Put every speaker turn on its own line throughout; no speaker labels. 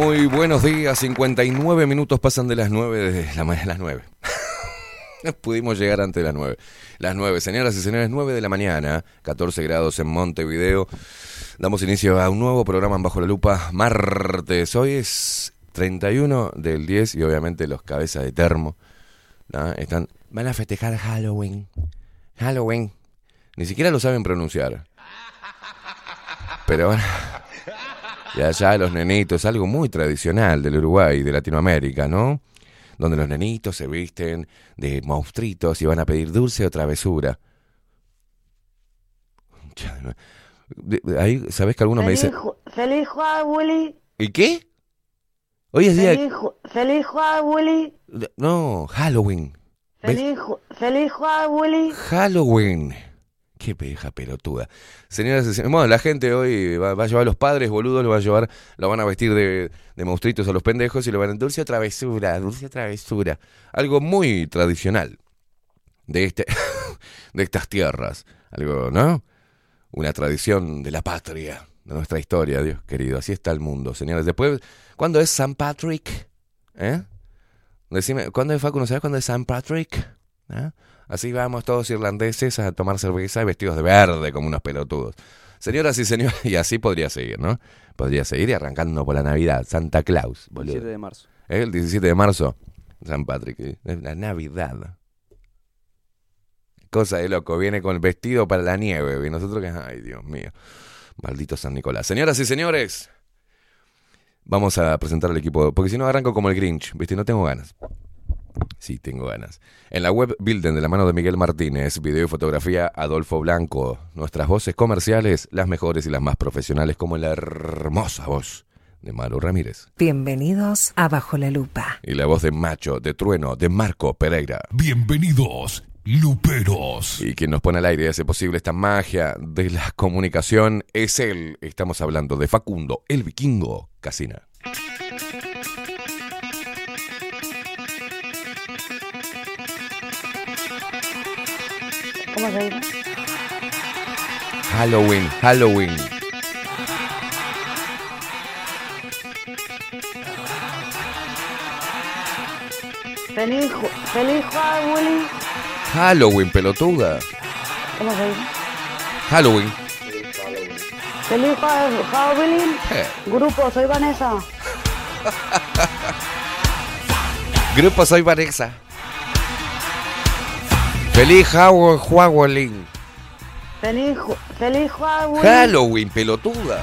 Muy buenos días. 59 minutos pasan de las 9 de la mañana. Las 9. Pudimos llegar antes de las 9. Las 9, señoras y señores, 9 de la mañana, 14 grados en Montevideo. Damos inicio a un nuevo programa en Bajo la Lupa, martes. Hoy es 31 del 10 y obviamente los cabezas de termo están van a festejar Halloween. Halloween. Ni siquiera lo saben pronunciar. Pero bueno y allá los nenitos, algo muy tradicional del Uruguay, de Latinoamérica, ¿no? Donde los nenitos se visten de monstruitos y van a pedir dulce o travesura. Ahí, ¿sabes que alguno me dice...
Feliz Juan, Willy.
¿Y qué? Hoy es día...
Feliz, Juan, Willy.
No, Halloween.
Feliz, feliz Juan, Willy.
Halloween. Qué peja pelotuda. Señoras señores, bueno, la gente hoy va, a llevar a los padres boludos, lo va a llevar, lo van a vestir de, de a los pendejos y lo van a dulce travesura, dulce travesura. Algo muy tradicional de este, de estas tierras. Algo, ¿no? Una tradición de la patria, de nuestra historia, Dios querido. Así está el mundo, señores. Después, ¿cuándo es San Patrick? ¿Eh? Decime, ¿cuándo es Facu? ¿No sabes cuándo es San Patrick? ¿Eh? Así vamos todos irlandeses a tomar cerveza vestidos de verde como unos pelotudos. Señoras y señores, y así podría seguir, ¿no? Podría seguir y arrancando por la Navidad. Santa Claus,
boludo. 17 de marzo.
¿Eh? El 17 de marzo, San Patrick. ¿eh? La Navidad. Cosa de loco, viene con el vestido para la nieve. Y nosotros que, ay Dios mío, maldito San Nicolás. Señoras y señores, vamos a presentar al equipo, porque si no arranco como el Grinch, ¿viste? No tengo ganas. Sí, tengo ganas. En la web Bilden de la mano de Miguel Martínez, video y fotografía Adolfo Blanco. Nuestras voces comerciales, las mejores y las más profesionales, como la hermosa voz de Maru Ramírez.
Bienvenidos a Bajo la Lupa.
Y la voz de Macho, de Trueno, de Marco Pereira.
Bienvenidos, Luperos.
Y quien nos pone al aire y hace posible esta magia de la comunicación es él. Estamos hablando de Facundo, el vikingo Casina.
¿Cómo se
Halloween, Halloween.
Feliz, feliz Halloween.
Halloween, pelotuda.
¿Cómo se dice?
Halloween.
Feliz Hall- Halloween.
Eh.
Grupo, soy Vanessa.
Grupo Soy Vanessa. Feliz Halloween.
Feliz, Halloween.
Halloween, pelotuda.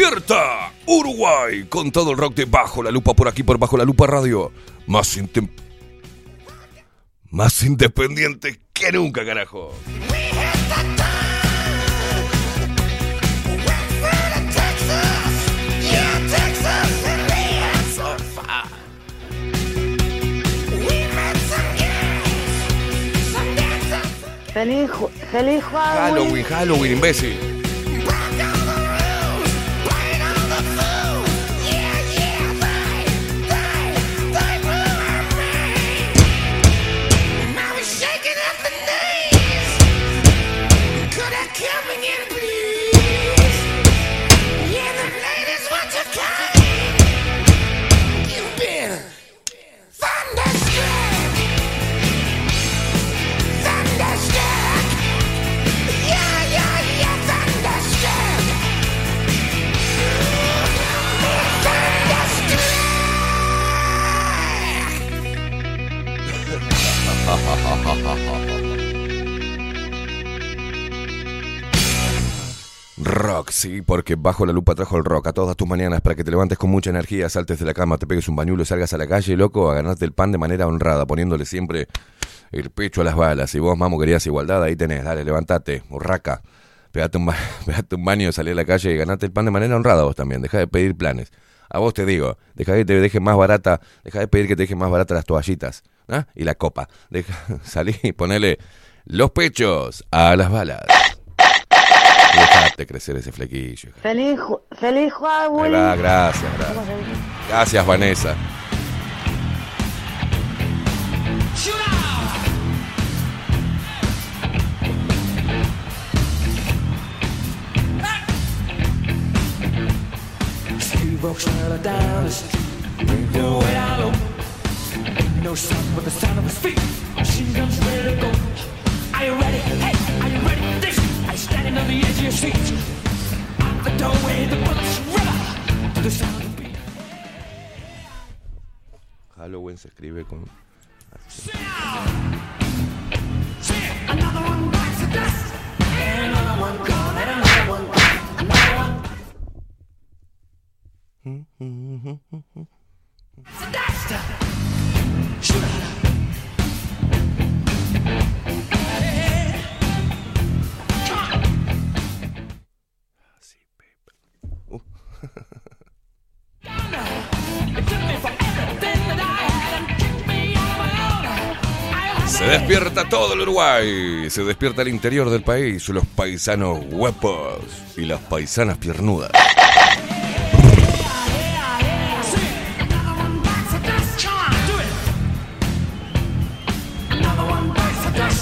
Despierta Uruguay con todo el rock de Bajo la Lupa por aquí por Bajo la Lupa Radio. Más intem- más independiente que nunca, carajo.
Feliz, feliz Halloween.
Halloween, Halloween, imbécil. Rock, sí, porque bajo la lupa trajo el rock a todas tus mañanas para que te levantes con mucha energía, saltes de la cama, te pegues un bañuelo y salgas a la calle, loco, a ganarte el pan de manera honrada, poniéndole siempre el pecho a las balas. Si vos, mamo, querías igualdad, ahí tenés, dale, levantate, urraca, pegate un, ba- pegate un baño, salí a la calle y ganate el pan de manera honrada vos también, deja de pedir planes. A vos te digo, deja que te deje más barata, deja de pedir que te deje más barata las toallitas ¿ah? y la copa. Deja, salí y ponele los pechos a las balas. Y Dejate crecer ese flequillo. hija.
Feliz, feliz Halloween.
va, gracias, gracias. Gracias, Vanessa.
Steve walks right down the street. Go way low. Ain't no sound but the sound of his feet. Machine guns
Halloween se escribe con. Despierta todo el Uruguay. Se despierta el interior del país. Los paisanos guapos y las paisanas piernudas.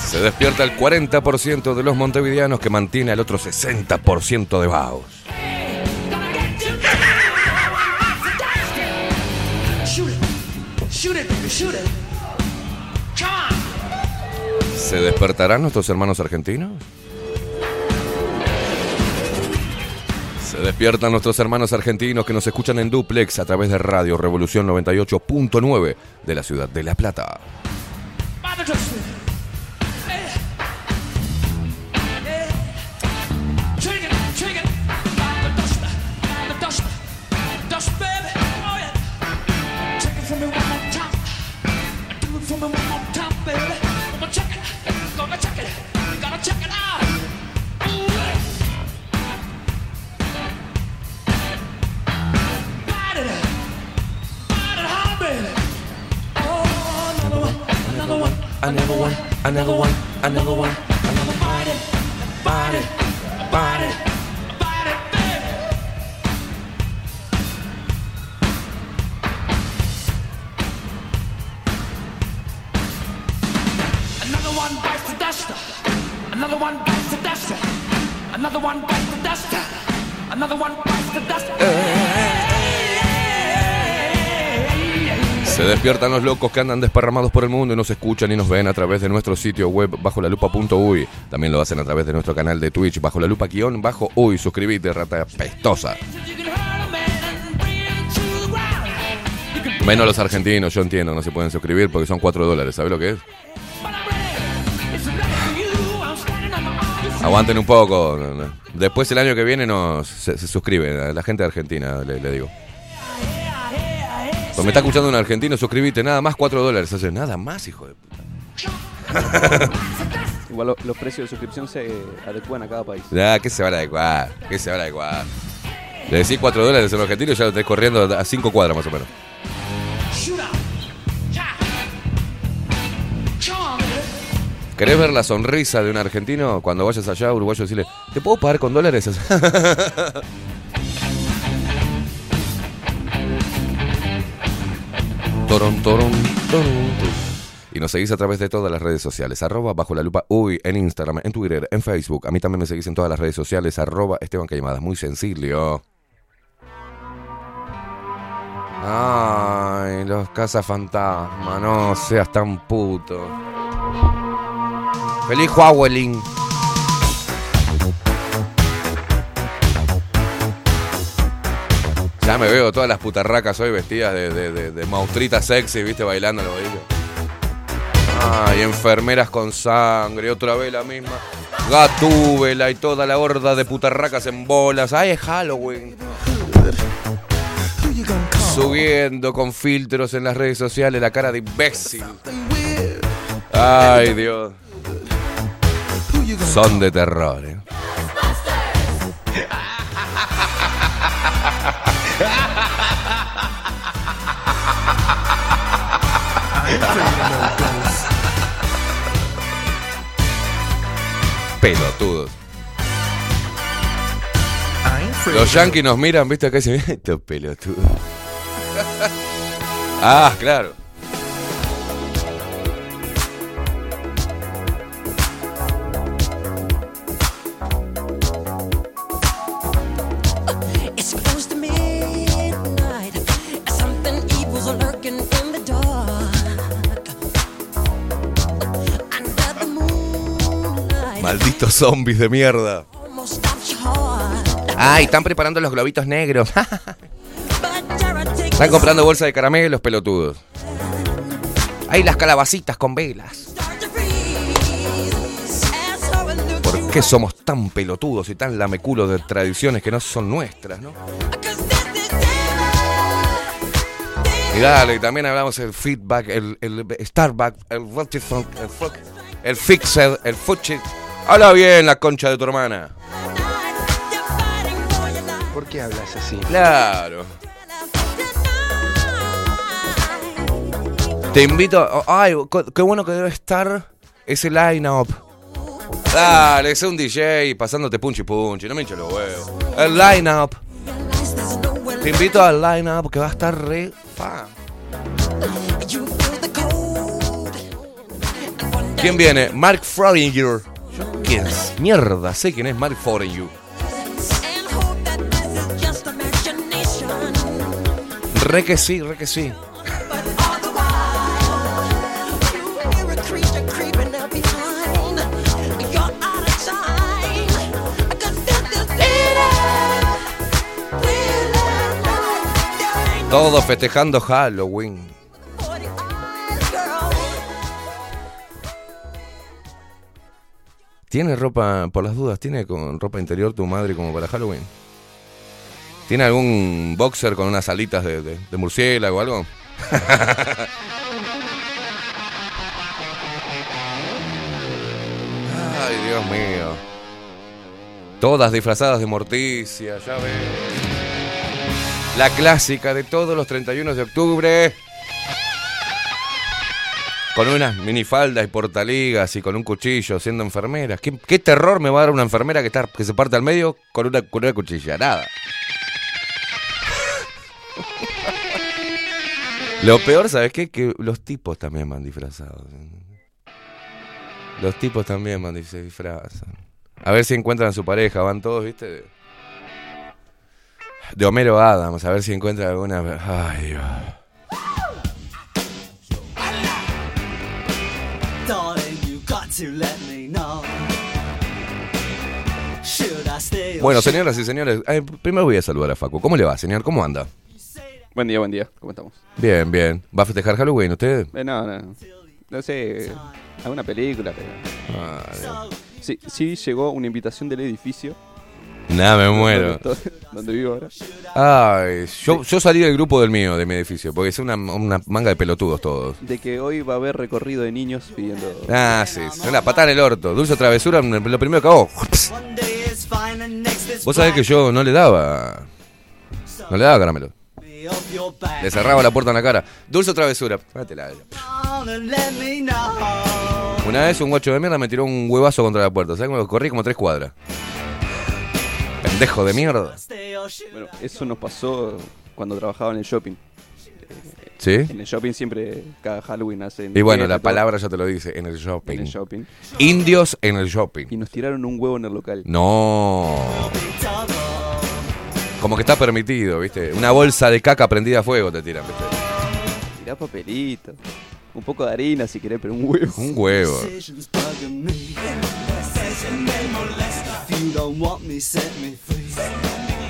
Se despierta el 40% de los montevideanos que mantiene al otro 60% de vagos. ¿Se despertarán nuestros hermanos argentinos? Se despiertan nuestros hermanos argentinos que nos escuchan en duplex a través de Radio Revolución 98.9 de la ciudad de La Plata.
another one, another one,
another one, another body, body, body.
Another one bites the dust. Another one bites the dust. Another one bites the dust. Another one bites the duster.
Se despiertan los locos que andan desparramados por el mundo y nos escuchan y nos ven a través de nuestro sitio web bajo la lupa.uy. También lo hacen a través de nuestro canal de Twitch bajo la lupa guion bajo uy. Suscribite, rata pestosa. Menos los argentinos, yo entiendo, no se pueden suscribir porque son 4 dólares. ¿Sabes lo que es? Aguanten un poco. Después el año que viene nos, se, se suscriben. La gente de Argentina, le digo. Pues me está escuchando un argentino, suscribite. Nada más 4 dólares. Hace nada más, hijo de puta.
Igual lo- los precios de suscripción se adecúan a cada país.
Ya, ¿qué se van a adecuar? ¿Qué se van a adecuar? Le decís 4 dólares a un argentino y ya lo tenés corriendo a 5 cuadras más o menos. ¿Querés ver la sonrisa de un argentino cuando vayas allá, uruguayo, decirle, ¿te puedo pagar con dólares? Toron, toron. Y nos seguís a través de todas las redes sociales. Arroba bajo la lupa uy en Instagram, en Twitter, en Facebook. A mí también me seguís en todas las redes sociales. Arroba Esteban Caimadas. Muy sencillo. Ay, los cazafantasmas. No seas tan puto. Feliz Huawei. Ya me veo todas las putarracas hoy vestidas de, de, de, maustritas sexy, viste, bailando en los boliches. Ay, enfermeras con sangre, otra vez la misma. Gatúbela y toda la horda de putarracas en bolas. Ay, es Halloween. Subiendo con filtros en las redes sociales la cara de imbécil. Ay, Dios. Son de terror, ¿eh? Pelotudos. Los yankees nos miran, viste acá y dicen, estos pelotudos. ah, claro. Malditos zombies de mierda. Ay, están preparando los globitos negros. Están comprando bolsa de caramelos, pelotudos. Ay, las calabacitas con velas. ¿Por qué somos tan pelotudos y tan lameculos de tradiciones que no son nuestras, no? Y dale, también hablamos el feedback, el, el Starbucks, el el, el Fixed, el Fuchit. Habla bien la concha de tu hermana.
¿Por qué hablas así?
Claro. Te invito. ay, qué bueno que debe estar ese line-up. Dale, es un DJ pasándote punchi punchi, no me hinches los huevos. El line-up. Te invito al line-up que va a estar re
one
¿Quién viene? Mark Frodinger. ¿Yo quién es? Mierda, sé quién es Mark
just imagination.
Re que sí, re que sí.
But all the
¿Tiene ropa, por las dudas, tiene con ropa interior tu madre como para Halloween? ¿Tiene algún boxer con unas alitas de, de- murciélago o algo? Ay, Dios mío. Todas disfrazadas de morticia, ya ves. La clásica de todos los 31 de octubre. Con unas minifaldas y portaligas y con un cuchillo siendo enfermeras. ¿Qué, terror me va a dar una enfermera que, está, que se parte al medio con una, con una cuchilla? Nada. Lo peor, ¿sabes qué? Que los tipos también van disfrazados. Los tipos también man, se disfrazan. A ver si encuentran a su pareja, van todos, ¿viste? De Homero Adams, a ver si encuentran alguna. Ay, Dios. Bueno,
should
señoras y señores, eh, primero voy a saludar a Facu. ¿Cómo le va, señor? ¿Cómo anda?
Buen día, buen día. ¿Cómo estamos?
Bien, bien. ¿Va a festejar Halloween usted?
Eh, no, no. No sé. Alguna película, pero.
Ah.
Sí, sí llegó una invitación del edificio.
Nada, me muero.
Donde vivo ahora.
Ay, yo, yo salí del grupo del mío, de mi edificio, porque es una, una manga de pelotudos todos.
De que hoy va a haber recorrido de niños pidiendo.
Ah, sí, es una patada en el orto. Dulce travesura, lo primero que hago. Vos sabés que yo no le daba. No le daba caramelo. Le cerraba la puerta en la cara. Dulce o travesura.
Know.
Una vez un guacho de mierda me tiró un huevazo contra la puerta. ¿Sabes cómo? Corrí como tres cuadras. Pendejo de mierda.
Bueno, eso nos pasó cuando trabajaba en el shopping.
¿Sí?
En el shopping siempre, cada Halloween hacen.
Y bueno, la
todo.
palabra ya te lo dice, en el
En
shopping.
el shopping.
Indios en el shopping.
Y nos tiraron un huevo en el local.
No. Como que está permitido, ¿viste? Una bolsa de caca prendida a fuego te tiran, ¿viste?
Tirá papelito. Un poco de harina si querés, pero un huevo.
Un huevo.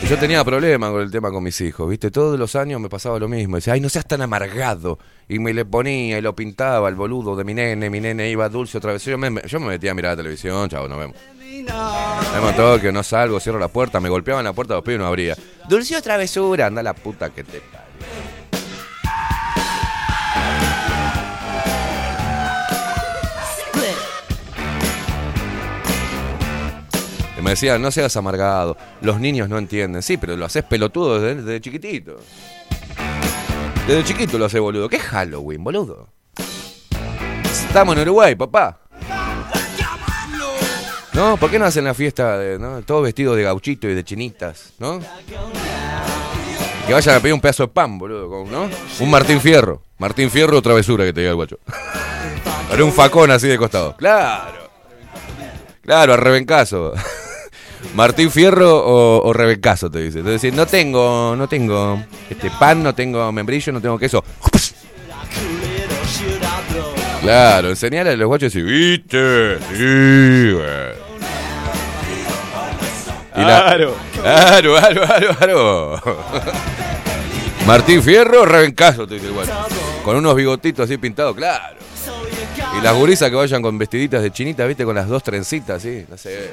Yo tenía problemas con el tema con mis hijos, ¿viste? Todos los años me pasaba lo mismo. Decía, ay, no seas tan amargado. Y me le ponía y lo pintaba el boludo de mi nene. Mi nene iba dulce otra vez. Yo me, metía a mirar la televisión, chavo, nos vemos. Vemos todo, que no salgo, cierro la puerta, me golpeaban la puerta, los pibes no abría. Dulce o travesura, anda la puta que te me decían, no seas amargado, los niños no entienden. Sí, pero lo haces pelotudo desde, chiquitito. Desde chiquito lo haces boludo. ¿Qué Halloween, boludo? Estamos en Uruguay, papá. No, ¿por qué no hacen la fiesta de, todos vestidos de gauchito y de chinitas, ¿no? Que vayan a pedir un pedazo de pan, boludo, ¿no? Un Martín Fierro. Martín Fierro travesura que te diga el guacho. Haré un facón así de costado. Claro. Claro, a rebencazo. Martín Fierro o, o te dice. Entonces, no tengo, no tengo este pan, no tengo membrillo, no tengo queso. Claro, enseñale a los guachos y viste, sí, güey. Y la-
Claro.
Claro, claro, claro. Martín Fierro, rebencazo, te dice el guacho. Con unos bigotitos así pintados, claro. Y las gurisas que vayan con vestiditas de chinita, viste, con las dos trencitas, así, no sé.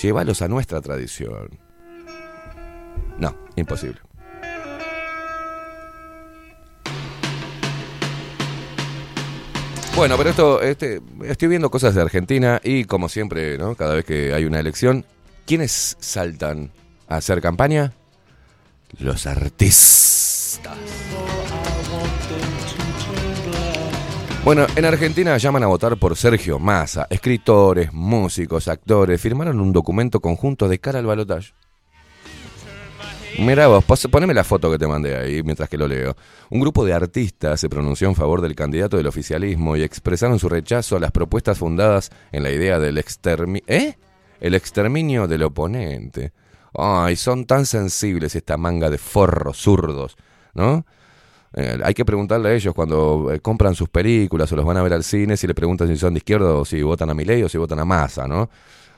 Llévalos a nuestra tradición. No, imposible. Bueno, pero esto, este, estoy viendo cosas de Argentina y como siempre, ¿no? Cada vez que hay una elección, ¿quiénes saltan a hacer campaña? Los artistas. Bueno, en Argentina llaman a votar por Sergio Massa. Escritores, músicos, actores firmaron un documento conjunto de cara al balotaje. Mira vos, poneme la foto que te mandé ahí mientras que lo leo. Un grupo de artistas se pronunció en favor del candidato del oficialismo y expresaron su rechazo a las propuestas fundadas en la idea del exterminio... ¿Eh? El exterminio del oponente. Ay, son tan sensibles esta manga de forros zurdos, ¿no? Eh, hay que preguntarle a ellos cuando eh, compran sus películas o los van a ver al cine si le preguntan si son de izquierda o si votan a Milei o si votan a Massa, ¿no?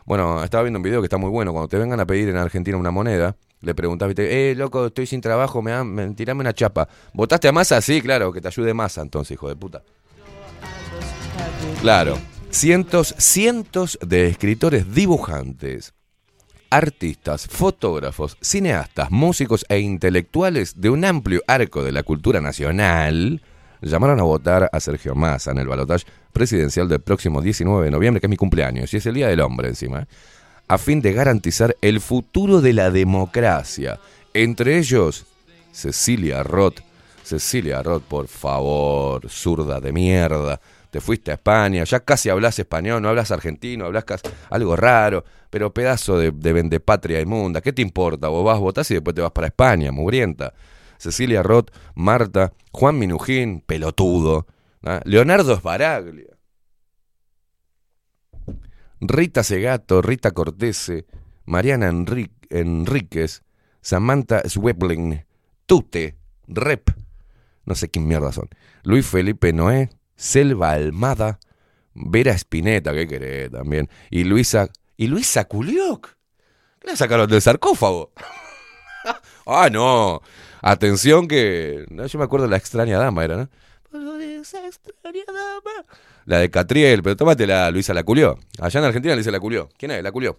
Bueno, estaba viendo un video que está muy bueno. Cuando te vengan a pedir en Argentina una moneda, le preguntás, viste, eh, loco, estoy sin trabajo, me, me tirame una chapa. ¿Votaste a Massa? Sí, claro, que te ayude Massa entonces, hijo de puta. Claro. Cientos, cientos de escritores dibujantes, artistas, fotógrafos, cineastas, músicos e intelectuales de un amplio arco de la cultura nacional llamaron a votar a Sergio Massa en el balotaje presidencial del próximo 19 de noviembre, que es mi cumpleaños, y es el Día del Hombre encima, a fin de garantizar el futuro de la democracia. Entre ellos, Cecilia Roth. Cecilia Roth, por favor, zurda de mierda. Te fuiste a España, ya casi hablas español, no hablas argentino, hablas algo raro, pero pedazo de, de vendepatria inmunda. ¿Qué te importa? Vos vas, votás y después te vas para España, mugrienta. Cecilia Roth, Marta, Juan Minujín, pelotudo. Leonardo Sbaraglia. Rita Segato, Rita Cortese, Mariana Enríquez, Samantha Swebling, Tute, Rep, no sé quién mierda son, Luis Felipe Noé, Selva Almada, Vera Espineta, que querés también, y Luisa, y Luisa Culioc. ¿Qué la sacaron del sarcófago? ah, no. Atención que. no, yo me acuerdo de la extraña dama, era, ¿no? Esa extraña dama. La de Catriel, pero tómatela, Luisa la culió. Allá en Argentina dice la culió. ¿Quién es? La culió.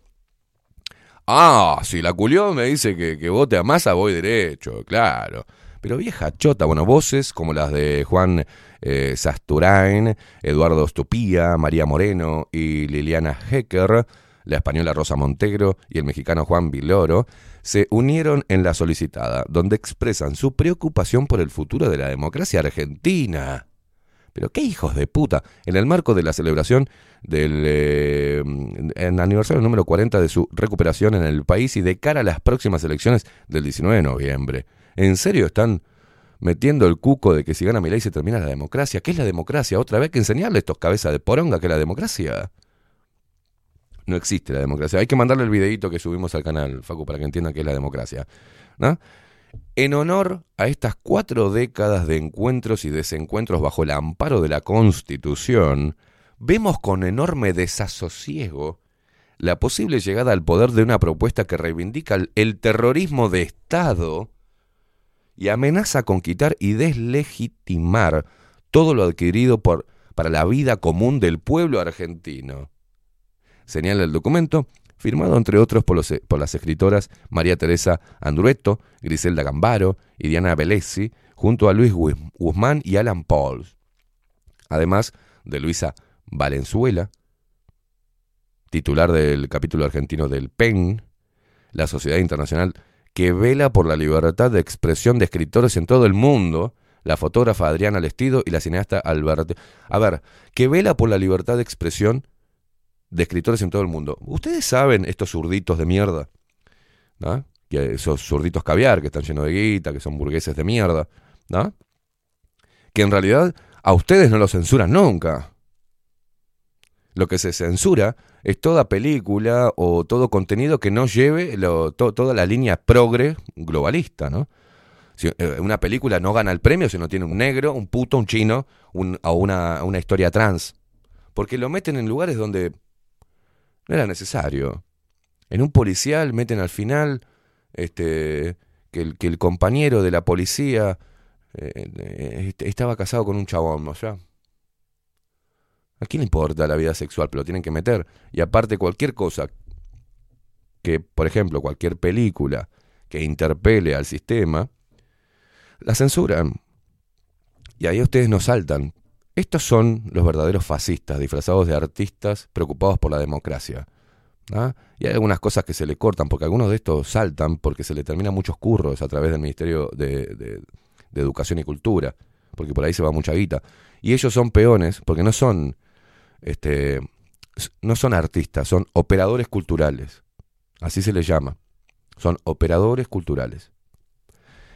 Ah, si la culió me dice que, que vote a masa, voy derecho, claro. Pero vieja chota, bueno, voces como las de Juan eh, Sasturain, Eduardo Stupía, María Moreno y Liliana Hecker, la española Rosa Montegro y el mexicano Juan Viloro, se unieron en la solicitada, donde expresan su preocupación por el futuro de la democracia argentina. Pero qué hijos de puta. En el marco de la celebración del eh, en aniversario número 40 de su recuperación en el país y de cara a las próximas elecciones del 19 de noviembre. ¿En serio están metiendo el cuco de que si gana Milei se termina la democracia? ¿Qué es la democracia? Otra vez que enseñarle a estos cabezas de poronga que la democracia. No existe la democracia. Hay que mandarle el videito que subimos al canal, Facu, para que entiendan qué es la democracia. En honor a estas cuatro décadas de encuentros y desencuentros bajo el amparo de la Constitución, vemos con enorme desasosiego la posible llegada al poder de una propuesta que reivindica el terrorismo de Estado y amenaza con quitar y deslegitimar todo lo adquirido por, para la vida común del pueblo argentino. Señala el documento, firmado entre otros por, los- por las escritoras María Teresa Andrueto, Griselda Gambaro y Diana Bellesi, junto a Luis Gu- Guzmán y Alan Pauls. Además de Luisa Valenzuela, titular del capítulo argentino del PEN, la Sociedad Internacional que vela por la libertad de expresión de escritores en todo el mundo, la fotógrafa Adriana Lestido y la cineasta Alberto. A ver, que vela por la libertad de expresión de escritores en todo el mundo. Ustedes saben estos zurditos de mierda, ¿no? Que esos zurditos caviar que están llenos de guita, que son burgueses de mierda, ¿no? Que en realidad a ustedes no los censuran nunca. Lo que se censura es toda película o todo contenido que no lleve lo- to- toda la línea progre globalista, ¿no? Eh, una película no gana el premio si no tiene un negro, un puto, un chino un- o una, historia trans. Porque lo meten en lugares donde no era necesario. En un policial meten al final este, que, el, compañero de la policía eh, eh, est- estaba casado con un chabón, o sea. ¿A quién le importa la vida sexual? Pero lo tienen que meter. Y aparte cualquier cosa que, por ejemplo, cualquier película que interpele al sistema, la censuran. Y ahí ustedes no saltan. Estos son los verdaderos fascistas, disfrazados de artistas preocupados por la democracia. ¿ah? Y hay algunas cosas que se le cortan, porque algunos de estos saltan porque se le terminan muchos curros a través del Ministerio de, de- de Educación y Cultura, porque por ahí se va mucha guita. Y ellos son peones, porque no son, este, no son artistas, son operadores culturales. Así se les llama. Son operadores culturales.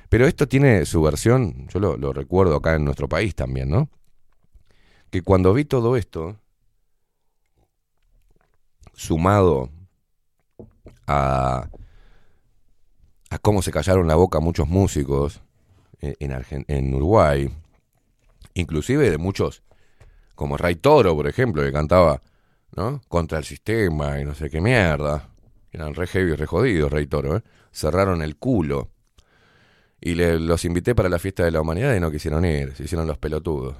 Pero esto tiene su versión, yo lo, recuerdo acá en nuestro país también, ¿no? Que cuando vi todo esto, sumado a, a cómo se callaron la boca muchos músicos en, en, en Uruguay, inclusive de muchos, como Ray Toro, por ejemplo, que cantaba ¿no? contra el sistema y no sé qué mierda, eran re heavy, re jodidos, Ray Toro, ¿eh? cerraron el culo. Y le- los invité para la fiesta de la humanidad y no quisieron ir, se hicieron los pelotudos.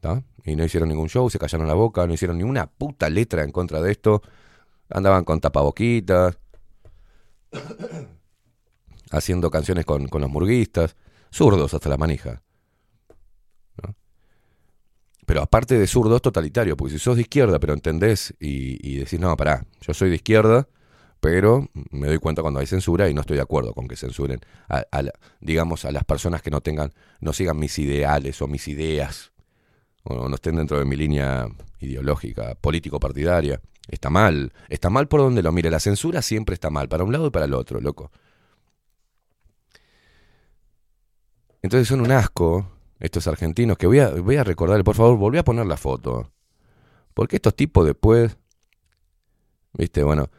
¿Tá? Y no hicieron ningún show, se callaron la boca, no hicieron ni una puta letra en contra de esto. Andaban con tapaboquitas, haciendo canciones con, con los murguistas, zurdos hasta la manija. Pero aparte de zurdos, totalitario, porque si sos de izquierda, pero entendés y, y decís, no, pará, yo soy de izquierda, pero me doy cuenta cuando hay censura y no estoy de acuerdo con que censuren, digamos, a las personas que no tengan, no sigan mis ideales o mis ideas, o no estén dentro de mi línea ideológica, político-partidaria. Está mal, está mal por donde lo mire. La censura siempre está mal, para un lado y para el otro, loco. Entonces son un asco estos argentinos que voy a, voy a por favor, volví a poner la foto. Porque estos tipos después, viste, bueno,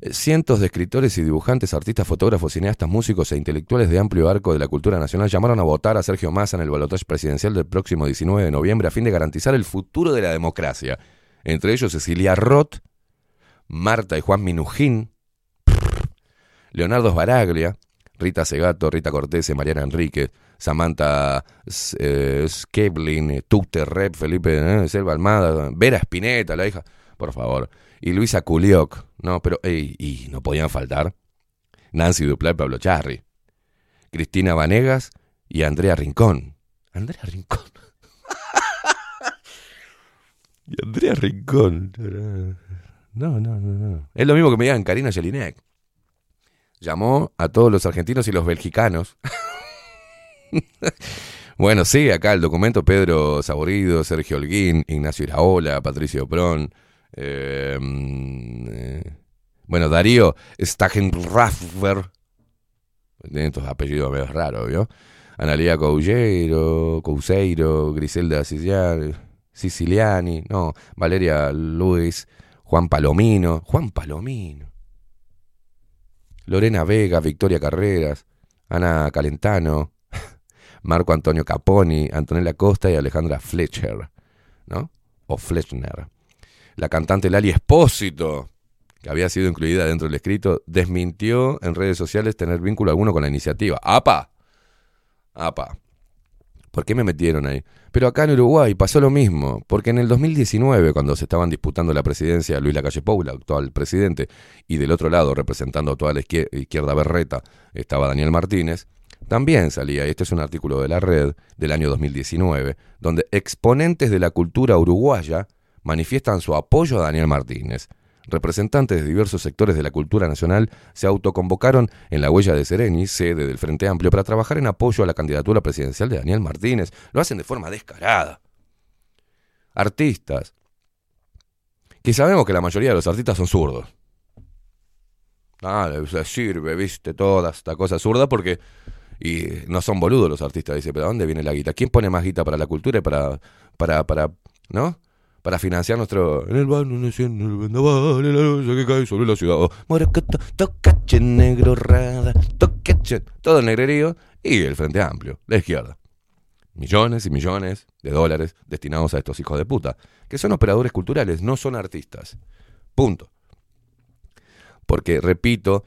eh, cientos de escritores y dibujantes, artistas, fotógrafos, cineastas, músicos e intelectuales de amplio arco de la cultura nacional llamaron a votar a Sergio Massa en el balotaje presidencial del próximo 19 de noviembre a fin de garantizar el futuro de la democracia. Entre ellos Cecilia Roth, Marta y Juan Minujín, Leonardo Sbaraglia, Rita Segato, Rita Cortese, Mariana Enríquez, Samantha eh, Skeblin, eh, Tute Rep, Felipe eh, Selva Almada, Vera Spinetta, la hija, por favor, y Luisa Culioc, no, pero, ey, y no podían faltar Nancy Duplá Pablo Charri, Cristina Vanegas y Andrea Rincón. Andrea Rincón. y Andrea Rincón. No, no, no, no. Es lo mismo que me digan Karina Jelinek. Llamó a todos los argentinos y los belgicanos. bueno, sí, acá el documento Pedro Saborido, Sergio Holguín, Ignacio Iraola, Patricio Pron. eh, eh, bueno, Darío Stagenraffer. Tiene estos apellidos medio raros, ¿vio? Analia Couseiro, Couseiro, Griselda Siciliani, no, Valeria Luis, Juan Palomino, Juan Palomino. Lorena Vega, Victoria Carreras, Ana Calentano, Marco Antonio Caponi, Antonella Costa y Alejandra Fletcher, ¿no? O Fletchner. La cantante Lali Espósito, que había sido incluida dentro del escrito, desmintió en redes sociales tener vínculo alguno con la iniciativa. ¡Apa! ¡Apa! ¿Por qué me metieron ahí? Pero acá en Uruguay pasó lo mismo, porque en el 2019, cuando se estaban disputando la presidencia Luis Lacalle Pou, actual presidente, y del otro lado, representando a toda la izquier- izquierda berreta, estaba Daniel Martínez, también salía, y este es un artículo de la red del año 2019, donde exponentes de la cultura uruguaya manifiestan su apoyo a Daniel Martínez. Representantes de diversos sectores de la cultura nacional se autoconvocaron en la huella de Sereni, sede del Frente Amplio, para trabajar en apoyo a la candidatura presidencial de Daniel Martínez. Lo hacen de forma descarada. Artistas, que sabemos que la mayoría de los artistas son zurdos. Ah, sirve, viste, toda esta cosa zurda porque y no son boludos los artistas, dice, pero ¿a dónde viene la guita? ¿Quién pone más guita para la cultura y para, para, para, ¿no? Para financiar nuestro... En el en el vendaval, la luz que cae sobre la ciudad. Oh, Moracato, tocache, negro, rada, tocache, todo el negrerío y el Frente Amplio, la izquierda. Millones y millones de dólares destinados a estos hijos de puta, que son operadores culturales, no son artistas. Punto. Porque, repito,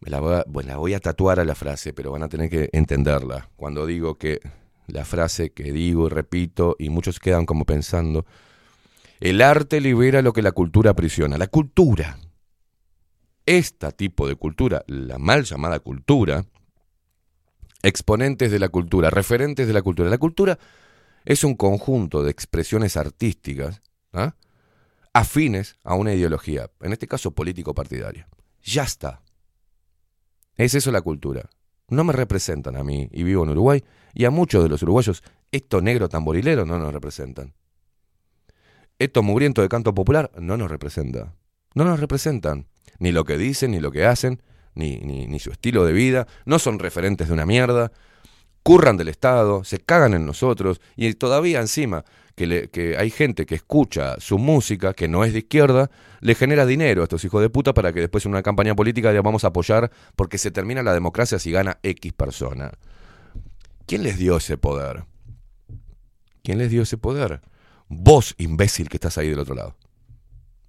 la voy, a, bueno, la voy a tatuar a la frase, pero van a tener que entenderla. Cuando digo que la frase que digo y repito, y muchos quedan como pensando, el arte libera lo que la cultura aprisiona. La cultura, este tipo de cultura, la mal llamada cultura, exponentes de la cultura, referentes de la cultura. La cultura es un conjunto de expresiones artísticas ¿ah? afines a una ideología, en este caso político-partidaria. Ya está. Es eso la cultura. No me representan a mí, y vivo en Uruguay, y a muchos de los uruguayos, estos negros tamborileros no nos representan. Estos mugrientos de canto popular no nos representa. No nos representan. Ni lo que dicen, ni lo que hacen, ni, ni, ni su estilo de vida. No son referentes de una mierda. Curran del Estado, se cagan en nosotros, y todavía encima que, hay gente que escucha su música, que no es de izquierda, le genera dinero a estos hijos de puta para que después en una campaña política le vamos a apoyar porque se termina la democracia si gana X persona. ¿Quién les dio ese poder? ¿Quién les dio ese poder? Vos, imbécil, que estás ahí del otro lado.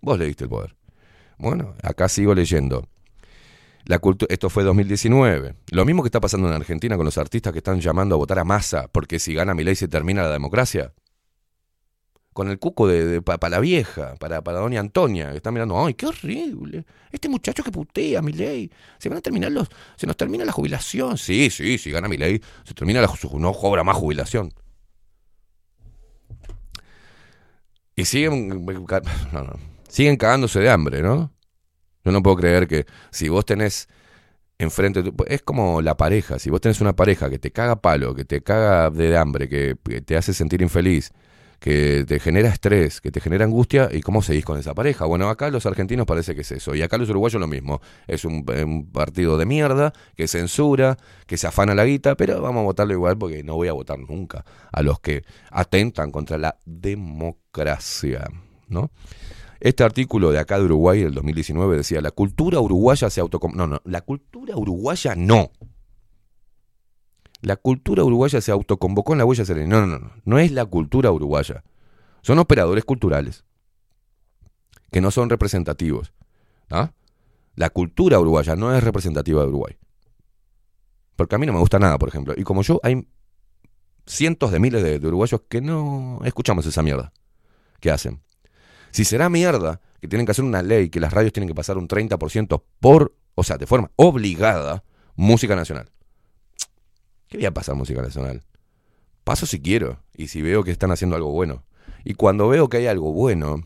Vos le diste el poder. Bueno, acá sigo leyendo. La esto fue 2019. Lo mismo que está pasando en Argentina con los artistas que están llamando a votar a masa porque si gana Milei se termina la democracia. Con el cuco de, para la vieja, para, para doña Antonia, que está mirando, ay, qué horrible. Este muchacho que putea, Milei. Se van a terminar los, se nos termina la jubilación. Sí, sí, si gana Milei, se termina la no cobra más jubilación. Y siguen, no, siguen cagándose de hambre, ¿no? Yo no puedo creer que si vos tenés enfrente, es como la pareja, si vos tenés una pareja que te caga palo, que te caga de hambre, que te hace sentir infeliz, que te genera estrés, que te genera angustia y cómo seguís con esa pareja. Bueno, acá los argentinos parece que es eso. Y acá los uruguayos lo mismo. Es un, partido de mierda, que censura, que se afana la guita, pero vamos a votarlo igual porque no voy a votar nunca a los que atentan contra la democracia. ¿no? Este artículo de acá de Uruguay del 2019 decía, la cultura uruguaya se autocom... No, no, la cultura uruguaya no. La cultura uruguaya se autoconvocó en la huella serena. No, no, no, no es la cultura uruguaya. Son operadores culturales que no son representativos. ¿ah? La cultura uruguaya no es representativa de Uruguay. Porque a mí no me gusta nada, por ejemplo. Y como yo, hay cientos de miles de, de uruguayos que no escuchamos esa mierda que hacen. Si será mierda que tienen que hacer una ley que las radios tienen que pasar un 30% por, o sea, de forma obligada, música nacional. ¿Qué voy a pasar música nacional? Paso si quiero y si veo que están haciendo algo bueno. Y cuando veo que hay algo bueno,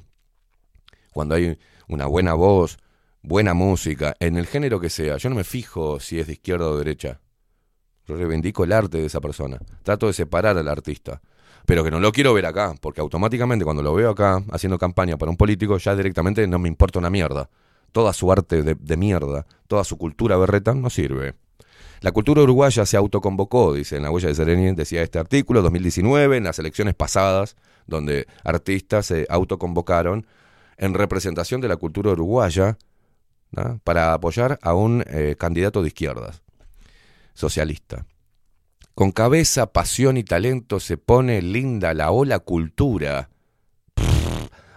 cuando hay una buena voz, buena música, en el género que sea, yo no me fijo si es de izquierda o derecha. Yo reivindico el arte de esa persona. Trato de separar al artista. Pero que no lo quiero ver acá, porque automáticamente cuando lo veo acá haciendo campaña para un político, ya directamente no me importa una mierda. Toda su arte de, de mierda, toda su cultura berreta no sirve. La cultura uruguaya se autoconvocó, dice en la huella de Sereni, decía este artículo, 2019, en las elecciones pasadas, donde artistas se autoconvocaron en representación de la cultura uruguaya para apoyar a un eh, candidato de izquierdas, socialista. Con cabeza, pasión y talento se pone linda la ola cultura,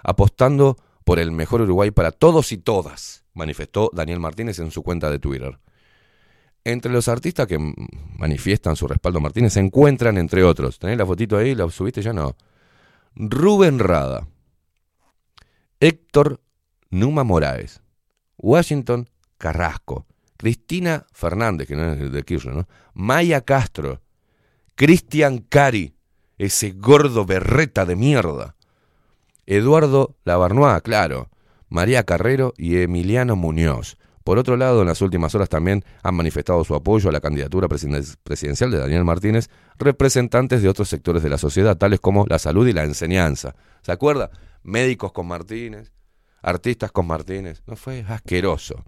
apostando por el mejor Uruguay para todos y todas, manifestó Daniel Martínez en su cuenta de Twitter. Entre los artistas que manifiestan su respaldo a Martínez se encuentran, entre otros, ¿tenés la fotito ahí? ¿La subiste ya? No. Rubén Rada, Héctor Numa Moraes, Washington Carrasco, Cristina Fernández, que no es de Kirchner, ¿no? Maya Castro, Cristian Cari, ese gordo berreta de mierda, Eduardo Labarnois, claro, María Carrero y Emiliano Muñoz. Por otro lado, en las últimas horas también han manifestado su apoyo a la candidatura presidencial de Daniel Martínez representantes de otros sectores de la sociedad, tales como la salud y la enseñanza. ¿Se acuerda? Médicos con Martínez, artistas con Martínez. No fue asqueroso.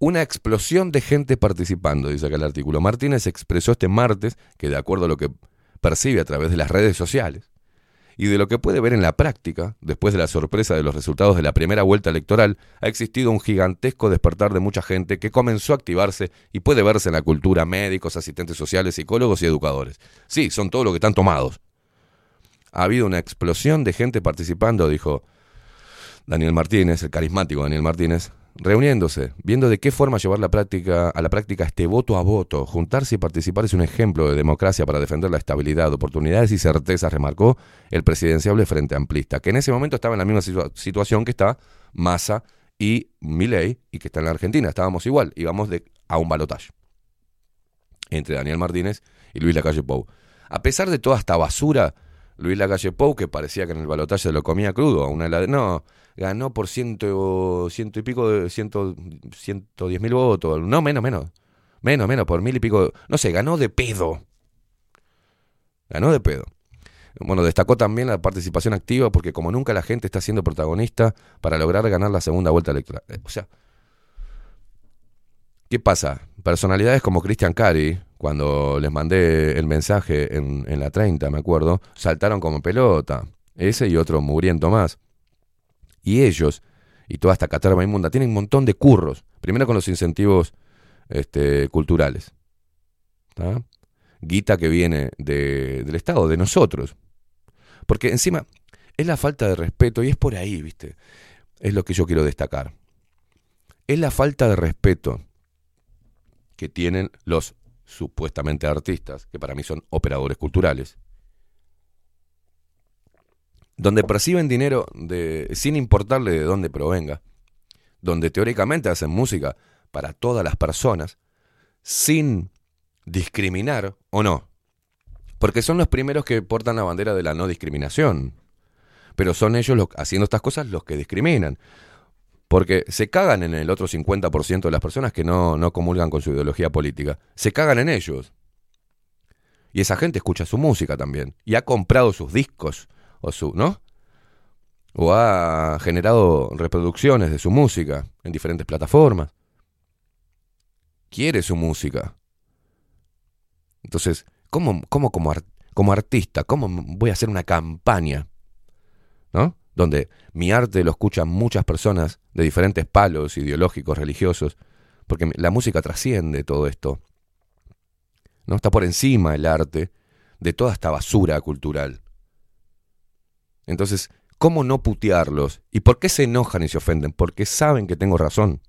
Una explosión de gente participando, dice acá el artículo. Martínez expresó este martes que, de acuerdo a lo que percibe a través de las redes sociales, y de lo que puede ver en la práctica, después de la sorpresa de los resultados de la primera vuelta electoral, ha existido un gigantesco despertar de mucha gente que comenzó a activarse y puede verse en la cultura, médicos, asistentes sociales, psicólogos y educadores. Sí, son todos los que están tomados. Ha habido una explosión de gente participando, dijo Daniel Martínez, el carismático Daniel Martínez, reuniéndose, viendo de qué forma llevar la práctica, a la práctica este voto a voto. Juntarse y participar es un ejemplo de democracia para defender la estabilidad, oportunidades y certezas, remarcó el presidenciable Frente Amplista, que en ese momento estaba en la misma situa situación que está Massa y Milei y que está en la Argentina. Estábamos igual, íbamos de, a un balotaje entre Daniel Martínez y Luis Lacalle Pou. A pesar de toda esta basura, Luis Lacalle Pou, que parecía que en el balotaje lo comía crudo, a una helade- no, ganó por ciento, ciento y pico, de ciento, ciento diez mil votos, no, menos, menos, menos, menos, por mil y pico, no sé, ganó de pedo, ganó de pedo. Bueno, destacó también la participación activa porque como nunca la gente está siendo protagonista para lograr ganar la segunda vuelta electoral. Eh, O sea, ¿qué pasa? Personalidades como Cristian Cari, cuando les mandé el mensaje en, en la 30, me acuerdo, saltaron como pelota. Ese y otro mugriento más. Y ellos, y toda esta caterva inmunda, tienen un montón de curros. Primero con los incentivos este, culturales. Guita que viene de- del Estado, de nosotros. Porque encima es la falta de respeto, y es por ahí, ¿viste? Es lo que yo quiero destacar. Es la falta de respeto que tienen los supuestamente artistas, que para mí son operadores culturales, donde perciben dinero de, sin importarle de dónde provenga, donde teóricamente hacen música para todas las personas, sin discriminar o no. Porque son los primeros que portan la bandera de la no discriminación. Pero son ellos los, haciendo estas cosas los que discriminan. Porque se cagan en el otro 50% de las personas que no, no comulgan con su ideología política. Se cagan en ellos. Y esa gente escucha su música también. Y ha comprado sus discos, o su, ¿no? O ha generado reproducciones de su música en diferentes plataformas. Quiere su música. Entonces, ¿cómo, cómo como, como artista, cómo voy a hacer una campaña? ¿No? Donde mi arte lo escuchan muchas personas de diferentes palos ideológicos, religiosos, porque la música trasciende todo esto. ¿no? Está por encima el arte de toda esta basura cultural. Entonces, ¿cómo no putearlos? ¿Y por qué se enojan y se ofenden? Porque saben que tengo razón.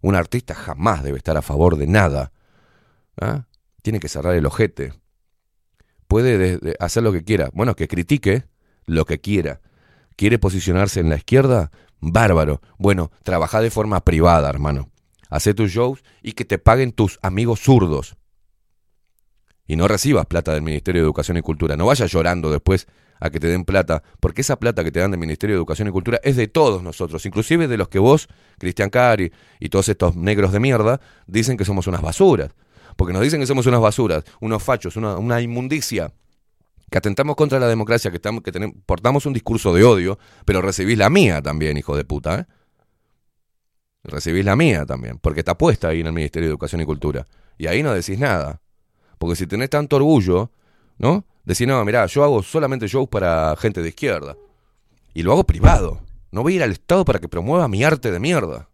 Un artista jamás debe estar a favor de nada. ¿ah? Tiene que cerrar el ojete. Puede de- de hacer lo que quiera. Bueno, que critique lo que quiera. ¿Quiere posicionarse en la izquierda? Bárbaro. Bueno, trabaja de forma privada, hermano. Hacé tus shows y que te paguen tus amigos zurdos. Y no recibas plata del Ministerio de Educación y Cultura. No vayas llorando después a que te den plata, porque esa plata que te dan del Ministerio de Educación y Cultura es de todos nosotros, inclusive de los que vos, Cristian Cari y todos estos negros de mierda, dicen que somos unas basuras. Porque nos dicen que somos unas basuras, unos fachos, una, inmundicia, que atentamos contra la democracia, que, estamos, que tenemos, portamos un discurso de odio, pero recibís la mía también, hijo de puta, ¿eh? Recibís la mía también, porque está puesta ahí en el Ministerio de Educación y Cultura. Y ahí no decís nada. Porque si tenés tanto orgullo, ¿no? Decís, no, mirá, yo hago solamente shows para gente de izquierda. Y lo hago privado. No voy a ir al Estado para que promueva mi arte de mierda.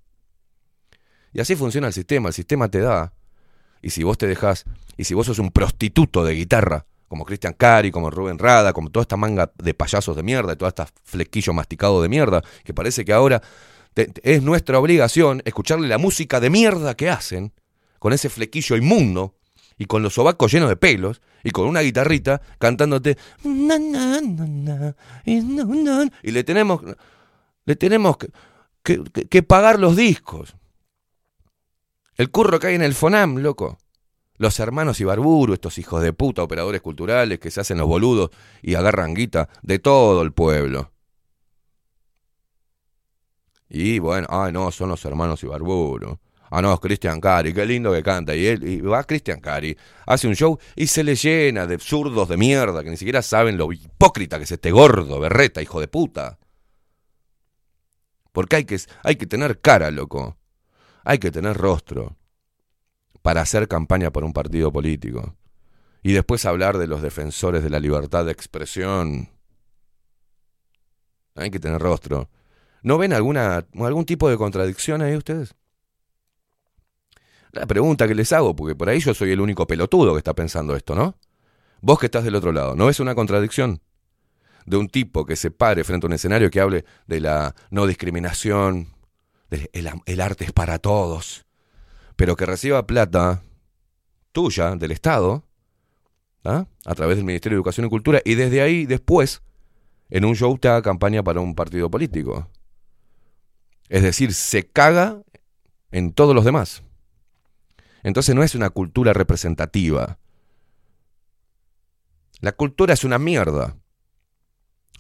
Y así funciona el sistema. El sistema te da. Y si vos te dejás, y si vos sos un prostituto de guitarra, como Cristian Cari, como Rubén Rada, como toda esta manga de payasos de mierda, y toda esta flequillo masticado de mierda, que parece que ahora te- es nuestra obligación escucharle la música de mierda que hacen, con ese flequillo inmundo, y con los sobacos llenos de pelos, y con una guitarrita cantándote "Na, na, na, na, y na, na", y le tenemos le tenemos que, que- que- pagar los discos. El curro que hay en el Fonam, loco. Los hermanos Ibarburu, estos hijos de puta, operadores culturales que se hacen los boludos y agarran guita de todo el pueblo. Y bueno, ay no, son los hermanos Ibarburu. Ah, no, es Cristian Cari, qué lindo que canta. Y él va Cristian Cari, hace un show y se le llena de absurdos de mierda que ni siquiera saben lo hipócrita que es este gordo, berreta, hijo de puta. Porque hay que, hay que tener cara, loco. Hay que tener rostro para hacer campaña por un partido político. Y después hablar de los defensores de la libertad de expresión. Hay que tener rostro. ¿No ven alguna, algún tipo de contradicción ahí ustedes? La pregunta que les hago, porque por ahí yo soy el único pelotudo que está pensando esto, ¿no? Vos que estás del otro lado, ¿no ves una contradicción? De un tipo que se pare frente a un escenario que hable de la no discriminación, el arte es para todos, pero que reciba plata tuya, del Estado, ¿ah? a través del Ministerio de Educación y Cultura, y desde ahí después, en un show te haga campaña para un partido político. Es decir, se caga en todos los demás. Entonces no es una cultura representativa. La cultura es una mierda.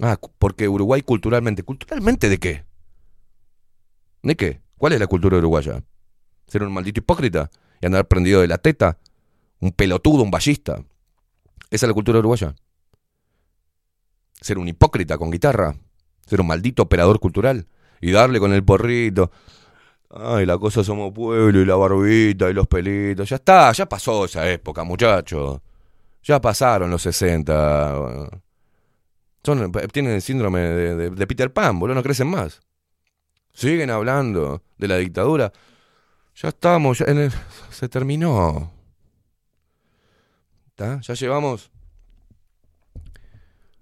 Ah, porque Uruguay culturalmente. ¿Culturalmente de qué? ¿De qué? ¿Cuál es la cultura uruguaya? ¿Ser un maldito hipócrita y andar prendido de la teta? ¿Un pelotudo, un ballista? ¿Esa es la cultura uruguaya? ¿Ser un hipócrita con guitarra? ¿Ser un maldito operador cultural? Y darle con el porrito. Ay, la cosa somos pueblo y la barbita y los pelitos. Ya está, ya pasó esa época, muchachos. Ya pasaron los 60. Son, tienen el síndrome de, Peter Pan, boludo, no crecen más. Siguen hablando de la dictadura. Ya estamos, se terminó. Ya llevamos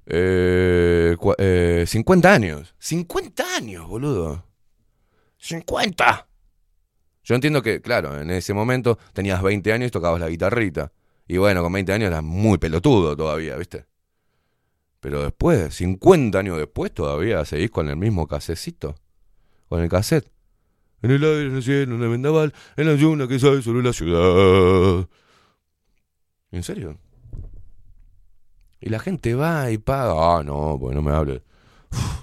eh, cua- eh, 50 años. 50 años, boludo. 50. Yo entiendo que, claro, en ese momento tenías 20 años y tocabas la guitarrita. Y bueno, con 20 años eras muy pelotudo todavía, ¿viste? Pero después, 50 años después, todavía seguís con el mismo casecito. Con el cassette. En el aire, en el cielo, en el vendaval, en la lluna que sale sobre la ciudad. ¿En serio? Y la gente va y paga. Ah, no, pues no me hable.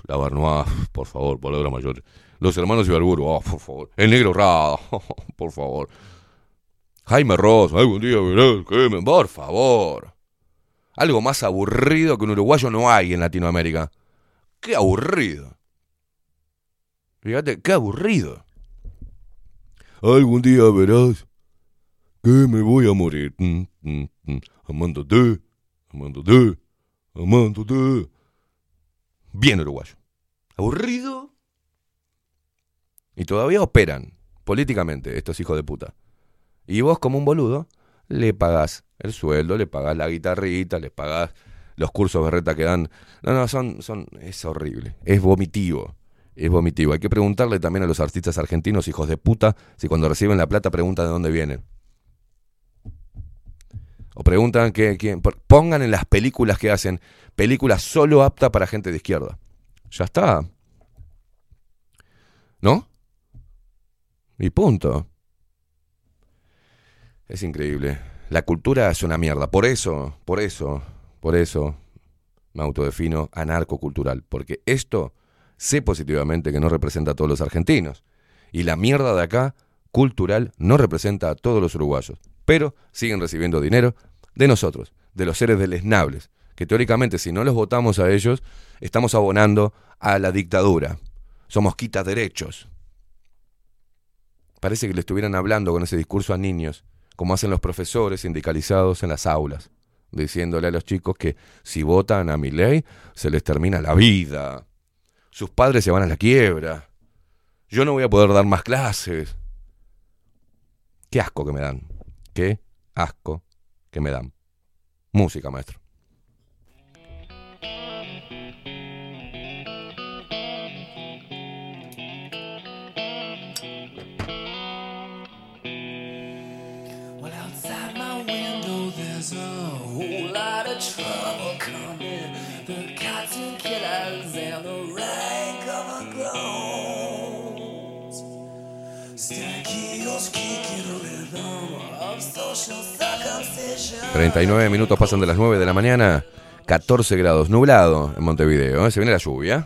La Barnois, por favor, palabra mayor. Los hermanos Ibarburu, oh, por favor. El negro Rada, por favor. Jaime Ross, algún día verás que. Por favor. Algo más aburrido que un uruguayo no hay en Latinoamérica. Qué aburrido. Fíjate, qué aburrido. Algún día verás que me voy a morir. Mm, mm, mm. Amándote, amándote, amándote. Bien uruguayo. Aburrido. Y todavía operan políticamente estos hijos de puta. Y vos, como un boludo, le pagás el sueldo, le pagás la guitarrita, le pagás los cursos berreta que dan. No, no, son, son, es horrible. Es vomitivo. Es vomitivo. Hay que preguntarle también a los artistas argentinos, hijos de puta, si cuando reciben la plata preguntan de dónde vienen. O preguntan que, por- pongan en las películas que hacen, películas solo apta para gente de izquierda. Ya está. ¿No? Y punto. Es increíble. La cultura es una mierda. Por eso, por eso, por eso me autodefino anarcocultural. Porque esto sé positivamente que no representa a todos los argentinos. Y la mierda de acá, cultural, no representa a todos los uruguayos. Pero siguen recibiendo dinero de nosotros, de los seres deleznables. Que teóricamente, si no los votamos a ellos, estamos abonando a la dictadura. Somos quita derechos. Parece que le estuvieran hablando con ese discurso a niños, como hacen los profesores sindicalizados en las aulas, diciéndole a los chicos que si votan a mi ley, se les termina la vida. Sus padres se van a la quiebra. Yo no voy a poder dar más clases. Qué asco que me dan. Qué asco que me dan. Música, maestro. 39 minutos pasan de las 9 de la mañana. 14 grados, nublado en Montevideo. ¿eh? Se viene la lluvia.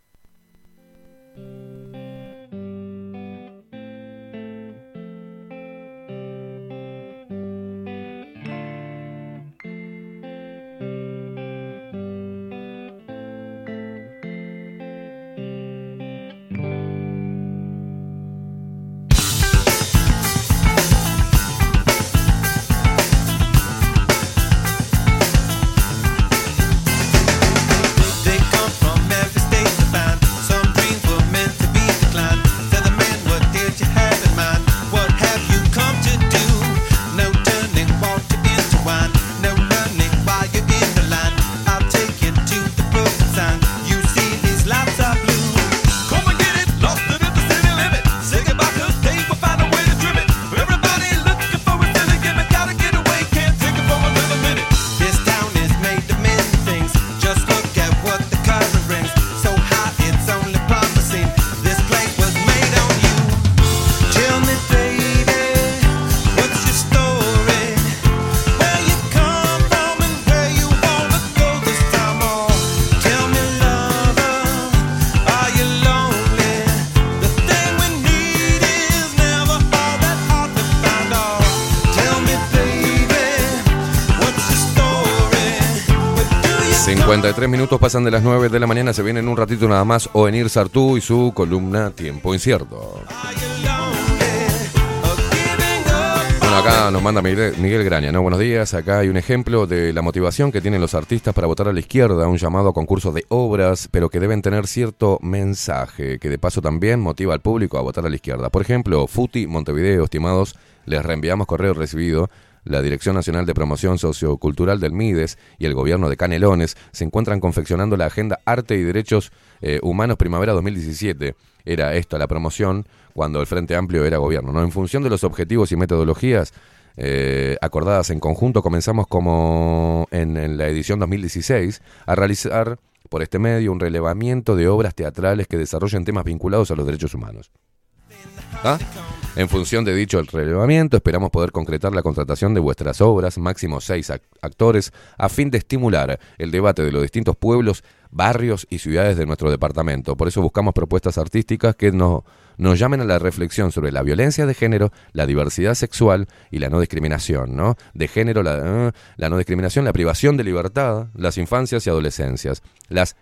53 minutos pasan de las 9 de la mañana, se viene en un ratito nada más Oenir Sartú y su columna Tiempo Incierto. Bueno, acá nos manda Miguel, Miguel Graña, ¿no? Buenos días, acá hay un ejemplo de la motivación que tienen los artistas para votar a la izquierda, un llamado a concurso de obras, pero que deben tener cierto mensaje, que de paso también motiva al público a votar a la izquierda. Por ejemplo, Futi, Montevideo, estimados, les reenviamos correo recibido la Dirección Nacional de Promoción Sociocultural del MIDES y el gobierno de Canelones se encuentran confeccionando la Agenda Arte y Derechos eh, Humanos Primavera 2017. Era esto la promoción cuando el Frente Amplio era gobierno. ¿no? En función de los objetivos y metodologías eh, acordadas en conjunto, comenzamos como en, en la edición 2016 a realizar por este medio un relevamiento de obras teatrales que desarrollen temas vinculados a los derechos humanos. ¿Ah? En función de dicho relevamiento, esperamos poder concretar la contratación de vuestras obras, máximo seis ac- actores, a fin de estimular el debate de los distintos pueblos, barrios y ciudades de nuestro departamento. Por eso buscamos propuestas artísticas que no- nos llamen a la reflexión sobre la violencia de género, la diversidad sexual y la no discriminación, ¿no? De género, la, eh, la no discriminación, la privación de libertad, las infancias y adolescencias, las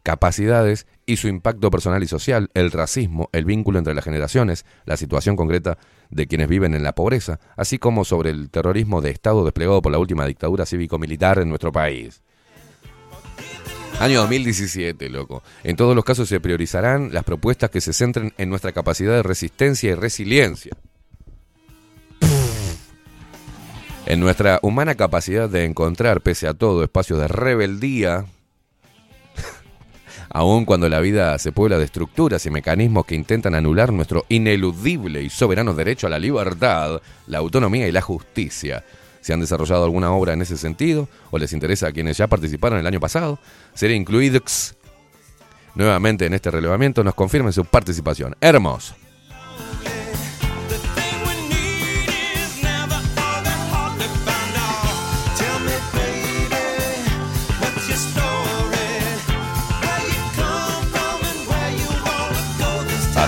discapacidades y su impacto personal y social, el racismo, el vínculo entre las generaciones, la situación concreta de quienes viven en la pobreza, así como sobre el terrorismo de Estado desplegado por la última dictadura cívico-militar en nuestro país. Año 2017, loco. En todos los casos se priorizarán las propuestas que se centren en nuestra capacidad de resistencia y resiliencia. En nuestra humana capacidad de encontrar, pese a todo, espacios de rebeldía, aun cuando la vida se puebla de estructuras y mecanismos que intentan anular nuestro ineludible y soberano derecho a la libertad, la autonomía y la justicia. Si han desarrollado alguna obra en ese sentido o les interesa a quienes ya participaron el año pasado, seré incluidos nuevamente en este relevamiento, nos confirmen su participación. Hermoso.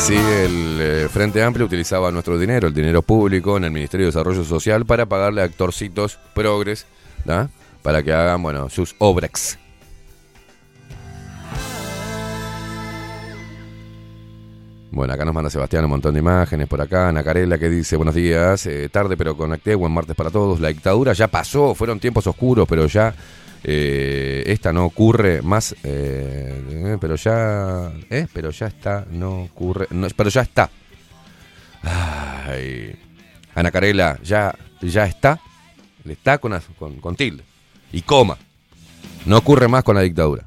Así el eh, Frente Amplio utilizaba nuestro dinero, el dinero público en el Ministerio de Desarrollo Social para pagarle a actorcitos progres, ¿da? para que hagan, bueno, sus obras. Bueno, acá nos manda Sebastián un montón de imágenes por acá. Ana Carela que dice, buenos días, eh, tarde pero conecté, buen martes para todos. La dictadura ya pasó, fueron tiempos oscuros, pero ya eh, esta no ocurre más, eh, eh, pero ya, pero ya está, no ocurre, pero ya está. Ay. Ana Carela, ya, ya está, está con, con, tilde y coma. No ocurre más con la dictadura.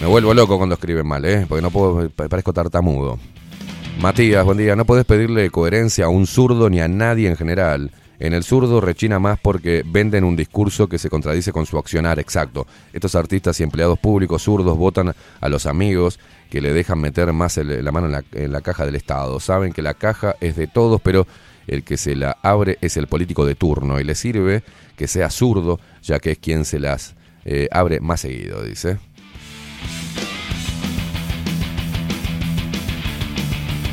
Me vuelvo loco cuando escriben mal. Porque no puedo, pa- parezco tartamudo. Matías, buen día. No podés pedirle coherencia a un zurdo ni a nadie en general. En el zurdo rechina más porque venden un discurso que se contradice con su accionar, exacto. Estos artistas y empleados públicos zurdos votan a los amigos que le dejan meter más la mano en la, en la caja del Estado. Saben que la caja es de todos, pero el que se la abre es el político de turno y le sirve que sea zurdo, ya que es quien se las eh, abre más seguido, dice.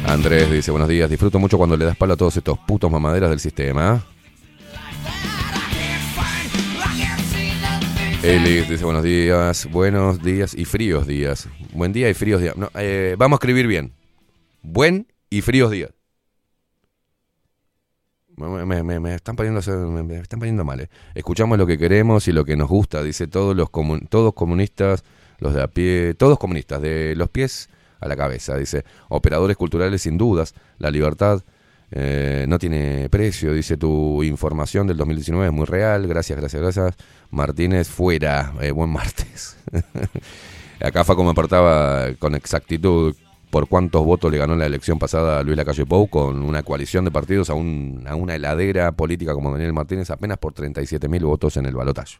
Andrés dice, buenos días, disfruto mucho cuando le das palo a todos estos putos mamaderas del sistema. Elis dice, buenos días, buenos días y fríos días. Buen día y fríos días. Eh, vamos a escribir bien. Buen y fríos días. Me, están poniendo, me están poniendo mal. eh. Escuchamos lo que queremos y lo que nos gusta, dice todos los comun- todos comunistas, los de a pie, todos comunistas, de los pies a la cabeza, dice. Operadores culturales sin dudas, la libertad eh, no tiene precio, dice tu información del 2019 es muy real, gracias, gracias, gracias. Martínez fuera, eh, buen martes. Acá Faco me apartaba con exactitud por cuántos votos le ganó en la elección pasada Luis Lacalle Pou con una coalición de partidos a, un- a una heladera política como Daniel Martínez apenas por 37 mil votos en el balotaje.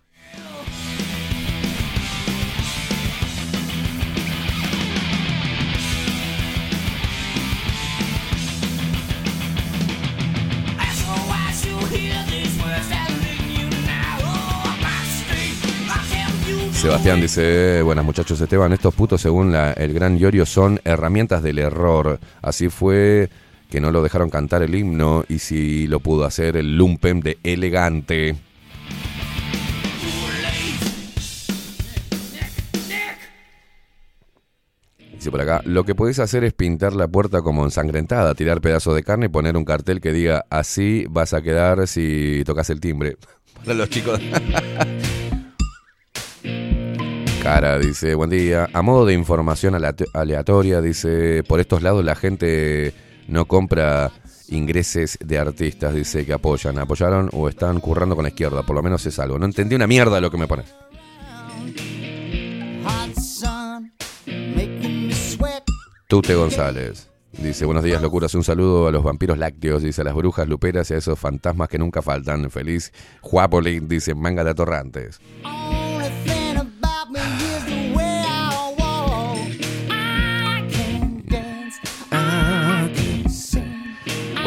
Sebastián dice, eh, buenas muchachos Esteban, estos putos según el gran Llorio son herramientas del error. Así fue que no lo dejaron cantar el himno y si lo pudo hacer el lumpen em de elegante. Dice por acá, lo que podés hacer es pintar la puerta como ensangrentada, tirar pedazos de carne y poner un cartel que diga, así vas a quedar si tocas el timbre. Para los chicos. Cara, dice, buen día. A modo de información aleatoria, dice, por estos lados la gente no compra ingreses de artistas, dice, que apoyan. ¿Apoyaron o están currando con la izquierda? Por lo menos es algo. No entendí una mierda lo que me pones. Tute González. Dice, buenos días, locuras. Un saludo a los vampiros lácteos, dice, a las brujas luperas y a esos fantasmas que nunca faltan. Feliz Juapoli, dice, manga de atorrantes.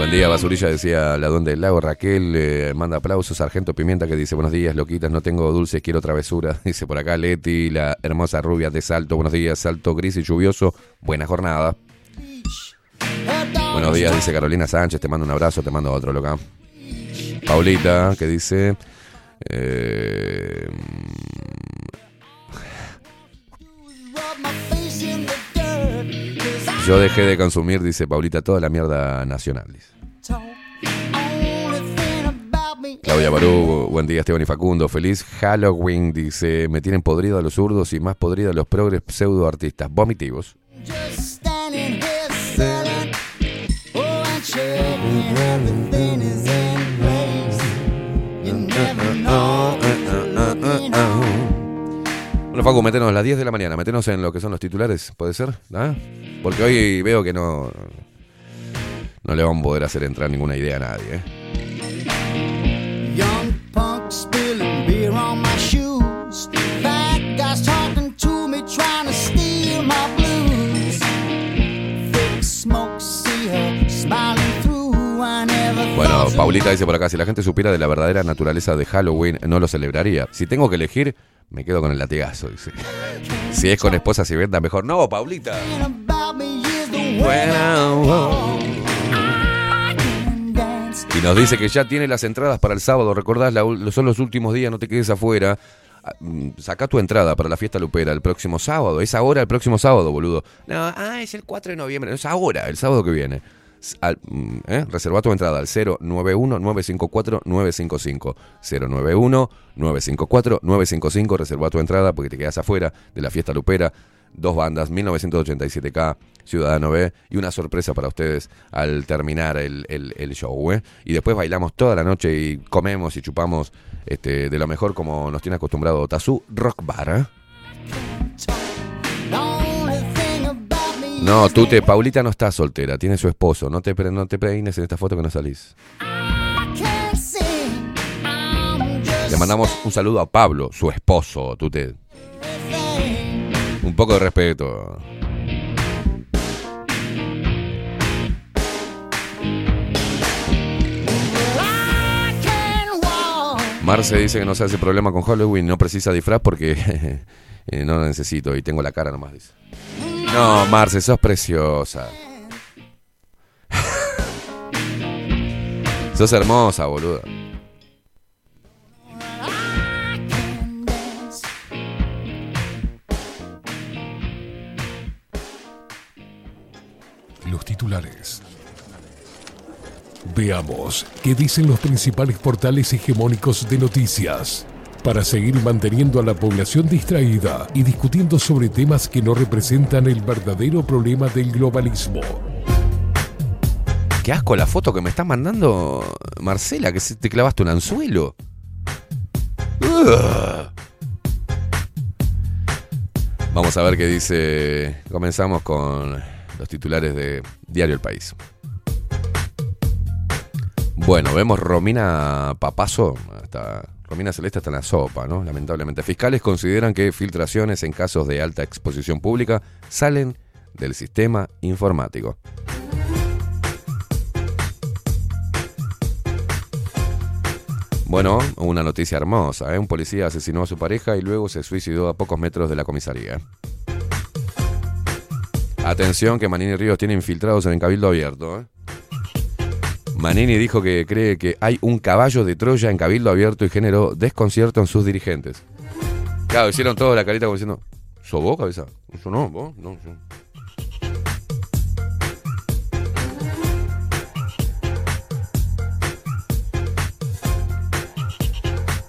Buen día, Basurilla, decía la don del lago. Raquel eh, manda aplausos. Sargento Pimienta que dice, buenos días, loquitas, no tengo dulces, quiero travesura. Dice por acá Leti, la hermosa rubia de Salto. Buenos días, Salto gris y lluvioso. Buena jornada. Buenos días, dice Carolina Sánchez. Te mando un abrazo, te mando otro, loca. Paulita, que dice... eh, yo dejé de consumir, dice Paulita, toda la mierda nacional. Claudia Barú, buen día Esteban y Facundo, feliz Halloween, dice, me tienen podrido a los zurdos y más podrido a los progres pseudo artistas vomitivos. Bueno, Facu, metenos a las 10 de la mañana, metenos en lo que son los titulares, ¿puede ser? ¿Ah? Porque hoy veo que no, no le vamos a poder hacer entrar ninguna idea a nadie. ¿eh? Bueno, Paulita dice por acá, si la gente supiera de la verdadera naturaleza de Halloween, no lo celebraría. Si tengo que elegir, me quedo con el latigazo, dice. Si es con esposa, si venda mejor. No, Paulita. Y nos dice que ya tiene las entradas para el sábado. Recordás, la son los últimos días, no te quedes afuera. Ah, mm, Saca tu entrada para la fiesta lupera el próximo sábado. Es ahora el próximo sábado, boludo. No, ah, es el 4 de noviembre. No, es ahora, el sábado que viene. Al- mm, ¿eh? Reserva tu entrada al 091-954-955. 091-954-955. Reserva tu entrada porque te quedas afuera de la fiesta lupera. Dos bandas, 1987K, Ciudadano B y una sorpresa para ustedes al terminar el, el- el show. ¿eh? Y después bailamos toda la noche y comemos y chupamos este, de lo mejor como nos tiene acostumbrado Tazú Rock Bar. ¿eh? No, tú te, Paulita no está soltera, tiene su esposo. No te, no te peines en esta foto que no salís. Le mandamos un saludo a Pablo, su esposo, tú te. Un poco de respeto. Marce dice que no se hace problema con Halloween, no precisa disfraz porque eh, no lo necesito y tengo la cara nomás. No, Marce, sos preciosa. sos hermosa, boludo.
Los titulares. Veamos qué dicen los principales portales hegemónicos de noticias para seguir manteniendo a la población distraída y discutiendo sobre temas que no representan el verdadero problema del globalismo.
Qué asco la foto que me estás mandando, Marcela, que te clavaste un anzuelo. Vamos a ver qué dice. Comenzamos con los titulares de Diario El País. Bueno, vemos Romina Papazo. Está, Romina Celeste está en la sopa, ¿no? Lamentablemente. Fiscales consideran que filtraciones en casos de alta exposición pública salen del sistema informático. Bueno, una noticia hermosa. ¿eh? Un policía asesinó a su pareja y luego se suicidó a pocos metros de la comisaría. Atención que Manini Ríos tiene infiltrados en el cabildo abierto. ¿eh? Manini dijo que cree que hay un caballo de Troya en Cabildo abierto y generó desconcierto en sus dirigentes. Claro, hicieron toda la carita como diciendo, ¿sos vos, cabeza? Yo no, vos, no, yo.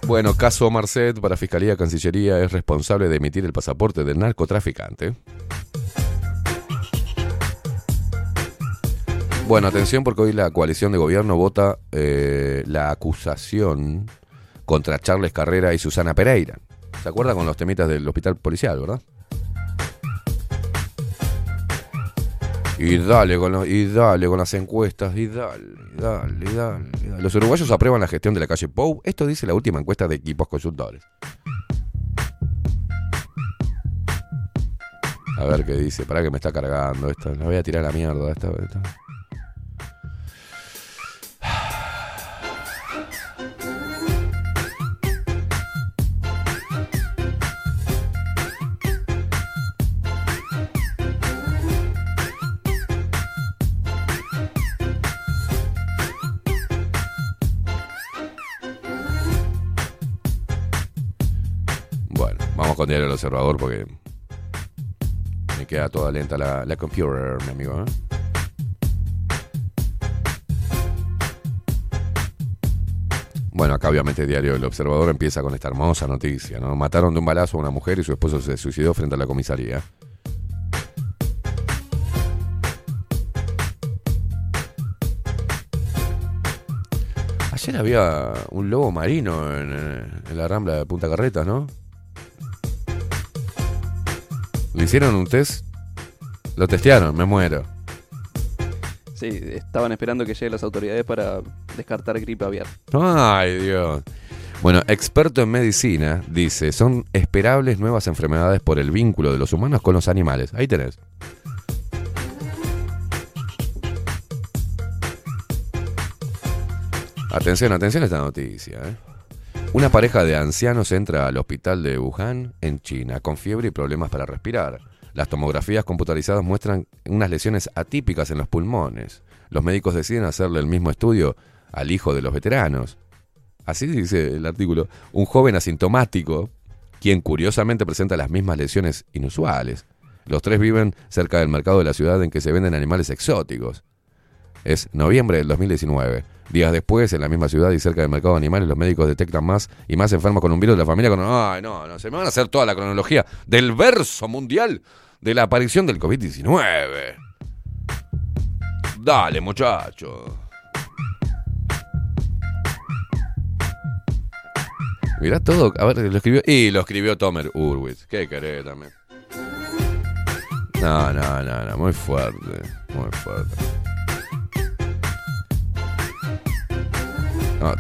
Bueno, caso Marcet para Fiscalía Cancillería es responsable de emitir el pasaporte del narcotraficante. Bueno, atención porque hoy la coalición de gobierno vota eh, la acusación contra Charles Carrera y Susana Pereira. ¿Se acuerda con los temitas del hospital policial, verdad? Y dale con los, y dale con las encuestas, y dale, dale, y dale. Los uruguayos aprueban la gestión de la calle Pou. Esto dice la última encuesta de equipos consultores. A ver qué dice. Para que me está cargando esto. La voy a tirar a la mierda. Esta, esta. Diario El Observador porque me queda toda lenta la, la computer, mi amigo. ¿eh? Bueno, acá obviamente Diario El Observador empieza con esta hermosa noticia, ¿no? Mataron de un balazo a una mujer y su esposo se suicidó frente a la comisaría. Ayer había un lobo marino en, en la rambla de Punta Carreta, ¿no? ¿Le hicieron un test? Lo testearon, me muero.
Sí, estaban esperando que lleguen las autoridades para descartar gripe aviar.
Ay, Dios. Bueno, experto en medicina dice, son esperables nuevas enfermedades por el vínculo de los humanos con los animales. Ahí tenés. Atención, atención a esta noticia. ¿eh? Una pareja de ancianos entra al hospital de Wuhan, en China, con fiebre y problemas para respirar. Las tomografías computarizadas muestran unas lesiones atípicas en los pulmones. Los médicos deciden hacerle el mismo estudio al hijo de los veteranos. Así dice el artículo. Un joven asintomático, quien curiosamente presenta las mismas lesiones inusuales. Los tres viven cerca del mercado de la ciudad en que se venden animales exóticos. Es noviembre del 2019. Días después, en la misma ciudad y cerca del mercado de animales, los médicos detectan más y más enfermos con un virus de la familia. Ay, no, no, se me van a hacer toda la cronología del verso mundial de la aparición del COVID-19. Dale, muchacho. Mirá todo. A ver, lo escribió. Y lo escribió Tomer Urwitz. ¿Qué querés también? No, no, no, no. Muy fuerte. Muy fuerte.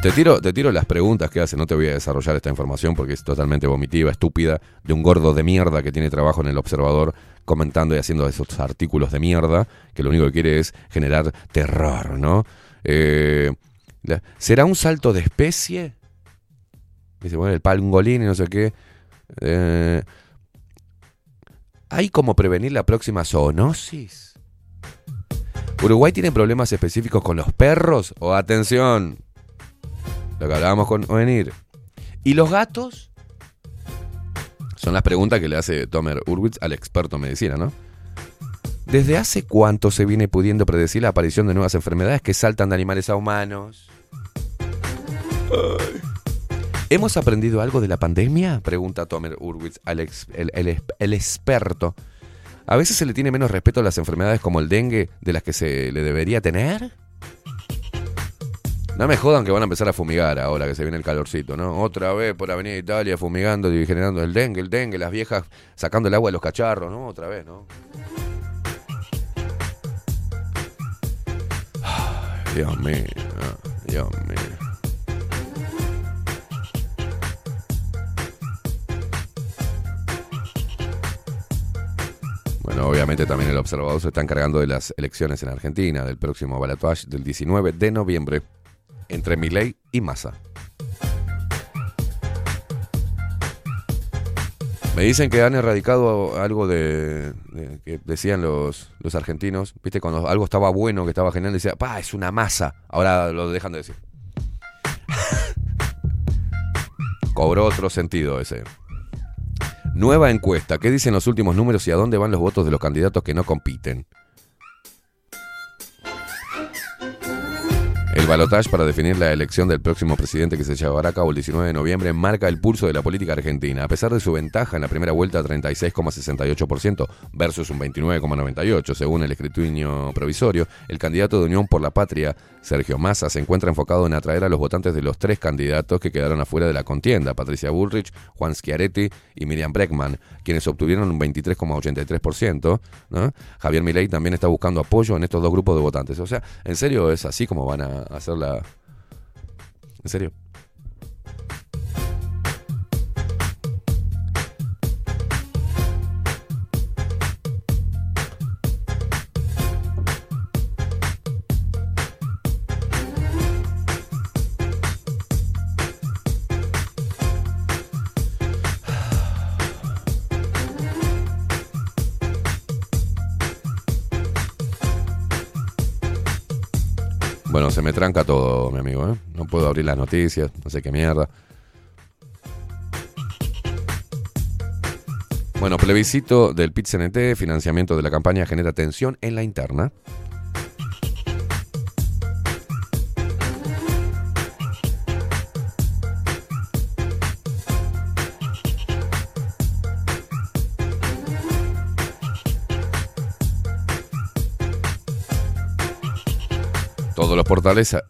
Te, tiro, te tiro las preguntas que hace, no te voy a desarrollar esta información porque es totalmente vomitiva, estúpida, de un gordo de mierda que tiene trabajo en el observador comentando y haciendo esos artículos de mierda que lo único que quiere es generar terror, ¿no? Eh, ¿Será un salto de especie? Dice, bueno, el pangolín y no sé qué. Eh, ¿Hay como prevenir la próxima zoonosis? ¿Uruguay tiene problemas específicos con los perros? O atención, lo que con Ovenir. ¿Y los gatos? Son las preguntas que le hace Tomer Urwitz al experto en medicina, ¿no? ¿Desde hace cuánto se viene pudiendo predecir la aparición de nuevas enfermedades que saltan de animales a humanos? ¿Hemos aprendido algo de la pandemia? Pregunta Tomer Urwitz al el experto. ¿A veces se le tiene menos respeto a las enfermedades como el dengue de las que se le debería tener? No me jodan que van a empezar a fumigar ahora que se viene el calorcito, ¿no? Otra vez por Avenida Italia fumigando y generando el dengue, el dengue, las viejas sacando el agua de los cacharros, ¿no? Otra vez, ¿no? Dios mío, Dios mío. Bueno, obviamente también el observador se está encargando de las elecciones en Argentina, del próximo balotaje del 19 de noviembre entre Milei y Massa. Me dicen que han erradicado algo de, que decían los, los argentinos, viste, cuando algo estaba bueno, que estaba genial, decía, pa, es una masa. Ahora lo dejan de decir. Cobró otro sentido ese. Nueva encuesta. ¿Qué dicen los últimos números y a dónde van los votos de los candidatos que no compiten? El balotaje para definir la elección del próximo presidente que se llevará a cabo el 19 de noviembre marca el pulso de la política argentina. A pesar de su ventaja en la primera vuelta 36,68% versus un 29,98% según el escrutinio provisorio, el candidato de Unión por la Patria, Sergio Massa, se encuentra enfocado en atraer a los votantes de los tres candidatos que quedaron afuera de la contienda, Patricia Bullrich, Juan Schiaretti y Miriam Breckman, quienes obtuvieron un 23,83%. ¿no? Javier Milei también está buscando apoyo en estos dos grupos de votantes. O sea, ¿en serio es así como van a hacer la... ¿En serio? Bueno, se me tranca todo, mi amigo. ¿eh? No puedo abrir las noticias, no sé qué mierda. Bueno, plebiscito del PIT-CNT, financiamiento de la campaña genera tensión en la interna.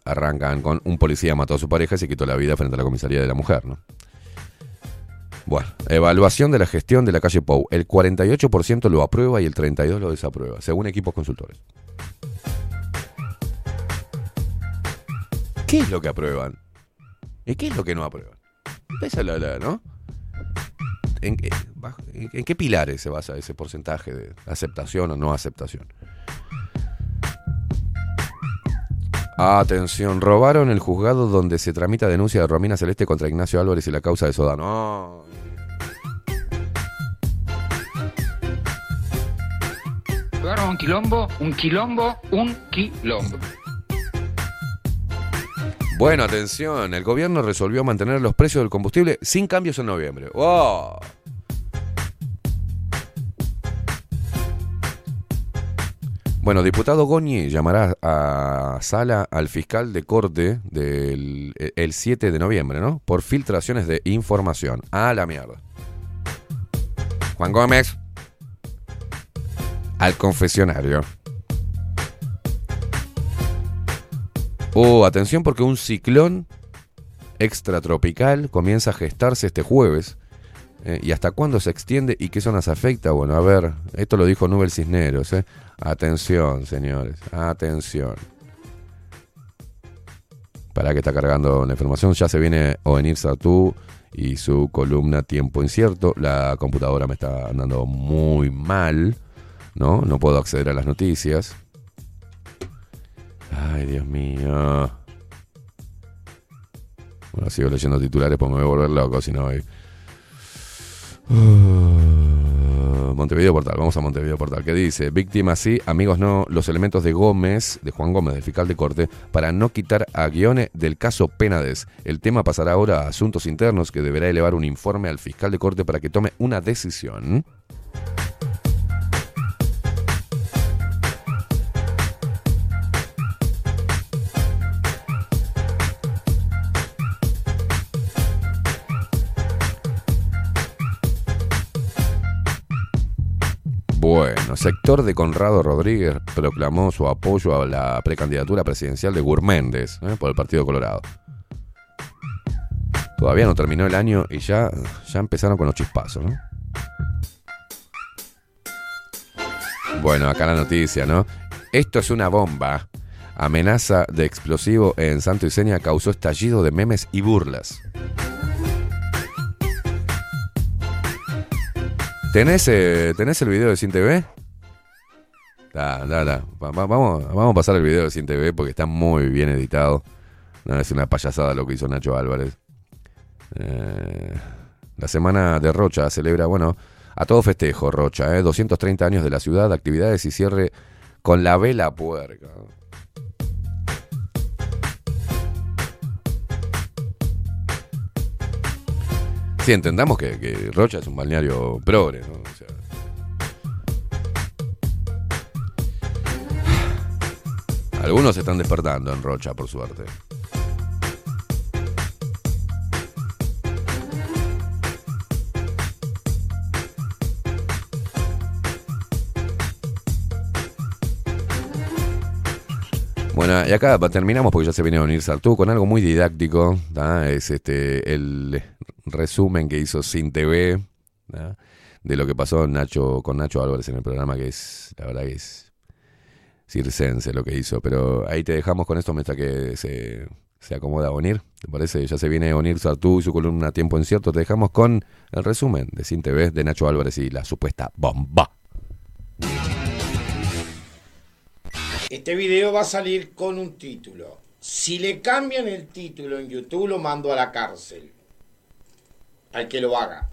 Arrancan con un policía mató a su pareja y se quitó la vida frente a la comisaría de la mujer, ¿no? Bueno, evaluación de la gestión de la calle Pou. El 48% lo aprueba y el 32% lo desaprueba, según equipos consultores. ¿Qué es lo que aprueban? ¿Y qué es lo que no aprueban? Esa es la, la- ¿no? ¿En, qué- bajo- en- en qué pilares se basa ese porcentaje de aceptación o no aceptación? Atención, robaron el juzgado donde se tramita denuncia de Romina Celeste contra Ignacio Álvarez y la causa de Soda. No.
Jugaron un quilombo, un quilombo, un quilombo.
Bueno, atención, el gobierno resolvió mantener los precios del combustible sin cambios en noviembre. ¡Wow! Bueno, diputado Goñi llamará a sala al fiscal de corte del el 7 de noviembre, ¿no? Por filtraciones de información. A la mierda. Juan Gómez. Al confesionario. Oh, atención porque un ciclón extratropical comienza a gestarse este jueves. Eh, ¿Y hasta cuándo se extiende y qué zonas afecta? Bueno, a ver, esto lo dijo Nubel Cisneros. ¿eh? Atención, señores, atención. Para que está cargando la información, ya se viene Ovenir Satú y su columna Tiempo Incierto. La computadora me está andando muy mal, ¿no? No puedo acceder a las noticias. Ay, Dios mío. Bueno, sigo leyendo titulares pues me voy a volver loco si no. Uh, Montevideo Portal, vamos a Montevideo Portal. ¿Qué dice? Víctimas sí, amigos no. Los elementos de Gómez, de Juan Gómez, del fiscal de corte, para no quitar a Guione del caso Penades. El tema pasará ahora a asuntos internos que deberá elevar un informe al fiscal de corte para que tome una decisión. Bueno, sector de Conrado Rodríguez proclamó su apoyo a la precandidatura presidencial de Gurméndez ¿eh? por el Partido Colorado. Todavía no terminó el año y ya, ya empezaron con los chispazos, ¿no? Bueno, acá la noticia, ¿no? Esto es una bomba. Amenaza de explosivo en Santo Iseña causó estallido de memes y burlas. ¿Tenés, eh, ¿Tenés el video de Sin TV? Da, da, da. Va- va- vamos, vamos a pasar el video de Sin TV porque está muy bien editado. No, es una payasada lo que hizo Nacho Álvarez. Eh, la semana de Rocha celebra, bueno, a todo festejo, Rocha, ¿eh? 230 años de la ciudad, actividades y cierre con la vela puerca. Sí, entendamos que, Rocha es un balneario progre, ¿no? O sea, Algunos se están despertando en Rocha, por suerte. Bueno, y acá terminamos porque ya se viene a unir Sartú con algo muy didáctico. ¿tá? Es este el resumen que hizo Sin TV de lo que pasó Nacho con Nacho Álvarez en el programa, que es, la verdad que es circense lo que hizo. Pero ahí te dejamos con esto mientras que se, se acomoda Onir. ¿Te parece? Ya se viene Onir Sartú y su columna Tiempo Incierto. Te dejamos con el resumen de Sin TV de Nacho Álvarez y la supuesta bomba.
Este video va a salir con un título. Si le cambian el título en YouTube, lo mando a la cárcel. Al que lo haga.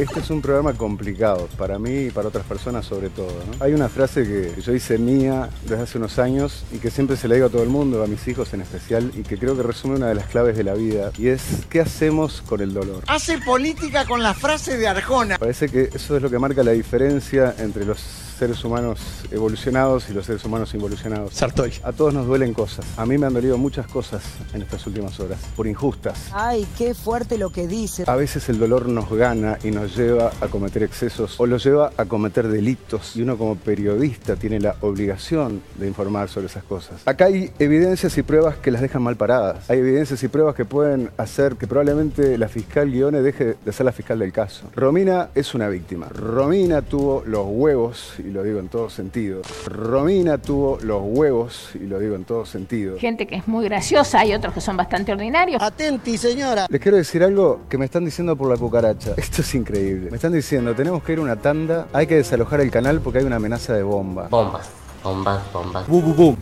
Este es un programa complicado, para mí y para otras personas sobre todo. ¿no? Hay una frase que yo hice mía desde hace unos años y que siempre se la digo a todo el mundo, a mis hijos en especial, y que creo que resume una de las claves de la vida, y es ¿qué hacemos con el dolor?
Hace política con la frase de Arjona.
Parece que eso es lo que marca la diferencia entre los seres humanos evolucionados y los seres humanos involucionados.
Sartoy.
A todos nos duelen cosas. A mí me han dolido muchas cosas en estas últimas horas, por injustas.
Ay, qué fuerte lo que dice.
A veces el dolor nos gana y nos lleva a cometer excesos o los lleva a cometer delitos y uno como periodista tiene la obligación de informar sobre esas cosas. Acá hay evidencias y pruebas que las dejan mal paradas. Hay evidencias y pruebas que pueden hacer que probablemente la fiscal Guione deje de ser la fiscal del caso. Romina es una víctima. Romina tuvo los huevos, y lo digo en todo sentido, Romina tuvo los huevos, y lo digo en todo sentido,
Gente que es muy graciosa, hay otros que son bastante ordinarios.
Atenti, señora.
Les quiero decir algo que me están diciendo por la cucaracha. Esto es increíble. Me están diciendo, tenemos que ir a una tanda, hay que desalojar el canal porque hay una amenaza de bomba.
Bombas, bombas, bombas.
Bu, bu,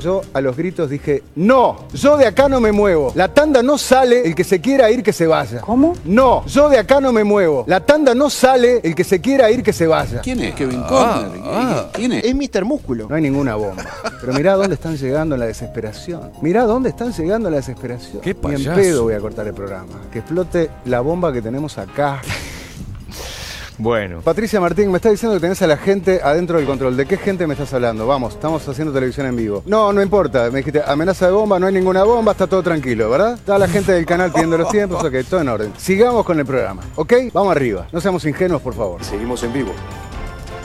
Yo a los gritos dije, no, yo de acá no me muevo. La tanda no sale, el que se quiera ir que se vaya.
¿Cómo?
No, yo de acá no me muevo. La tanda no sale, el que se quiera ir que se vaya.
¿Quién es? Kevin Conner. ¿Quién es?
Es Mr. Músculo.
No hay ninguna bomba. Pero mirá dónde están llegando en la desesperación. Mirá dónde están llegando en la desesperación.
Qué
Ni en
payaso.
pedo voy a cortar el programa. Que explote la bomba que tenemos acá.
Bueno.
Patricia Martín, me está diciendo que tenés a la gente adentro del control. ¿De qué gente me estás hablando? Vamos, estamos haciendo televisión en vivo. No, no importa. Me dijiste, amenaza de bomba, no hay ninguna bomba, está todo tranquilo, ¿verdad? Está la gente del canal pidiendo los tiempos, ok, todo en orden. Sigamos con el programa, ¿ok? Vamos arriba. No seamos ingenuos, por favor.
Seguimos en vivo.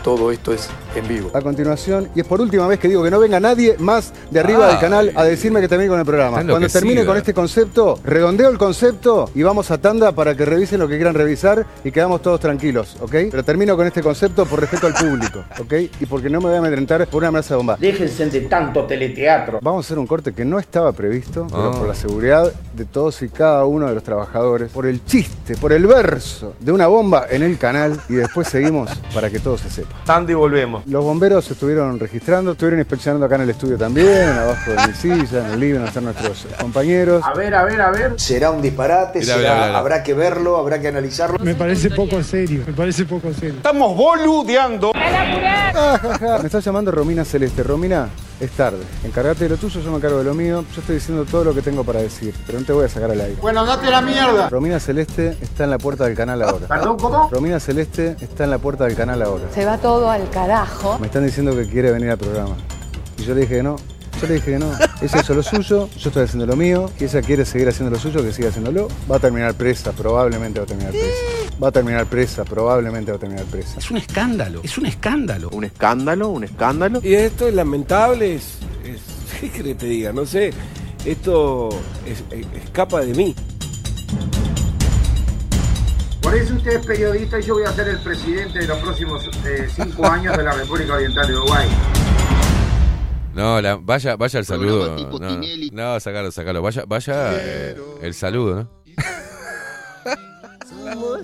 Todo esto es en vivo.
A continuación, y es por última vez que digo que no venga nadie más de arriba del canal a decirme que termine con el programa. Cuando termine con este concepto, redondeo el concepto y vamos a tanda para que revisen lo que quieran revisar y quedamos todos tranquilos, ¿ok? Pero termino con este concepto por respeto al público, ¿ok? Y porque no me voy a amedrentar por una amenaza de bomba.
Déjense de tanto teleteatro.
Vamos a hacer un corte que no estaba previsto, pero
Ah.
por la seguridad de todos y cada uno de los trabajadores, por el chiste, por el verso de una bomba en el canal y después seguimos para que todo se sepa.
Tanto y volvemos.
Los bomberos estuvieron registrando, estuvieron inspeccionando acá en el estudio también, abajo de mi silla, en el living, están nuestros compañeros.
A ver, a ver, a ver.
Será un disparate, será- habrá que verlo, habrá que analizarlo.
Me parece poco serio, me parece poco serio.
Estamos boludeando.
Ah, ja, ja. Me está llamando Romina Celeste. Romina, es tarde. Encárgate de lo tuyo, yo me encargo de lo mío. Yo estoy diciendo todo lo que tengo para decir, pero no te voy a sacar al aire.
Bueno, date la mierda.
Romina Celeste está en la puerta del canal ahora.
Perdón, ¿cómo?
Romina Celeste está en la puerta del canal ahora.
Se va todo al carajo.
Me están diciendo que quiere venir al programa. Y yo le dije que no. Yo le dije que no. Ella hizo lo suyo, yo estoy haciendo lo mío. Y ella quiere seguir haciendo lo suyo, que siga haciéndolo. Va a terminar presa, probablemente va a terminar presa. Va a terminar presa, probablemente va a terminar presa.
Es un escándalo, es un escándalo.
Un escándalo, un escándalo.
Y esto es lamentable, es, es- ¿qué querés que te diga? No sé, esto es- es- escapa de mí.
Por eso usted es periodista y yo voy a ser el presidente de los próximos eh, cinco años de la República Oriental de Uruguay.
No, la- vaya, vaya el saludo.
Tipo
No, no, sacalo, sacalo. Vaya, vaya eh, el saludo, ¿no?
Somos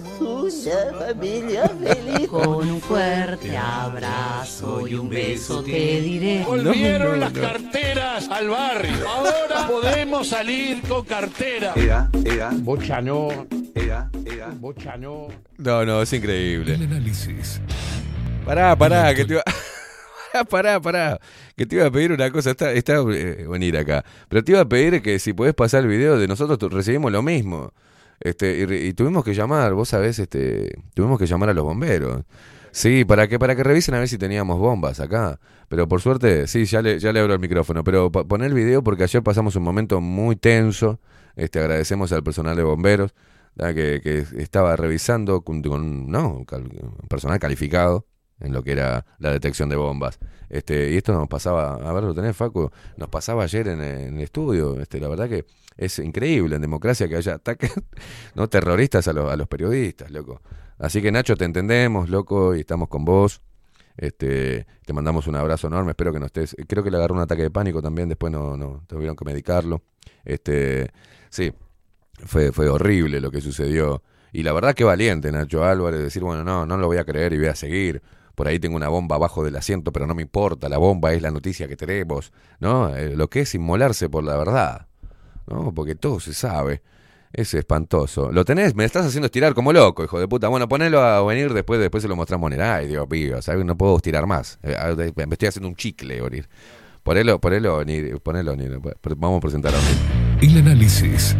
una familia feliz.
Con un fuerte abrazo y un beso te diré.
Volvieron las carteras al barrio. Ahora podemos salir con cartera.
Ea, ea,
Bocha no.
ea, ea.
Bocha no.
No, no, es increíble.
El análisis.
Pará, pará, que te iba. Pará, pará. Que te iba a pedir una cosa. Está, está eh, venir acá. Pero te iba a pedir que si podés pasar el video de nosotros recibimos lo mismo. Este, y, tuvimos que llamar, vos sabés, este, tuvimos que llamar a los bomberos. Sí, para que, para que revisen a ver si teníamos bombas acá. Pero por suerte, sí, ya le, ya le abro el micrófono. Pero poné el video porque ayer pasamos un momento muy tenso. Este, agradecemos al personal de bomberos que, que estaba revisando con, no, personal calificado en lo que era la detección de bombas. Este, y esto nos pasaba, a ver, lo tenés, Facu, nos pasaba ayer en, el estudio. Este, la verdad que es increíble en democracia que haya ataques no terroristas a, los a los periodistas, loco. Así que Nacho, te entendemos, loco, y estamos con vos. Este, te mandamos un abrazo enorme, espero que no estés. Creo que le agarró un ataque de pánico también, después no, no tuvieron que medicarlo. Este, sí, fue, fue horrible lo que sucedió. Y la verdad que valiente Nacho Álvarez, decir, bueno, no, no lo voy a creer y voy a seguir. Por ahí tengo una bomba abajo del asiento, pero no me importa, la bomba es la noticia que tenemos, ¿no? Eh, lo que es inmolarse por la verdad, ¿no? Porque todo se sabe. Es espantoso. ¿Lo tenés? Me estás haciendo estirar como loco, hijo de puta. Bueno, ponelo a venir después, después se lo mostramos en el Ay, Dios mío, ¿sabes? No puedo estirar más. Eh, me estoy haciendo un chicle, Orir. Ponelo, ponelo, Onir, ponelo, Onir. Vamos a presentar Onir.
El análisis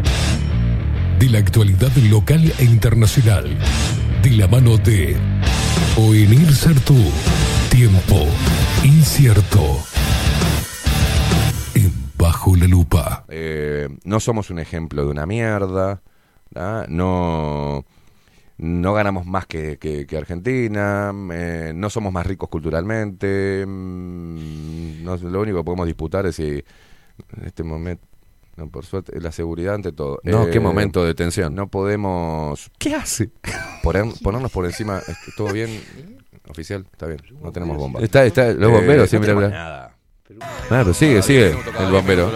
de la actualidad local e internacional. De la mano de Oenir Sartú. Tiempo incierto. En Bajo la Lupa.
Eh, no somos un ejemplo de una mierda. No, no ganamos más que, Argentina. eh, no somos más ricos culturalmente. mm, lo único que podemos disputar es si en este momento. No, por suerte, la seguridad ante todo. No,
Eh,
qué momento de tensión. No podemos. ¿Qué hace? ponernos por encima. ¿Todo bien? Oficial, está bien. No tenemos bomba.
Está- está- los bomberos, sí,
no
mira,
nada. Claro, sigue, sigue el bombero.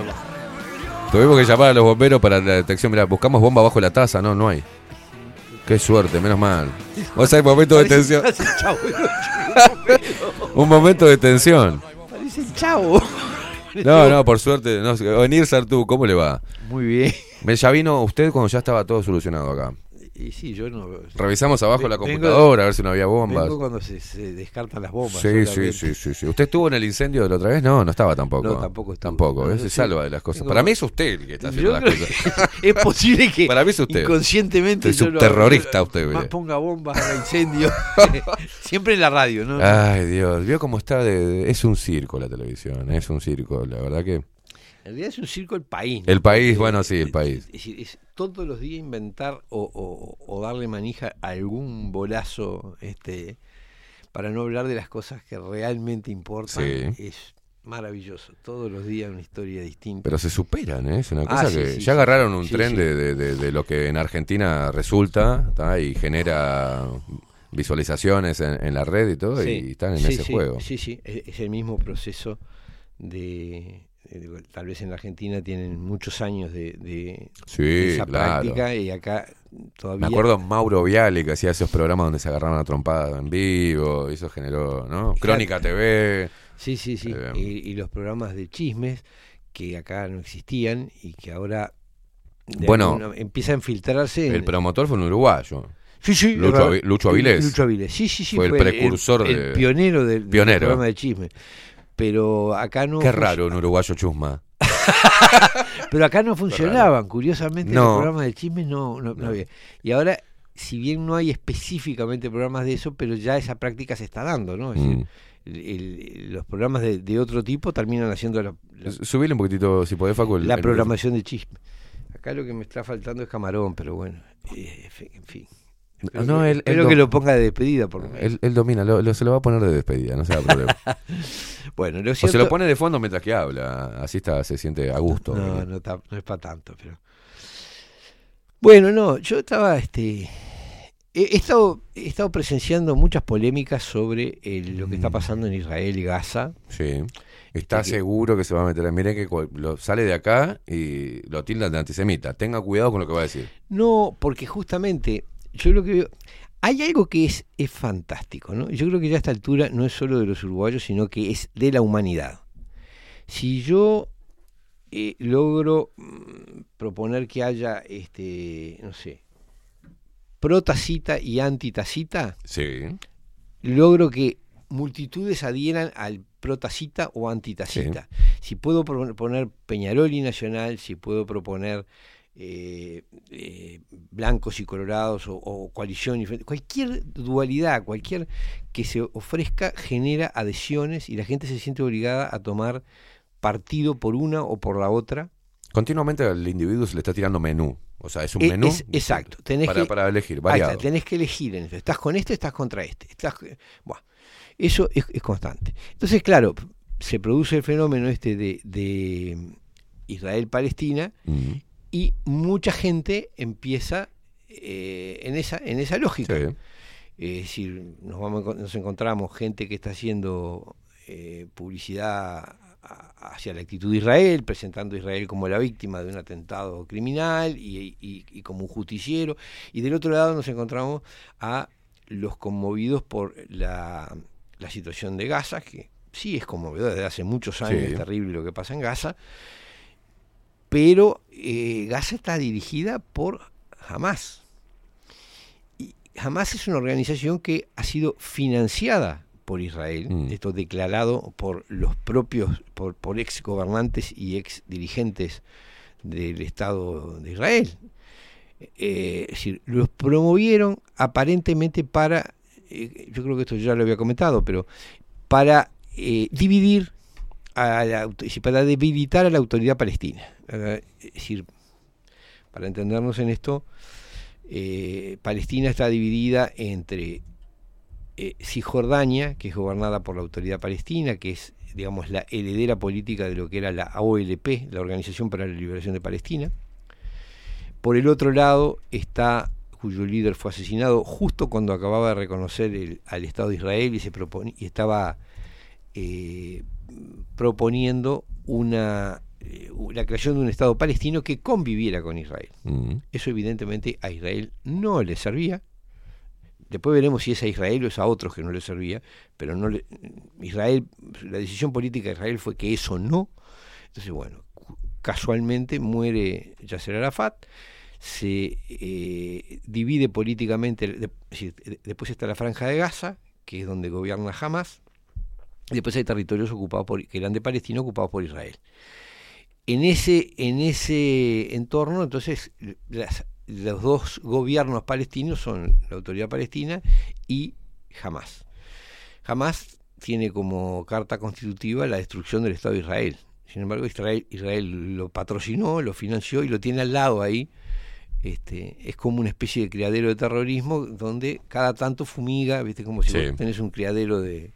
Tuvimos que llamar a los bomberos para la detección. Mira, buscamos bomba bajo la taza. No, no hay. Qué suerte, menos mal. Vos sabés, momento de tensión. Un momento de tensión.
Parece el chavo.
No, no, por suerte. No. Venir Sartú, ¿cómo le va?
Muy bien.
Me- Ya vino usted cuando ya estaba todo solucionado acá.
Y sí, yo no.
Revisamos abajo la computadora a ver si no había bombas.
Vengo cuando se, se descartan las bombas.
Sí, sí, sí, sí, sí. ¿Usted estuvo en el incendio de la otra vez? No, no estaba tampoco.
No, tampoco estuve.
Tampoco,
No,
¿eh? se salva de las cosas.
Tengo-
Para mí es usted el que está haciendo
Yo
las cosas.
es posible que
Para mí es usted.
inconscientemente
Es
yo
un
lo-
terrorista
yo-
usted,
más ponga bombas al incendio. Siempre en la radio, ¿no?
Ay, Dios. Vio cómo está de- Es un circo la televisión. Es un circo, la verdad que.
En realidad es un circo el país.
El país, bueno, sí, el país.
Es decir, es todos los días inventar o, o- o darle manija a algún bolazo, este, para no hablar de las cosas que realmente importan.
Sí.
Es maravilloso. Todos los días una historia distinta.
Pero se superan, ¿eh? Es una
Ah,
cosa
sí,
que
sí,
ya agarraron un tren. De, de- de- de lo que en Argentina resulta ¿tá? y genera visualizaciones en, en la red y todo, y están en ese juego.
Sí, sí, es, es el mismo proceso de- Tal vez en la Argentina tienen muchos años de, de-
Sí,
de esa
claro.
práctica y acá todavía.
Me acuerdo Mauro Viale que hacía esos programas donde se agarraban a trompada en vivo, y eso generó, ¿no? Crónica TV.
Sí, sí, sí.
Eh,
y, y los programas de chismes que acá no existían y que ahora
Bueno,
alguna- empieza a infiltrarse. en-
El promotor fue un uruguayo.
Sí, sí,
Lucho, Lucho Avilés.
Lucho Avilés, sí, sí, sí.
Fue, el precursor
el,
de.
el pionero del, del
Pionero.
programa de chismes. Pero acá no.
Qué raro un uruguayo chusma.
Pero acá no funcionaban, curiosamente
No.
los programas de chismes no, no, no había. Y ahora, si bien no hay específicamente programas de eso, pero ya esa práctica se está dando, ¿no? Es decir,
Mm.
el- el- los programas de, de otro tipo terminan haciendo la, la-
Subile un poquitito, si podés, Facu. el-
la programación de chisme. Acá lo que me está faltando es camarón, pero bueno, eh, en fin. Espero,
No,
que,
él-
espero
él
que lo ponga de despedida, por.
Él, él domina, lo, lo- se lo va a poner de despedida, no se da problema.
Bueno, lo
O se
cierto-
lo pone de fondo mientras que habla, así está, se siente a gusto.
No, no, es para tanto, pero. Bueno, no, yo estaba, este, he, estado, he estado presenciando muchas polémicas sobre eh, lo que está
Mm.
pasando en Israel y Gaza.
Sí. Está
Este que-
seguro que se va a meter. Miren que lo, sale de acá y lo tildan de antisemita. Tenga cuidado con lo que va a decir.
No, porque justamente yo lo que veo, hay algo que es, es fantástico, ¿no? Yo creo que ya a esta altura no es solo de los uruguayos, sino que es de la humanidad. Si yo eh, logro mm, proponer que haya, este, no sé, protacita y antitacita,
Sí.
logro que multitudes adhieran al protacita o antitacita. Si puedo pro- poner Peñarol y Nacional, si puedo proponer eh, eh, blancos y colorados o, o coalición cualquier dualidad, cualquier que se ofrezca genera adhesiones y la gente se siente obligada a tomar partido por una o por la otra.
Continuamente al individuo se le está tirando menú. O sea, es un
E-
menú
es- exacto. Tenés
para,
que,
para elegir, variado.
está, tenés que elegir. en. Estás con este, estás contra este. Estás, eso es, es constante. Entonces, claro, se produce el fenómeno este de, de Israel-Palestina. Y mucha gente empieza eh, en, esa, en esa lógica.
Sí.
Es decir, nos, vamos, nos encontramos gente que está haciendo eh, publicidad hacia la actitud de Israel, presentando a Israel como la víctima de un atentado criminal y, y- y como un justiciero. Y del otro lado nos encontramos a los conmovidos por la, la situación de Gaza, que sí es conmovedora desde hace muchos años,
Sí.
es terrible lo que pasa en Gaza, pero eh, Gaza está dirigida por Hamas. Y Hamas es una organización que ha sido financiada por Israel, esto declarado por los propios, por, por ex gobernantes y ex dirigentes del Estado de Israel. Eh, es decir, los promovieron aparentemente para, eh, yo creo que esto ya lo había comentado, pero para eh, dividir, para debilitar a la autoridad palestina. Es decir, para entendernos en esto, eh, Palestina está dividida entre eh, Cisjordania, que es gobernada por la autoridad palestina, que es, digamos, la heredera política de lo que era la OLP, la Organización para la Liberación de Palestina. Por el otro lado está, cuyo líder fue asesinado justo cuando acababa de reconocer el- al Estado de Israel y, se propone- y estaba eh, proponiendo una eh, la creación de un Estado palestino que conviviera con Israel.
Mm.
Eso evidentemente a Israel no le servía. Después veremos si es a Israel o es a otros que no le servía, pero no le, Israel, la decisión política de Israel fue que eso no. Entonces, bueno, casualmente muere Yasser Arafat, se eh, divide políticamente, de- de- después está la franja de Gaza, que es donde gobierna Hamas, después hay territorios ocupados por, que eran de Palestina ocupados por Israel. En ese, en ese entorno, entonces, las- los dos gobiernos palestinos son la autoridad palestina y Hamas. Hamas tiene como carta constitutiva la destrucción del Estado de Israel. Sin embargo, Israel, Israel lo patrocinó, lo financió y lo tiene al lado ahí. Este, es como una especie de criadero de terrorismo donde cada tanto fumiga, viste, como si
Sí.
vos tenés un criadero de,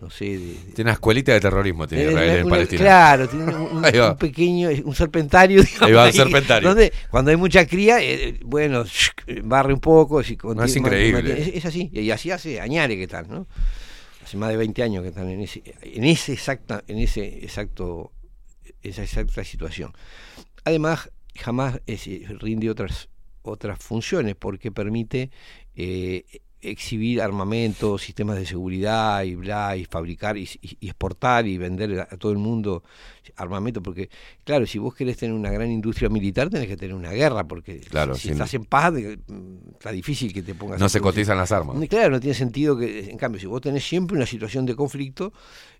no sé, de,
Tiene una escuelita de terrorismo, tiene
Eh,
Israel en
una-
Palestina.
Claro, tiene un, pequeño, un serpentario.
Ahí va, un
digamos,
serpentario.
Donde cuando hay mucha cría, eh, bueno, barre un poco. Si
No, es increíble.
es, es así, y así hace Añare que tal, ¿no? Hace más de 20 años que están en ese, en ese exacta, en ese exacto, esa exacta situación. Además, jamás eh, rinde otras otras funciones porque permite eh, exhibir armamento, sistemas de seguridad y bla, y fabricar y, exportar y vender a, todo el mundo armamento, porque claro, si vos querés tener una gran industria militar tenés que tener una guerra, porque
Claro,
si estás en paz mm, está difícil que te pongas
No se cotizan las armas.
Ni- Claro, no tiene sentido que, en cambio, si vos tenés siempre una situación de conflicto,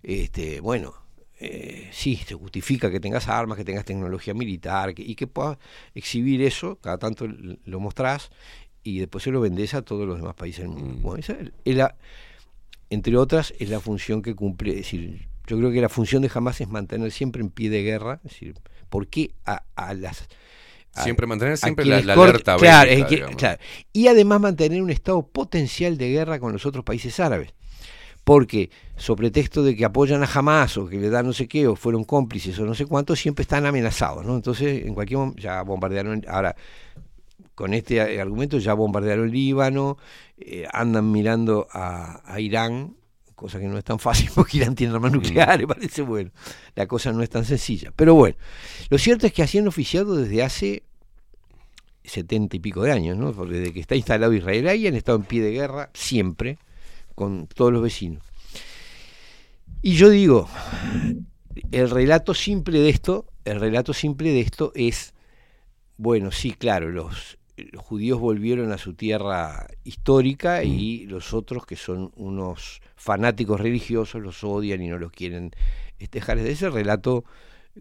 este, bueno, eh, sí, se justifica que tengas armas, que tengas tecnología militar que- y que puedas exhibir eso, cada tanto lo mostrás y después se lo vendés a todos los demás países del mundo. Bueno, esa es la, entre otras, es la función que cumple, es decir, yo creo que la función de Hamas es mantener siempre en pie de guerra, es decir, ¿por qué a, a las... a-
Siempre mantener siempre la- la alerta
claro,
bélica,
es que-
digamos.
claro. Y además mantener un estado potencial de guerra con los otros países árabes. Porque, sobre pretexto de que apoyan a Hamas o que le dan no sé qué, o fueron cómplices o no sé cuánto, siempre están amenazados, ¿no? Entonces, en cualquier momento, ya bombardearon, ahora, con este a- argumento ya bombardearon Líbano, eh, andan mirando a, a Irán, cosa que no es tan fácil porque Irán tiene armas nucleares, parece bueno. La cosa no es tan sencilla. Pero bueno, lo cierto es que así han oficiado desde hace setenta y pico de años, ¿no? Porque Desde que está instalado Israel ahí han estado en pie de guerra siempre con todos los vecinos. Y yo digo, el relato simple de esto, el relato simple de esto es, bueno, sí, claro, los los judíos volvieron a su tierra histórica y los otros que son unos fanáticos religiosos los odian y no los quieren este, dejar. Es ese relato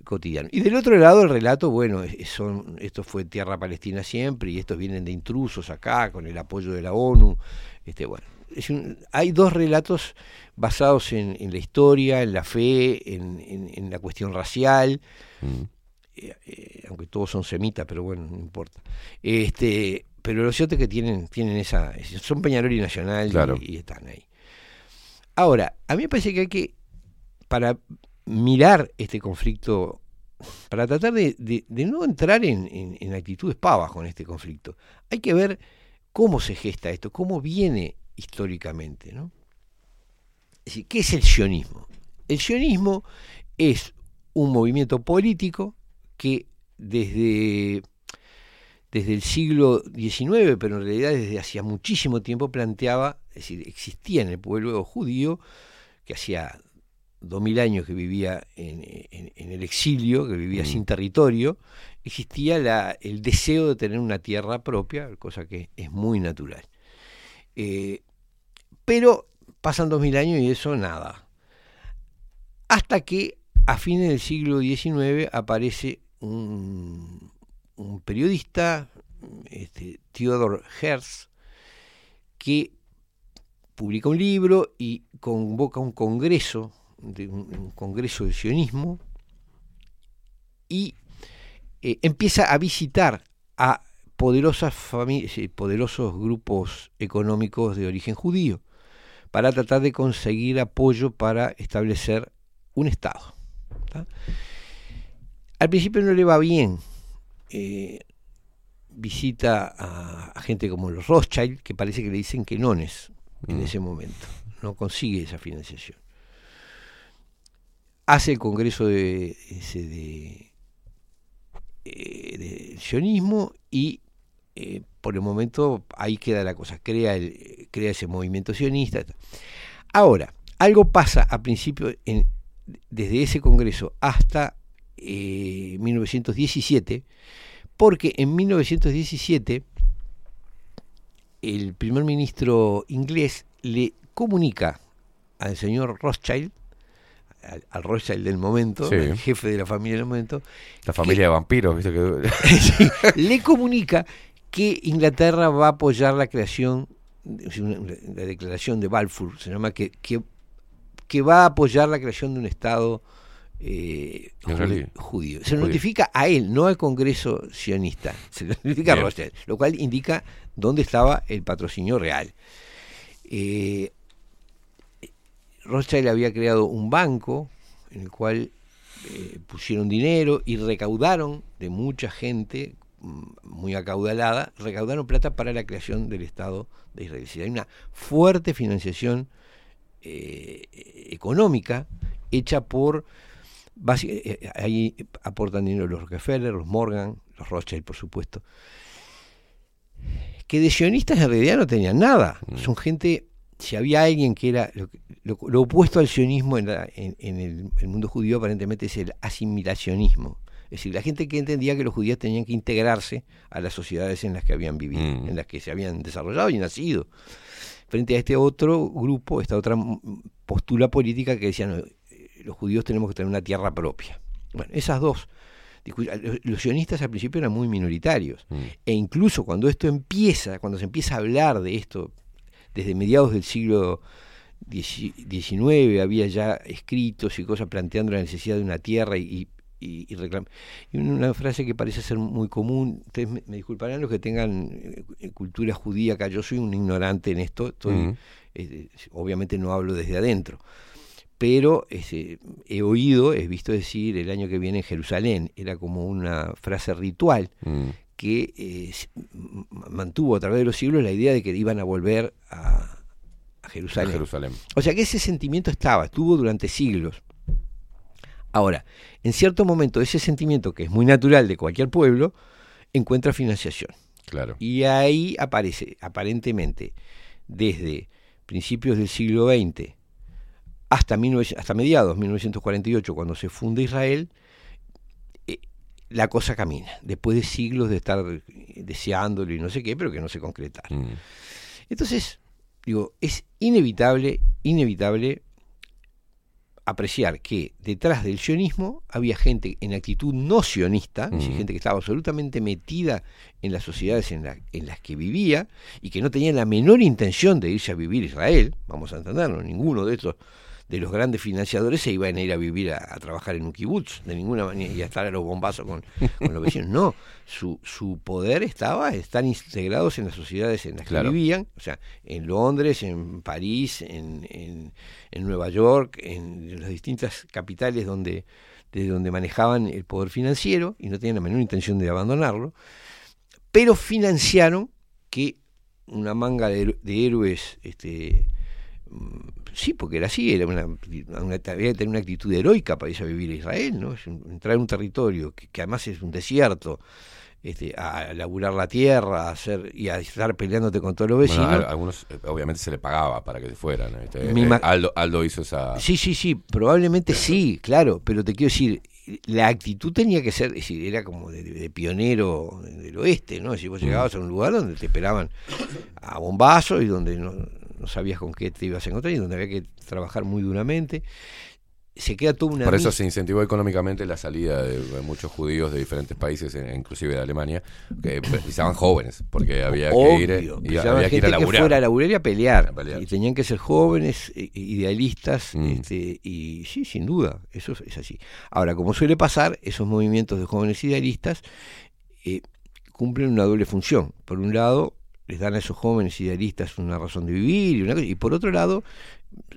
cotidiano. Y del otro lado el relato, bueno, son, esto fue tierra palestina siempre y estos vienen de intrusos acá con el apoyo de la ONU. Este, bueno, es un- hay dos relatos basados en, en la historia, en la fe, en, en- en la cuestión racial, eh, eh, aunque todos son semitas, pero bueno, no importa. Este, pero lo cierto es que tienen, tienen esa, son Peñarol y Nacional y-
Claro.
y, están ahí. Ahora, a mí me parece que hay que, para mirar este conflicto, para tratar de, de- de no entrar en, en- en actitudes pavas con este conflicto, hay que ver cómo se gesta esto, cómo viene históricamente, ¿no? Es decir, ¿qué es el sionismo? El sionismo es un movimiento político que desde, desde el siglo XIX, pero en realidad desde hacía muchísimo tiempo planteaba, es decir, existía en el pueblo judío, que hacía dos mil años que vivía en, en- en el exilio, que vivía sin territorio, existía la- el deseo de tener una tierra propia, cosa que es muy natural. Eh, pero pasan dos mil años y eso nada. Hasta que a fines del siglo XIX aparece un, un periodista, este, Theodor Herz, que publica un libro y convoca un congreso, de un, congreso de sionismo, y eh, empieza a visitar a poderosas poderosos grupos económicos de origen judío, para tratar de conseguir apoyo para establecer un Estado. Al principio no le va bien. eh, visita a, a gente como los Rothschild, que parece que le dicen que nones en
Mm.
ese momento. No consigue esa financiación. Hace el congreso de, ese de, eh, de sionismo y eh, por el momento ahí queda la cosa. Crea, el, crea ese movimiento sionista. Ahora, algo pasa a principio, en, desde ese congreso hasta eh, 1917, porque en 1917 el primer ministro inglés le comunica al señor Rothschild, al, al Rothschild del momento,
Sí.
al jefe de la familia del momento,
La familia de vampiros, ¿viste? Que...
Le comunica que Inglaterra va a apoyar la creación, la declaración de Balfour, se llama que, que, que va a apoyar la creación de un Estado eh, judío. Se
Judío.
notifica a él, no al Congreso sionista, se lo notifica a. Rothschild, lo cual indica dónde estaba el patrocinio real. Eh, Rothschild había creado un banco en el cual eh, pusieron dinero y recaudaron de mucha gente mm, muy acaudalada, recaudaron plata para la creación del Estado de Israel. Hay una fuerte financiación eh, económica hecha por ahí aportan dinero los Rockefeller, los Morgan, los Rothschild, por supuesto, que de sionistas en realidad no tenían nada. Son gente, si había alguien que era lo, lo- lo opuesto al sionismo en, la- en- en el, el mundo judío, aparentemente es el asimilacionismo. Es decir, la gente que entendía que los judíos tenían que integrarse a las sociedades en las que habían vivido, en las que se habían desarrollado y nacido. Frente a este otro grupo, esta otra mm, postura política que decían, eh, los judíos tenemos que tener una tierra propia. Bueno, esas dos. Los, sionistas al principio eran muy minoritarios. E incluso cuando esto empieza, cuando se empieza a hablar de esto, desde mediados del siglo XIX había ya escritos y cosas planteando la necesidad de una tierra y, y, y reclam- y una frase que parece ser muy común, ustedes me, me disculparán los que tengan eh, cultura judía acá, yo soy un ignorante en esto, estoy,
Mm.
eh, obviamente no hablo desde adentro, pero este, he oído, he visto decir el año que viene en Jerusalén, era como una frase ritual
Mm.
que eh, mantuvo a través de los siglos la idea de que iban a volver a, a Jerusalén.
A Jerusalén.
O sea que ese sentimiento estaba, estuvo durante siglos. Ahora, en cierto momento ese sentimiento, que es muy natural de cualquier pueblo, encuentra financiación.
Claro.
Y ahí aparece, aparentemente, desde principios del siglo XX hasta, 19 hasta mediados 1948, cuando se funda Israel, eh, la cosa camina, después de siglos de estar deseándolo y no sé qué, pero que no se concretara.
Mm.
Entonces, digo, es inevitable, inevitable apreciar que detrás del sionismo había gente en actitud no sionista, es decir,
Ujú.
gente que estaba absolutamente metida en las sociedades en, la- en las que vivía y que no tenía la menor intención de irse a vivir a Israel, vamos a entenderlo, ninguno de estos de los grandes financiadores se iban a ir a vivir a, a trabajar en un kibutz, de ninguna manera, y a estar a los bombazos con, con los vecinos. No, su, su poder estaba, están integrados en las sociedades en las que
Claro.
vivían, o sea, en Londres, en París, en, en, en Nueva York, en las distintas capitales donde, de donde manejaban el poder financiero y no tenían la menor intención de abandonarlo, pero financiaron que una manga de, de héroes este, mm, sí, porque era así, era una, una- había que tener una actitud heroica para irse a vivir a Israel, ¿no? Entrar en un territorio que, que además es un desierto, este, a laburar la tierra, a hacer y a estar peleándote con todos los vecinos.
a, a algunos eh, obviamente se le pagaba para que se fueran. Eh, Aldo, Aldo hizo esa...
Sí, sí, sí, probablemente sí, claro, pero te quiero decir, la actitud tenía que ser, es decir, era como de, de pionero del oeste, ¿no? Decir, vos llegabas a un lugar donde te esperaban a bombazo y donde no, no sabías con qué te ibas a encontrar y donde había que trabajar muy duramente. Se queda toda una...
Por eso se incentivó económicamente la salida de muchos judíos de diferentes países, inclusive de Alemania, que precisaban jóvenes, porque había que ir, y había que ir a laburar.
fuera a laburar y a pelear.
A pelear.
Y tenían que ser jóvenes, idealistas,
Mm.
este, y sí, sin duda, eso es- es así. Ahora, como suele pasar, esos movimientos de jóvenes idealistas eh, cumplen una doble función. Por un lado, les dan a esos jóvenes idealistas una razón de vivir, y, una cosa, y por otro lado,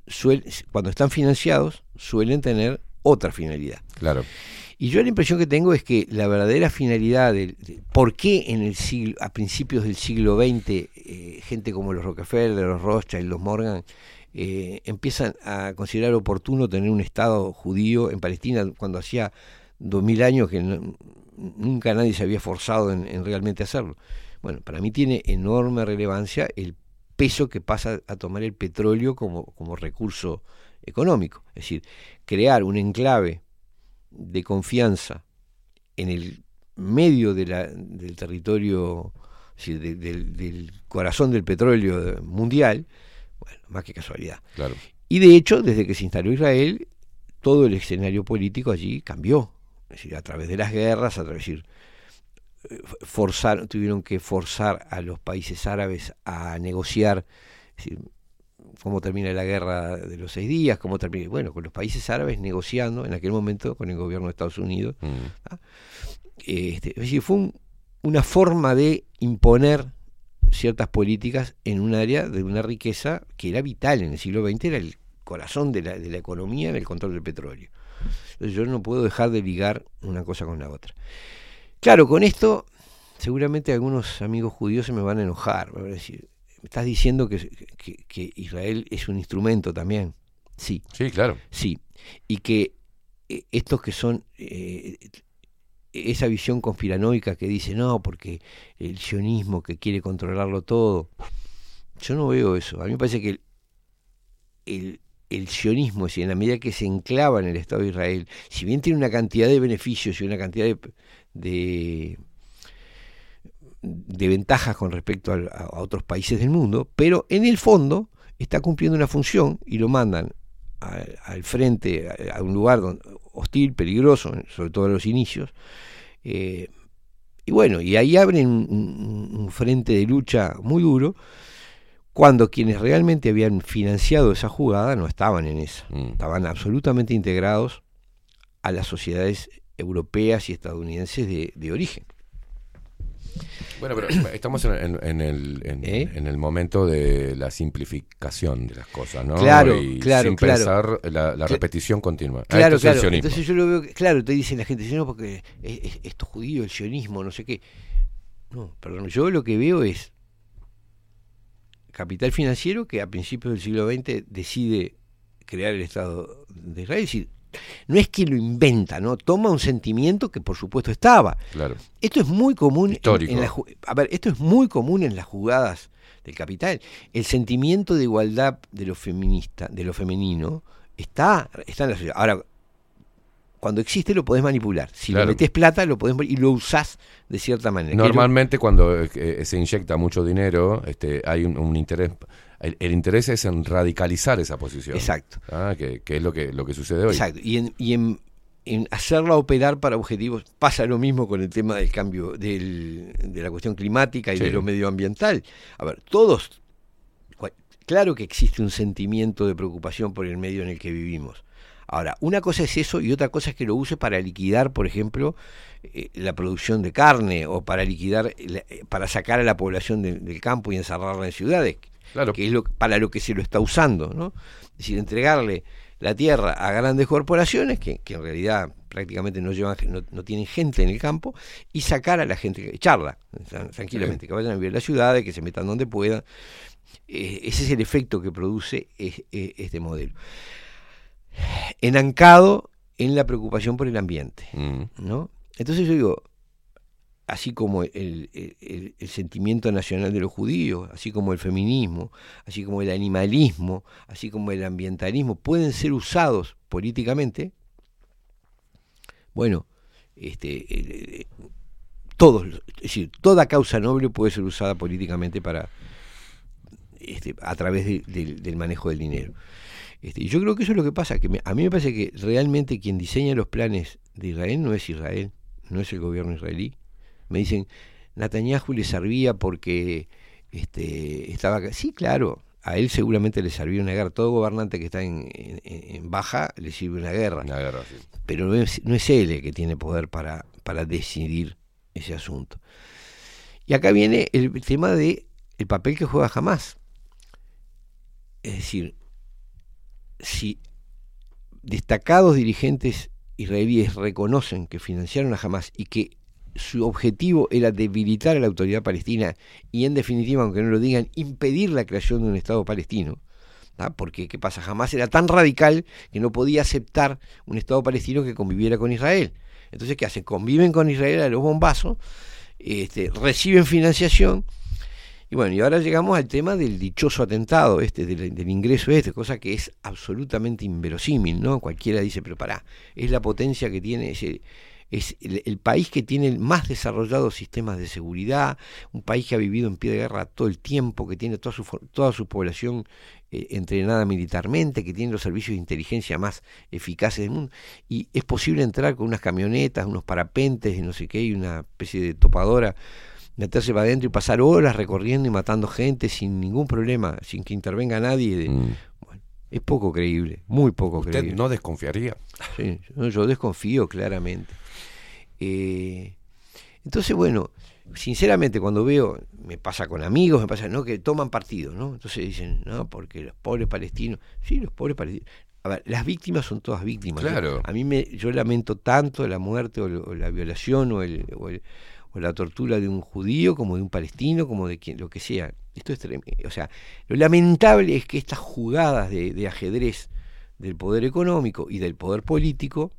suel- cuando están financiados, suelen tener otra finalidad.
Claro.
Y yo la impresión que tengo es que la verdadera finalidad del de, por qué en el siglo, a principios del siglo XX, eh, gente como los Rockefeller, los Rothschild, los Morgan, eh, empiezan a considerar oportuno tener un Estado judío en Palestina cuando hacía dos mil años que no- nunca nadie se había forzado en, en realmente hacerlo. Bueno, para mí tiene enorme relevancia el peso que pasa a tomar el petróleo como, como recurso económico. Es decir, crear un enclave de confianza en el medio de la- del territorio, es decir, de- del, del corazón del petróleo mundial, bueno, más que casualidad.
Claro.
Y de hecho, desde que se instaló Israel, todo el escenario político allí cambió. Es decir, a través de las guerras, a través, eh, forzar, tuvieron que forzar a los países árabes a negociar, es decir, cómo termina la guerra de los seis días, cómo termina, bueno, con los países árabes negociando en aquel momento con el gobierno de Estados Unidos.
Mm.
¿ah? Este, es decir, fue un- una forma de imponer ciertas políticas en un área de una riqueza que era vital en el siglo XX, era el corazón de la, de la economía en el control del petróleo. Entonces yo no puedo dejar de ligar una cosa con la otra. Claro, con esto seguramente algunos amigos judíos se me van a enojar, me van a decir, me estás diciendo que, que- que Israel es un instrumento también. Sí.
Sí, claro.
Sí. Y que eh, estos que son eh, esa visión conspiranoica que dice, no, porque el sionismo que quiere controlarlo todo. Yo no veo eso. A mí me parece que el, el, el sionismo, decir, en la medida que se enclava en el Estado de Israel, si bien tiene una cantidad de beneficios y una cantidad de, de, de ventajas con respecto a, a otros países del mundo, pero en el fondo está cumpliendo una función y lo mandan al, al frente, a, a un lugar donde- hostil, peligroso, sobre todo a los inicios. eh, y bueno, y ahí abren un frente de lucha muy duro cuando quienes realmente habían financiado esa jugada no estaban en esa,
Mm.
estaban absolutamente integrados a las sociedades europeas y estadounidenses de, de origen.
Bueno, pero estamos en, en- en el, en,
¿Eh?
en el momento de la simplificación de las cosas, ¿no?
Claro,
y
claro,
sin
claro.
pensar la, repetición continua. Ah,
Claro,
esto el
claro. Entonces yo lo veo, que- claro, te dicen la gente, no, porque es, es- esto es judío, el sionismo, no sé qué. No, perdón, yo lo que veo es capital financiero que a principios del siglo XX decide crear el Estado de Israel. Es decir, no es que lo inventa, ¿no? Toma un sentimiento que por supuesto estaba.
Claro.
Esto es muy común en-
Histórico.
en la a ver, esto es muy común en las jugadas del capital. El sentimiento de igualdad de lo feminista, de lo femenino, está, está en la sociedad. Ahora, cuando existe lo podés manipular. Si
Claro.
le metés plata lo podés y lo usás de cierta manera.
Normalmente cuando eh, se inyecta mucho dinero, este, hay un, un interés. El, el interés es en radicalizar esa posición.
Exacto.
Ah, que, que es lo que, lo que sucede hoy.
Exacto. Y en, y en, en hacerla operar para objetivos pasa lo mismo con el tema del cambio del- de la cuestión climática y
Sí.
de lo medioambiental. A ver, todos, claro que existe un sentimiento de preocupación por el medio en el que vivimos. Ahora, una cosa es eso y otra cosa es que lo use para liquidar, por ejemplo, eh, la producción de carne o para liquidar, eh, para sacar a la población de- del campo y encerrarla en ciudades, que es lo, para lo que se lo está usando, ¿no? Es decir, entregarle la tierra a grandes corporaciones que, que en realidad prácticamente no llevan no, no tienen gente en el campo y sacar a la gente echarla tran- tranquilamente que vayan a vivir en las ciudades que se metan donde puedan. Eh, ese es el efecto que produce es- es- este modelo. Enancado en la preocupación por el ambiente ¿no? entonces yo digo así como el, sentimiento nacional de los judíos, así como el feminismo, así como el animalismo, así como el ambientalismo, pueden ser usados políticamente, bueno, este, todos, es decir, toda causa noble puede ser usada políticamente para este, a través de- del- manejo del dinero. Este, yo creo que eso es lo que pasa, que a mí me parece que realmente quien diseña los planes de Israel no es Israel, no es el gobierno israelí. Me dicen, Netanyahu le servía porque este, estaba. Sí, claro, a él seguramente le servía una guerra. Todo gobernante que está en, en- en baja le sirve una guerra. Pero no es, no es él el que tiene poder para, para decidir ese asunto. Y acá viene el tema de el papel que juega Hamas. Es decir, si destacados dirigentes israelíes reconocen que financiaron a Hamas y que su objetivo era debilitar a la autoridad palestina y en definitiva, aunque no lo digan, impedir la creación de un Estado palestino, porque ¿qué pasa? Hamas era tan radical que no podía aceptar un Estado palestino que conviviera con Israel. Entonces, ¿qué hacen? Conviven con Israel a los bombazos, este, reciben financiación, y bueno, y ahora llegamos al tema del dichoso atentado, este, del, del ingreso este, cosa que es absolutamente inverosímil, ¿no? Cualquiera dice, pero pará, es la potencia que tiene, es, el, es el, el país que tiene más desarrollados sistemas de seguridad, un país que ha vivido en pie de guerra todo el tiempo, que tiene toda su, toda su población eh, entrenada militarmente, que tiene los servicios de inteligencia más eficaces del mundo, y es posible entrar con unas camionetas, unos parapentes y no sé qué, y una especie de topadora meterse para adentro y pasar horas recorriendo y matando gente sin ningún problema, sin que intervenga nadie. de- bueno, es poco creíble, muy poco
¿Usted
creíble.
no desconfiaría?
Sí, yo, yo desconfío claramente. Eh, entonces, bueno, sinceramente cuando veo, me pasa con amigos, me pasa, ¿no? Que toman partido, ¿no? Entonces dicen, no, porque los pobres palestinos, sí, los pobres palestinos. A ver, las víctimas son todas víctimas. ¿no?
Claro.
A mí me, yo lamento tanto la muerte o, lo- o la violación o, el, o, el- o la tortura de un judío como de un palestino, como de quien, lo que sea. Esto es tremendo. O sea, lo lamentable es que estas jugadas de, de ajedrez del poder económico y del poder político,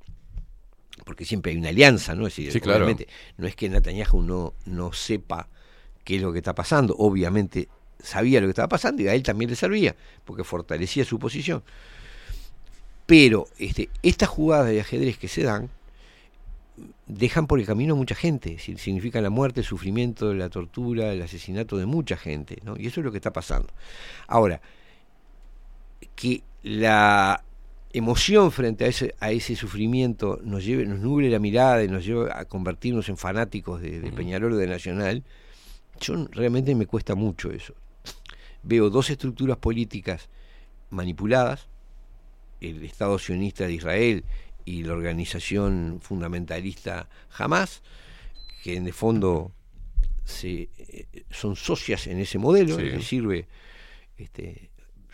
porque siempre hay una alianza, ¿no? Es decir,
Sí, claro.
no es que Netanyahu no, no sepa qué es lo que está pasando, obviamente sabía lo que estaba pasando y a él también le servía, porque fortalecía su posición. Pero este, estas jugadas de ajedrez que se dan dejan por el camino a mucha gente, significan la muerte, el sufrimiento, la tortura, el asesinato de mucha gente, ¿no? Y eso es lo que está pasando. Ahora, que la emoción frente a ese, a ese sufrimiento nos lleve, nos nuble la mirada y nos lleve a convertirnos en fanáticos de, de Peñarol o de Nacional, yo realmente me cuesta mucho eso. Veo dos estructuras políticas manipuladas, el Estado sionista de Israel y la organización fundamentalista Hamas, que en de fondo se, eh, son socias en ese modelo,
Sí.
les sirve, este,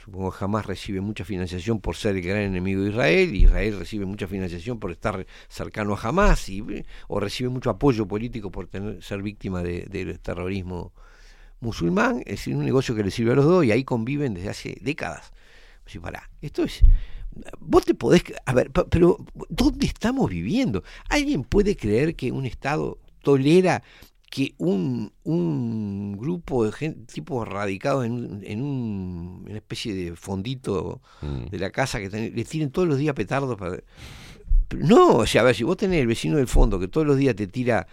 supongo Hamas recibe mucha financiación por ser el gran enemigo de Israel, Israel recibe mucha financiación por estar cercano a Hamas, y, eh, o recibe mucho apoyo político por tener, ser víctima de- del terrorismo musulmán, es decir, un negocio que le sirve a los dos, y ahí conviven desde hace décadas. Si pará, esto es vos te podés a ver pero dónde estamos viviendo alguien puede creer que un estado tolera que un, un grupo de gente, tipos radicados en, un- en un- una especie de fondito de la casa que ten- le tiren todos los días petardos para No, o sea, a ver, si vos tenés el vecino del fondo que todos los días te tira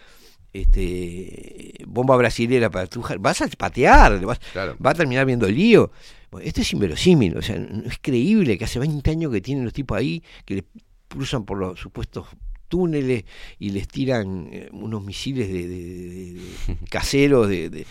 este bomba brasilera para tu vas a patear, vas, va a terminar viendo el lío. Bueno, esto es inverosímil, o sea, no es creíble que hace 20 años que tienen los tipos ahí, que le cruzan por los supuestos túneles y les tiran eh, unos misiles de, de- de- de- caseros de,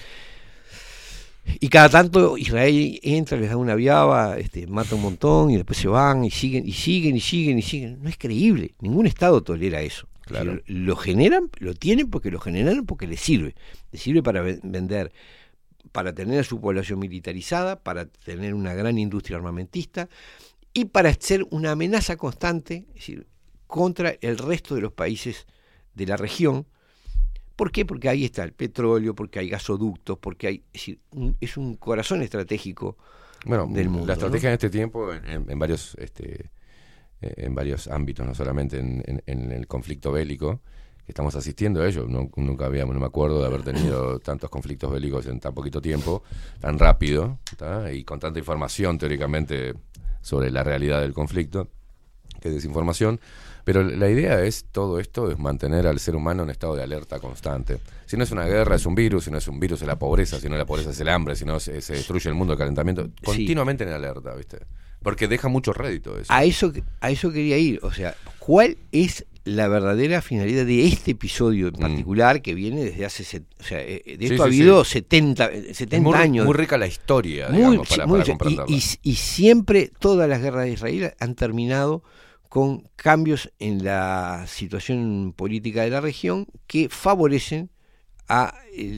y cada tanto Israel entra, les da una viaba, este, mata un montón y después se van y siguen y siguen y siguen y siguen. No es creíble. Ningún Estado tolera eso.
Claro.
Si lo, lo generan, lo tienen porque lo generaron porque les sirve. Les sirve para ve- vender, para tener a su población militarizada, para tener una gran industria armamentista y para ser una amenaza constante es decir, contra el resto de los países de la región. ¿Por qué? Porque ahí está el petróleo, porque hay gasoductos, porque hay, es, decir, un- es un corazón estratégico
Bueno,
del mundo.
la estrategia
¿no?
en este tiempo, en, en- en varios este, eh, en varios ámbitos, no solamente en, en- en el conflicto bélico, que estamos asistiendo a ello. No- nunca habíamos, no me acuerdo de haber tenido tantos conflictos bélicos en tan poquito tiempo, tan rápido, ¿tá? y con tanta información teóricamente sobre la realidad del conflicto, que desinformación. Pero la idea es, todo esto, es mantener al ser humano en estado de alerta constante. Si no es una guerra, es un virus, si no es un virus, es la pobreza, si no la pobreza es el hambre, si no se, se destruye el mundo, el calentamiento. Continuamente en alerta, ¿viste? Porque deja mucho rédito eso.
A eso, a eso quería ir. O sea, ¿cuál es la verdadera finalidad de este episodio en particular que viene desde hace... o sea, eh, de
Mm. Sí,
esto ha
sí,
habido
sí.
70, eh, 70
Es muy,
años.
muy rica la historia,
Muy-
digamos, para,
muy-
para
y-
comprenderla.
y, y siempre todas las guerras de Israel han terminado con cambios en la situación política de la región que favorecen a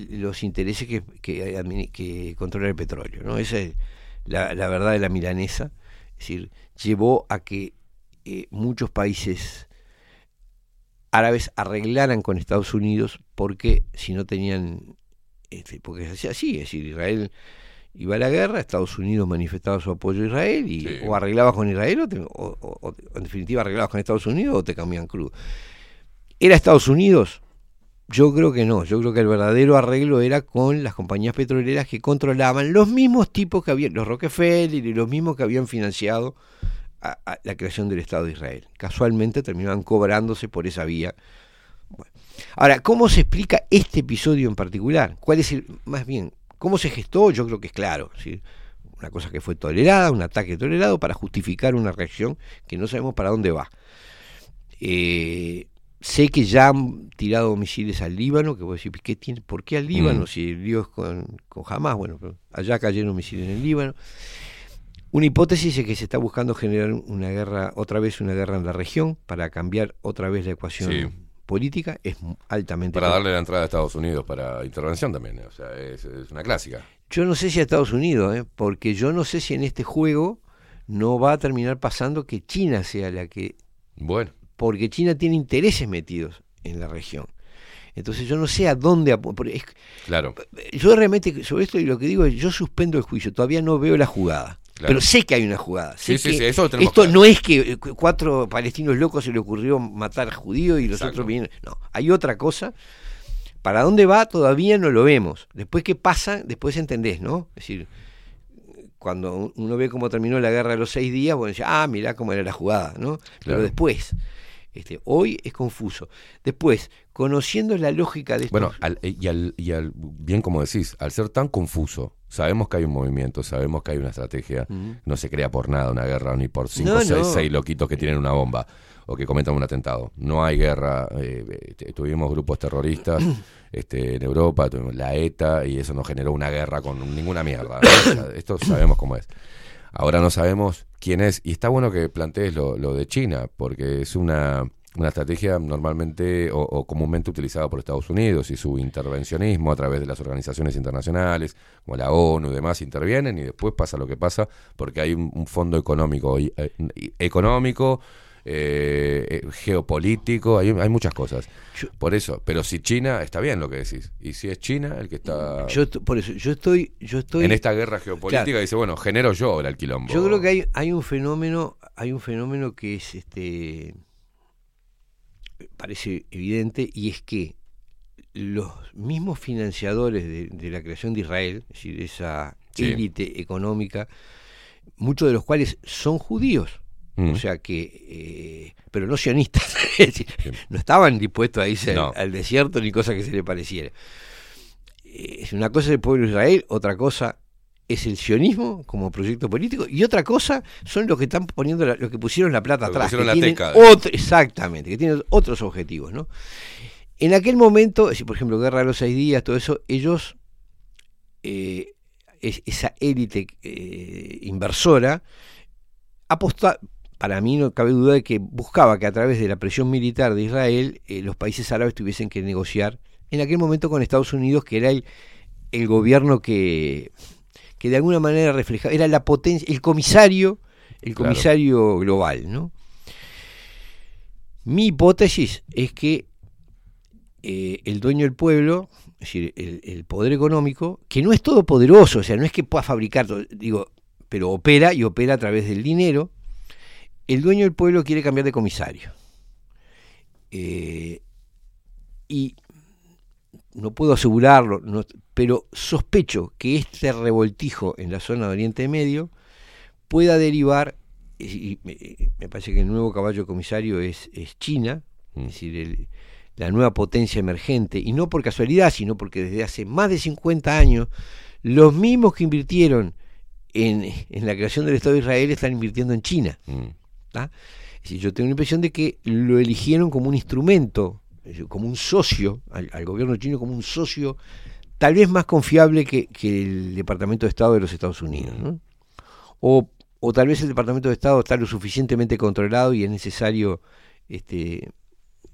los intereses que, que, controla el petróleo. ¿no? Esa es la, la verdad de la milanesa. Es decir, llevó a que eh, muchos países árabes arreglaran con Estados Unidos porque si no tenían este, porque se hacía así, es decir, Israel iba a la guerra, Estados Unidos manifestaba su apoyo a Israel y
Sí.
o arreglabas con Israel o, te- o- o- o en definitiva arreglabas con Estados Unidos o te cambian crudo. ¿Era Estados Unidos? Yo creo que no, yo creo que el verdadero arreglo era con las compañías petroleras que controlaban los mismos tipos que habían, los Rockefeller y los mismos que habían financiado a- a la creación del Estado de Israel. Casualmente terminaban cobrándose por esa vía. Bueno. Ahora, ¿cómo se explica este episodio en particular? ¿Cuál es el, más bien, cómo se gestó? Yo creo que es claro. ¿sí? Una cosa que fue tolerada, un ataque tolerado para justificar una reacción que no sabemos para dónde va. Eh, sé que ya han tirado misiles al Líbano, que vos decís, ¿qué tiene, ¿por qué al Líbano?
Mm.
Si es con, con Hamas, bueno, pero allá cayeron misiles en el Líbano. Una hipótesis es que se está buscando generar una guerra, otra vez una guerra en la región, para cambiar otra vez la ecuación
Sí.
Política. Es altamente
Para darle la entrada a Estados Unidos para intervención también. O sea, es, es una clásica.
Yo no sé si a Estados Unidos, ¿eh? porque yo no sé si en este juego no va a terminar pasando que China sea la que...
Bueno.
Porque China tiene intereses metidos en la región. Entonces yo no sé a dónde... es-
Claro.
yo realmente sobre esto y lo que digo es, yo suspendo el juicio, todavía no veo la jugada.
Claro.
Pero sé que hay una jugada. sé
Sí, sí,
que
sí, eso lo tenemos
esto
claro.
no es que eh, cu- cuatro palestinos locos se le ocurrió matar judíos y los
Exacto.
otros vienen. No, hay otra cosa. ¿Para dónde va? Todavía no lo vemos. Después qué pasa, después entendés, ¿no? Es decir, cuando uno ve cómo terminó la guerra de los seis días, bueno, dice, ah, mirá cómo era la jugada, ¿no? Pero después, este, hoy es confuso. Después, conociendo la lógica de estos
Bueno, al- eh, y, al, y al, bien como decís, al ser tan confuso, sabemos que hay un movimiento, sabemos que hay una estrategia, no se crea por nada una guerra ni por cinco,
No,
seis,
no.
seis loquitos que tienen una bomba o que cometan un atentado. No hay guerra, eh, eh, tuvimos grupos terroristas este, en Europa, tuvimos la ETA y eso no generó una guerra con ninguna mierda. ¿no? O sea, esto sabemos cómo es. Ahora no sabemos quién es, y está bueno que plantees lo, lo de China, porque es una, una estrategia normalmente o, o comúnmente utilizada por Estados Unidos y su intervencionismo a través de las organizaciones internacionales, como la ONU y demás, intervienen y después pasa lo que pasa, porque hay un, un fondo económico, y, eh, y- económico, eh, eh, geopolítico, hay, hay muchas cosas. Por eso, pero si China, está bien lo que decís, y si es China el que está...
Yo por eso, yo estoy, yo estoy
en esta guerra geopolítica
Claro.
dice, bueno, genero yo el alquilombo.
Yo creo que hay, hay un fenómeno, hay un fenómeno que es este parece evidente y es que los mismos financiadores de, de la creación de Israel, es decir, esa
Sí.
élite económica, muchos de los cuales son judíos,
Mm.
O sea que, eh, pero no sionistas, es decir, no estaban dispuestos a irse al-
No.
al, desierto ni cosa que se le pareciera. Eh, una cosa es el pueblo de Israel, otra cosa es el sionismo como proyecto político y otra cosa son los que están poniendo la- los que pusieron la plata
Los
atrás,
pusieron
que
la
tienen
teca.
otro- exactamente, que tienen otros objetivos, ¿no? En aquel momento, si por ejemplo Guerra de los Seis Días, todo eso, ellos, eh, es- esa élite eh, inversora, aposta, para mí no cabe duda de que buscaba que a través de la presión militar de Israel eh, los países árabes tuviesen que negociar en aquel momento con Estados Unidos, que era el, el gobierno que, que de alguna manera reflejaba, era la potencia, el comisario, el
Claro.
comisario global, ¿no? Mi hipótesis es que eh, el dueño del pueblo, es decir, el, el poder económico, que no es todopoderoso, o sea, no es que pueda fabricar, digo, pero opera y opera a través del dinero, el dueño del pueblo quiere cambiar de comisario. Eh, y no puedo asegurarlo, no- pero sospecho que este revoltijo en la zona de Oriente Medio pueda derivar, y, me, parece que el nuevo caballo comisario es, es China, es decir, el- la nueva potencia emergente, y no por casualidad, sino porque desde hace más de 50 años, los mismos que invirtieron en, en la creación del Estado de Israel están invirtiendo en China. ¿tá? Es decir, yo tengo la impresión de que lo eligieron como un instrumento, como un socio, al, al gobierno chino como un socio tal vez más confiable que, que el Departamento de Estado de los Estados Unidos. ¿no? O, o tal vez el Departamento de Estado está lo suficientemente controlado y es necesario este,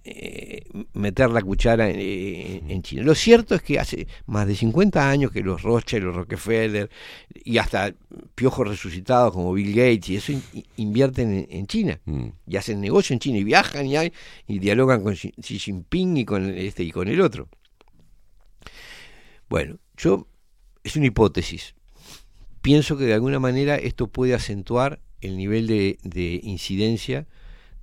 eh, meter la cuchara en, eh, en China. Lo cierto es que hace más de 50 años que los Rothschild, los Rockefeller y hasta piojos resucitados como Bill Gates y eso in- invierten en, en China y hacen negocio en China y viajan y, hay- y dialogan con Xi Xi Jinping y con este y con el otro. Bueno, yo es una hipótesis. Pienso que de alguna manera esto puede acentuar el nivel de, de incidencia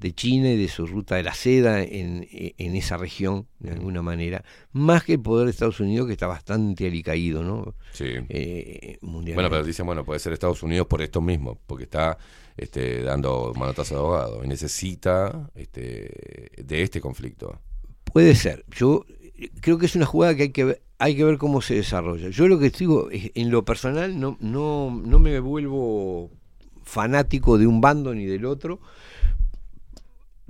de China y de su ruta de la seda en, en esa región, de alguna manera, más que el poder de Estados Unidos, que está bastante alicaído, ¿no?
Sí.
Eh, mundialmente.
Bueno, pero dicen, bueno, puede ser Estados Unidos por esto mismo, porque está este, dando manotazo de abogado y necesita este, de este conflicto.
Puede ser. Yo eh, creo que es una jugada que hay que ver, hay que ver cómo se desarrolla. Yo lo que digo, en lo personal, no, no, no me vuelvo fanático de un bando ni del otro,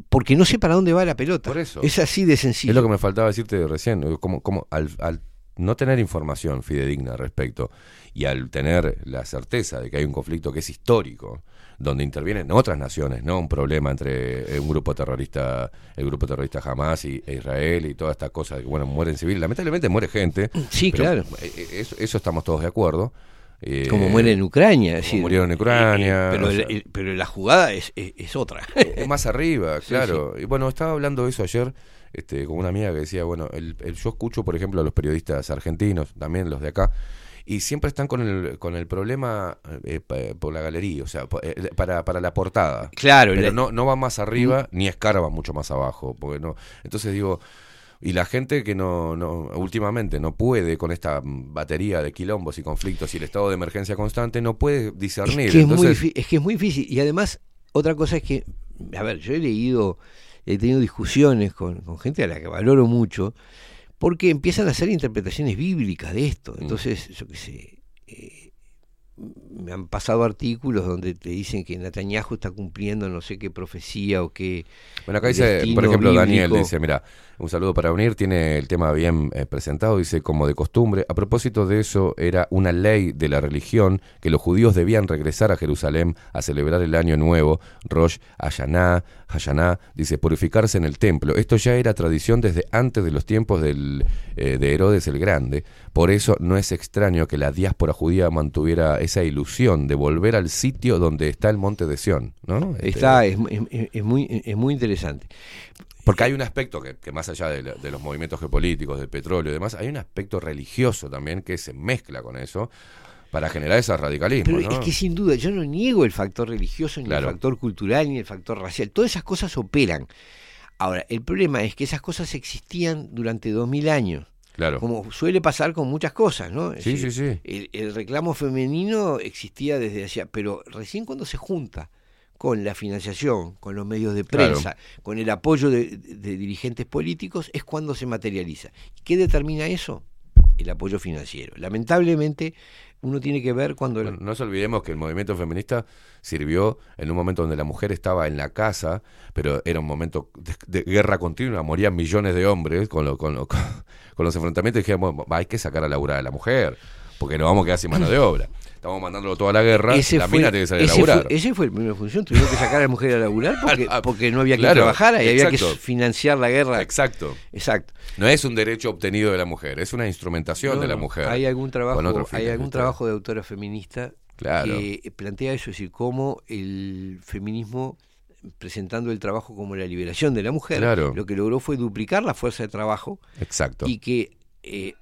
porque no sé para dónde va la pelota.
Por eso.
Es así de sencillo.
Es lo que me faltaba decirte recién, eh, como, como al, al no tener información fidedigna al respecto y al tener la certeza de que hay un conflicto que es histórico, donde intervienen otras naciones, no un problema entre eh, un grupo terrorista, el grupo terrorista Hamas y, e Israel y toda esta cosa de que bueno mueren civiles, lamentablemente muere gente.
Sí, claro.
eh, eh, Eso, eso estamos todos de acuerdo. Eh,
como muere en Ucrania.
como
decir,
murieron en Ucrania.
eh, eh, pero,
o
el-
sea,
el- pero la jugada es, es, es otra.
es más arriba,
Sí,
claro. Y bueno, estaba hablando de eso ayer este, con una amiga que decía, bueno, el, el- yo escucho, por ejemplo, a los periodistas argentinos, también los de acá, y siempre están con el, con el problema eh, pa- por la galería, o sea, po- eh, para, para la portada.
Claro,
Pero
la-
no, no va más arriba ni escarba mucho más abajo. Porque no, entonces digo, y la gente que no, no últimamente no puede con esta batería de quilombos y conflictos y el estado de emergencia constante, no puede discernir.
Es que es, muy es que es muy difícil. Y además, otra cosa es que, a ver, yo he leído, he tenido discusiones con, con gente a la que valoro mucho, porque empiezan a hacer interpretaciones bíblicas de esto.
Mm.
Entonces, yo qué sé, eh, me han pasado artículos donde te dicen que Netanyahu está cumpliendo no sé qué profecía o qué.
Bueno, acá dice, por ejemplo, Daniel dice, mira, un saludo para unir, tiene el tema bien eh, presentado, dice, como de costumbre, a propósito de eso, era una ley de la religión que los judíos debían regresar a Jerusalén a celebrar el año nuevo, Rosh Hashanah, Hashanah, dice, purificarse en el templo. Esto ya era tradición desde antes de los tiempos del, eh, de Herodes el Grande, por eso no es extraño que la diáspora judía mantuviera esa ilusión de volver al sitio donde está el monte de Sión, ¿no? Este,
Está, es, es- es muy, es muy interesante.
Porque hay un aspecto que, que más allá de, la- de los movimientos geopolíticos, del petróleo y demás, hay un aspecto religioso también que se mezcla con eso para generar ese radicalismo.
Pero
¿no?
es que sin duda, yo no niego el factor religioso, ni
Claro.
el factor cultural, ni el factor racial. Todas esas cosas operan. Ahora, el problema es que esas cosas existían durante dos mil años.
Claro.
Como suele pasar con muchas cosas, ¿no? Es
Sí,
decir,
sí, sí.
El, el reclamo femenino existía desde allá, pero recién cuando se junta con la financiación, con los medios de
Claro.
prensa, con el apoyo de, de dirigentes políticos, es cuando se materializa. ¿Qué determina eso? El apoyo financiero. Lamentablemente, uno tiene que ver cuando...
No nos olvidemos que el movimiento feminista sirvió en un momento donde la mujer estaba en la casa, pero era un momento de, de guerra continua, morían millones de hombres con, lo- con, lo- con los enfrentamientos y dijimos, "Va, hay que sacar a laburar a la mujer, porque nos vamos a quedar sin mano de obra. Estamos mandándolo toda la guerra,
Ese
la
fue-
mina tiene que salir a laburar.
Fue, ese fue el primera función. Tuvieron que sacar a la mujer a laburar porque, porque no había quien
Claro,
trabajara y había que financiar la guerra.
Exacto.
Exacto.
No es un derecho obtenido de la mujer, es una instrumentación
No,
de la mujer.
Hay algún trabajo, hay algún trabajo de autora feminista
Claro.
que plantea eso, es decir, cómo el feminismo presentando el trabajo como la liberación de la mujer,
Claro.
lo que logró fue duplicar la fuerza de trabajo
Exacto.
y que eh,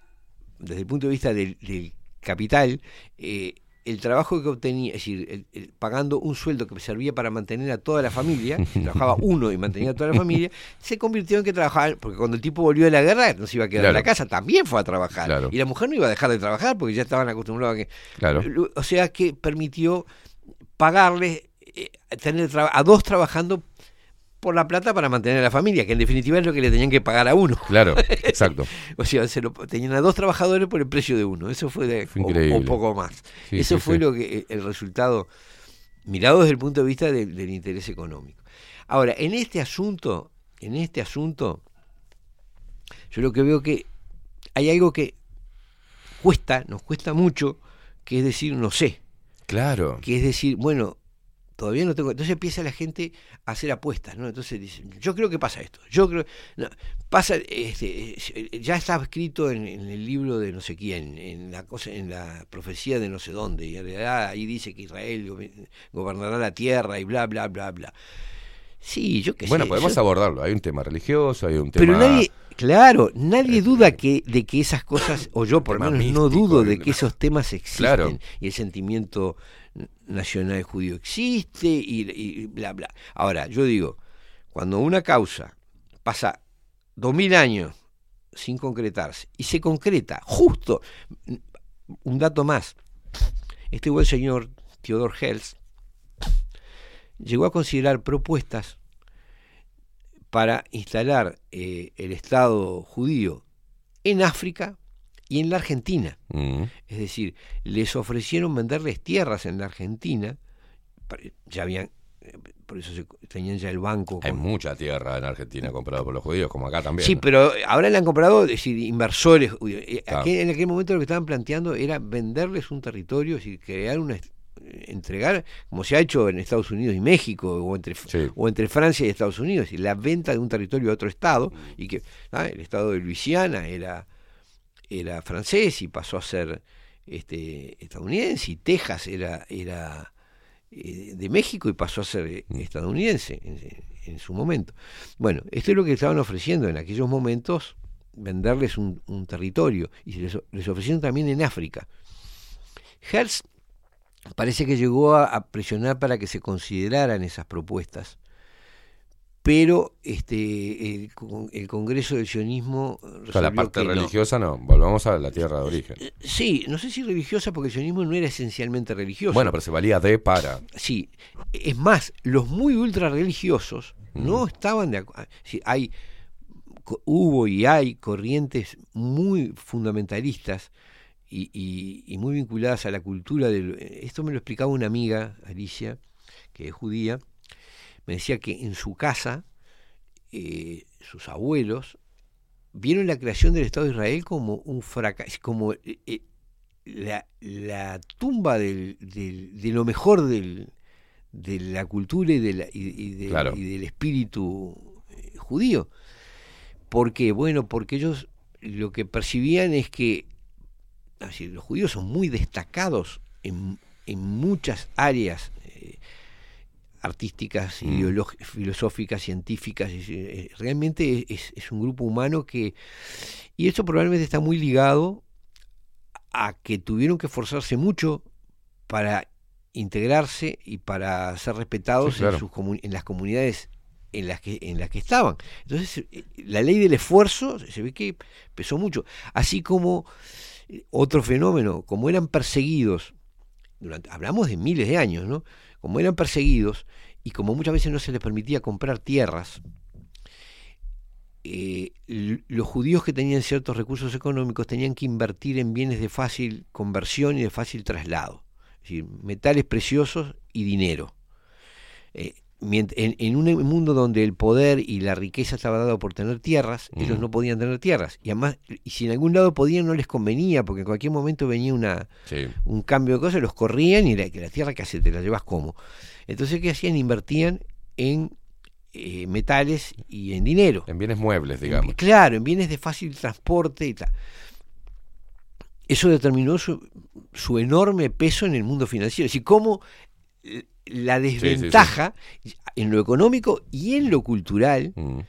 desde el punto de vista del, del capital, eh, el trabajo que obtenía, es decir, el- el- pagando un sueldo que servía para mantener a toda la familia, trabajaba uno y mantenía a toda la familia, se convirtió en que trabajaba, porque cuando el tipo volvió de la guerra no se iba a quedar en la casa, también fue a trabajar.
Claro.
Y la mujer no iba a dejar de trabajar porque ya estaban acostumbrados a que...
Claro.
O sea que permitió pagarle, eh, tener a dos trabajando por la plata para mantener a la familia, que en definitiva es lo que le tenían que pagar a uno.
Claro, exacto.
o sea, se lo, tenían a dos trabajadores por el precio de uno. Eso fue de
Fue
o-
increíble.
O, poco más.
Sí,
Eso
sí,
fue
sí.
lo que eh, el resultado mirado desde el punto de vista del interés económico. Ahora, en este asunto, en este asunto, yo lo que veo que hay algo que cuesta, nos cuesta mucho, que es decir, no sé.
Claro.
Que es decir, bueno, todavía no tengo. Entonces empieza la gente a hacer apuestas, ¿no? Entonces dicen, yo creo que pasa esto. Yo creo. no, pasa, este, eh, ya estaba escrito en, en el libro de no sé quién, en la cosa, en la profecía de no sé dónde, y en realidad ahí dice que Israel gobe- gobernará la tierra y bla, bla, bla, bla. Sí, yo qué
Bueno,
sé.
podemos
yo-
abordarlo. Hay un tema religioso, hay un tema.
pero nadie, claro, nadie duda que de que esas cosas, o yo por lo menos no dudo de que esos temas existen
Claro.
y el sentimiento nacional judío existe y, bla bla. Ahora, yo digo, cuando una causa pasa dos mil años sin concretarse y se concreta justo, un dato más, este buen señor Theodor Hels llegó a considerar propuestas para instalar eh, el Estado judío en África y en la Argentina.
Mm.
Es decir, les ofrecieron venderles tierras en la Argentina, ya habían, eh, por eso se- tenían ya el banco.
Hay
con-
mucha tierra en Argentina comprada por los judíos, como acá también.
Sí, pero ahora le han comprado es decir, inversores. Eh,
Claro.
aquel- en aquel momento lo que estaban planteando era venderles un territorio, es decir, crear una entregar, como se ha hecho en Estados Unidos y México, o entre, o entre Francia y Estados Unidos, es decir, la venta de un territorio a otro estado, y que el estado de Luisiana era, era francés y pasó a ser este, estadounidense, y Texas era, era eh, de México y pasó a ser eh, estadounidense en, en su momento. Bueno, esto es lo que estaban ofreciendo en aquellos momentos, venderles un, un territorio, y se les, les ofrecieron también en África. Hertz parece que llegó a, a presionar para que se consideraran esas propuestas, pero este el, con- el Congreso del Sionismo
O sea, la parte
que
religiosa no. Volvamos a la tierra de origen.
Sí, no sé si religiosa porque el sionismo no era esencialmente religioso.
Bueno, pero se valía de para.
Sí, es más, los muy ultra religiosos no estaban de acuerdo. hay, hubo y hay corrientes muy fundamentalistas y, y- y muy vinculadas a la cultura del. Esto me lo explicaba una amiga, Alicia, que es judía, me decía que en su casa eh, sus abuelos vieron la creación del Estado de Israel como un fracaso, como eh, eh, la, la tumba del, del- de lo mejor del, de la cultura y, de la- y- y del-
Claro.
y del espíritu judío. ¿Por qué? Bueno, porque ellos lo que percibían es que así, los judíos son muy destacados en, en muchas áreas artísticas,
Mm.
filosóficas, científicas. es- eh, realmente es, es un grupo humano que... Y esto probablemente está muy ligado a que tuvieron que esforzarse mucho para integrarse y para ser respetados
Sí, claro.
en, sus en las comunidades en las que en las que estaban. Entonces, eh, la ley del esfuerzo se ve que pesó mucho, así como eh, otro fenómeno, como eran perseguidos durante hablamos de miles de años, ¿no? Como eran perseguidos y como muchas veces no se les permitía comprar tierras, eh, los judíos que tenían ciertos recursos económicos tenían que invertir en bienes de fácil conversión y de fácil traslado, es decir, metales preciosos y dinero. Eh, en, en un mundo donde el poder y la riqueza estaba dado por tener tierras, ellos no podían tener tierras. Y además, y si en algún lado podían, no les convenía, porque en cualquier momento venía una,
Sí.
un cambio de cosas, los corrían y la, que la tierra que hace, te la llevas como. Entonces, ¿qué hacían? Invertían en eh, metales y en dinero.
En bienes muebles, digamos.
Claro, en bienes de fácil transporte y tal. Eso determinó su, su enorme peso en el mundo financiero. Es decir, cómo la
sí, sí.
desventaja en lo económico y en lo cultural
Mm.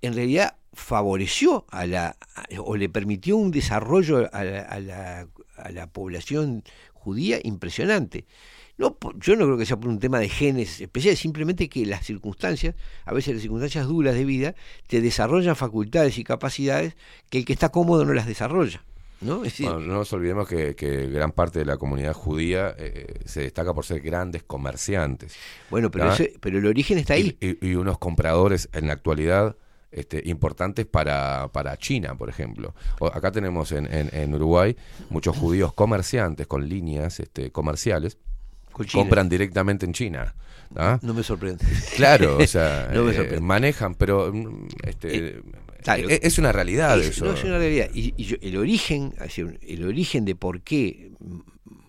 en realidad favoreció a la a- o le permitió un desarrollo a la, a la- a la población judía impresionante. No, yo no creo que sea por un tema de genes especiales, simplemente que las circunstancias, a veces las circunstancias duras de vida, te desarrollan facultades y capacidades que el que está cómodo no las desarrolla. ¿No? Decir,
Bueno, no nos olvidemos que, que gran parte de la comunidad judía eh, se destaca por ser grandes comerciantes.
Bueno, pero
¿Ah?
ese- pero el origen está ahí.
Y, y- y unos compradores en la actualidad este, importantes para, para China, por ejemplo. O- acá tenemos en, en- en Uruguay muchos judíos comerciantes con líneas este, comerciales.
Con.
Compran directamente en China. ¿ah?
No me sorprende.
Claro, o sea,
No me
eh, manejan, pero mm, este,
Claro,
e- es una realidad
es,
eso.
no, es una realidad. Y, y yo- el origen, el origen de por qué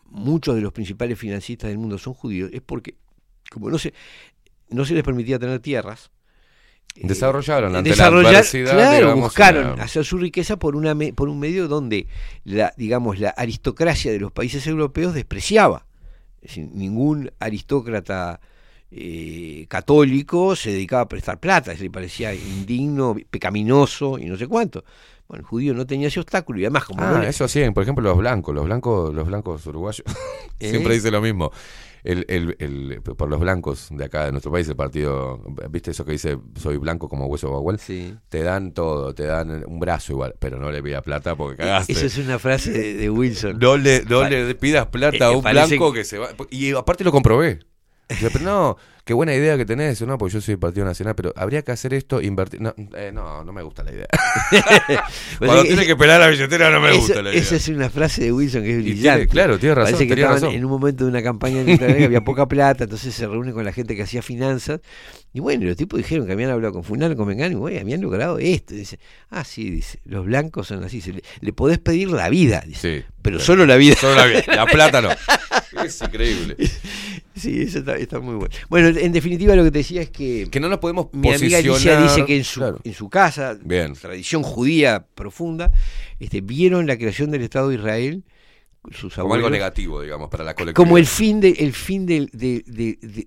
muchos de los principales financistas del mundo son judíos es porque, como no se, no se les permitía tener tierras, eh,
Desarrollaron ante
desarrollar-
la
claro,
digamos,
buscaron
una-
hacer su riqueza por una me- por un medio donde la digamos la aristocracia de los países europeos despreciaba. Es decir, ningún aristócrata eh, católico se dedicaba a prestar plata, se le parecía indigno, pecaminoso y no sé cuánto. Bueno, el judío no tenía ese obstáculo y además como
Ah,
no le-
eso hacían, por ejemplo, los blancos, los blancos, los blancos uruguayos.
¿Eh?
Siempre dice lo mismo. El, el, el- por los blancos de acá, de nuestro país, el partido, ¿viste eso que dice soy blanco como hueso bagual?
Sí.
Te dan todo, te dan un brazo igual, pero no le pidas plata porque cagaste.
Eso es una frase de, de Wilson.
No le, no
Pa-
le pidas plata
Eh,
a
eh,
un blanco
que-
que... se va. Y aparte lo comprobé. Pero no, qué buena idea que tenés, no, porque yo soy del Partido Nacional, pero habría que hacer esto, invertir. No, eh, no, no me gusta la idea. Cuando
que
tiene que pelar la billetera no me gusta la idea.
Esa es una frase de Wilson que es
Y tiene-
brillante.
claro, tiene razón,
Parece que
tenía
estaban
razón.
en un momento de una campaña electoral que había poca plata, entonces se reúne con la gente que hacía finanzas. Y bueno, los tipos dijeron que habían hablado con Fulano, con Mengano, y bueno, habían logrado esto. Y dice, ah, sí, dice, los blancos son así. se le, le podés pedir la vida, dice,
Sí,
pero
claro.
solo la vida.
Solo la vida, la plata no. Es increíble.
Sí, eso está, está muy bueno. Bueno, en definitiva lo que te decía es que,
Que no nos podemos
mi amiga Alicia dice que en su,
Claro.
en su casa,
Bien.
tradición judía profunda, este, vieron la creación del Estado de Israel, sus
Como algo
abuelos,
negativo, digamos, para la colectividad.
como el fin de el fin de, de-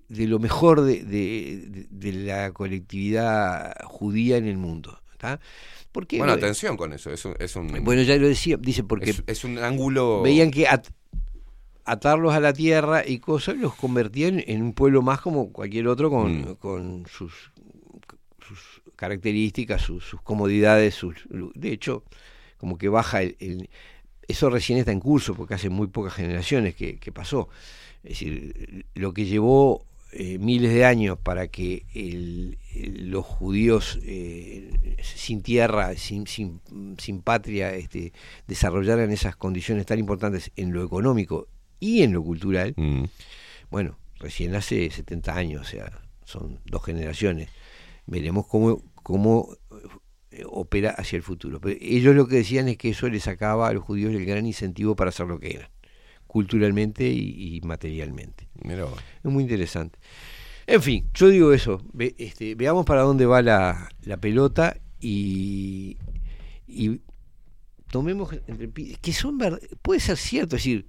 de- lo mejor de, la colectividad judía en el mundo ¿tá? porque
Bueno, atención con eso. Es un, es un,
bueno ya lo decía dice porque
es, es un ángulo.
veían que at- atarlos a la tierra y cosas los convertían en un pueblo más como cualquier otro con,
Mm.
con sus, sus características, sus, sus comodidades, sus, de hecho, como que baja el, el- Eso recién está en curso, porque hace muy pocas generaciones que, que pasó. Es decir, lo que llevó eh, miles de años para que el- el- los judíos eh, sin tierra, sin, sin, sin patria, este, desarrollaran esas condiciones tan importantes en lo económico y en lo cultural,
Mm.
bueno, recién hace 70 años, o sea, son dos generaciones. Veremos cómo, cómo eh, opera hacia el futuro. Pero ellos lo que decían es que eso les sacaba a los judíos el gran incentivo para hacer lo que eran, culturalmente y, y materialmente.
Mirá.
Es muy interesante. En fin, yo digo eso. Ve- este, veamos para dónde va la, la pelota y, y tomemos entre que son puede ser cierto, es decir,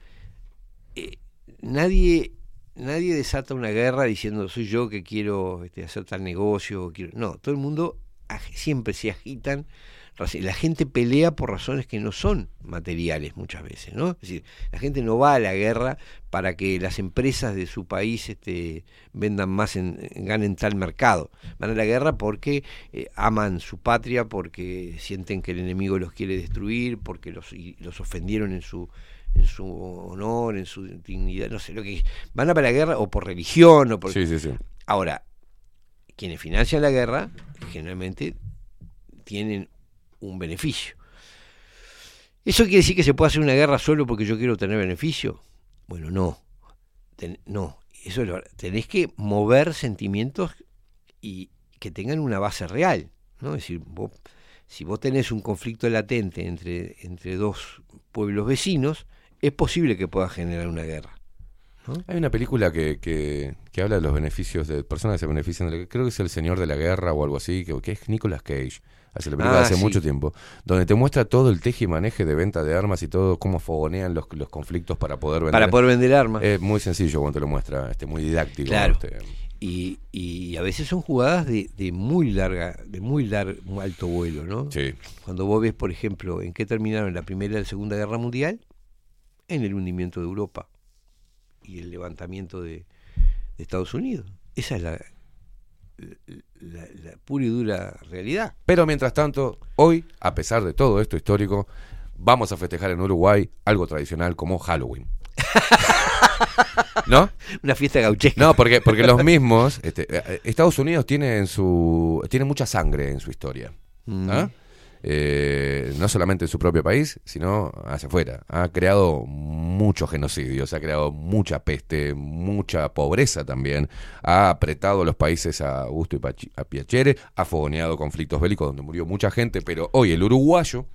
eh, nadie nadie desata una guerra diciendo soy yo que quiero este, hacer tal negocio, quiero-". no, todo el mundo siempre se agitan, la gente pelea por razones que no son materiales muchas veces, ¿no? Es decir, la gente no va a la guerra para que las empresas de su país este, vendan más, en- ganen tal mercado. Van a la guerra porque eh, aman su patria, porque sienten que el enemigo los quiere destruir, porque los, y los ofendieron en su en su honor, en su dignidad, no sé lo que van a para la guerra o por religión o por
Sí, sí, sí.
Ahora, quienes financian la guerra generalmente tienen un beneficio. ¿Eso quiere decir que se puede hacer una guerra solo porque yo quiero tener beneficio? Bueno, no. Ten- no. Eso es lo- tenés que mover sentimientos y que tengan una base real. ¿no? Es decir, vos- si vos tenés un conflicto latente entre, entre dos pueblos vecinos, es posible que pueda generar una guerra.
Hay una película que, que, que habla de los beneficios de personas que se benefician de la- creo que es El Señor de la Guerra o algo así, que, que es Nicolas Cage. Hace la película
Ah,
hace
sí.
mucho tiempo, donde te muestra todo el teje y maneje de venta de armas y todo, cómo fogonean los, los conflictos para poder vender.
Para poder vender armas.
Es muy sencillo cuando te lo muestra, este, muy didáctico.
Claro.
este.
Y, y a veces son jugadas de, de muy larga, de muy largo, alto vuelo, ¿no?
Sí.
Cuando vos ves, por ejemplo, en qué terminaron la Primera y la Segunda Guerra Mundial, en el hundimiento de Europa y el levantamiento de, de Estados Unidos. Esa es la, la, la pura y dura realidad.
Pero mientras tanto, hoy, a pesar de todo esto histórico, vamos a festejar en Uruguay algo tradicional como Halloween. ¿No?
Una fiesta gauchesca.
No, porque, porque los mismos, este, eh, Estados Unidos tiene en su tiene mucha sangre en su historia.
Mm.
¿ah? Eh, no solamente en su propio país, sino hacia afuera. Ha creado muchos genocidios, ha creado mucha peste, mucha pobreza también. Ha apretado los países a gusto y a piacere, ha fogoneado conflictos bélicos donde murió mucha gente, pero hoy el uruguayo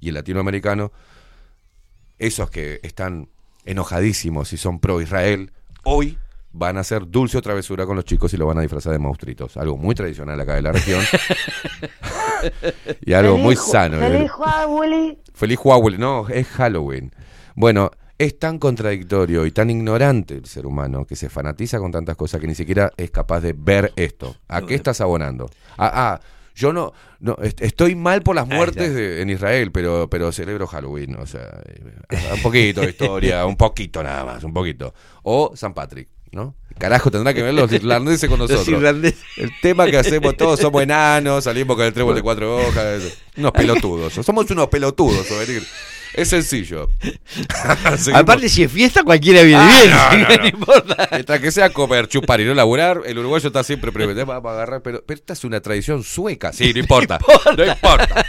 y el latinoamericano, esos que están enojadísimos y son pro Israel, hoy van a hacer dulce o travesura con los chicos y lo van a disfrazar de monstruitos. Algo muy tradicional acá de la región. y algo muy sano. ¿eh?
Feliz Halloween.
Feliz Huawei, no, es Halloween. Bueno, es tan contradictorio y tan ignorante el ser humano que se fanatiza con tantas cosas que ni siquiera es capaz de ver esto. ¿A qué estás abonando? Ah, ah, yo no, no est- estoy mal por las muertes de- en Israel, pero, pero celebro Halloween. O sea, eh, un poquito de historia, un poquito nada más, un poquito. O San Patrick. ¿No? Carajo, tendrá que ver los irlandeses con
Los
nosotros.
irlandeses.
El tema que hacemos todos somos enanos, salimos con el trébol de cuatro hojas. Unos pelotudos. Somos unos pelotudos. Es sencillo.
Aparte, si es fiesta, cualquiera viene
Ah,
bien.
no, no, no.
no importa.
Mientras que sea comer, chupar y no laburar, el uruguayo está siempre prevenido. Va a agarrar, pero, pero esta es una tradición sueca. Sí, no importa. No importa.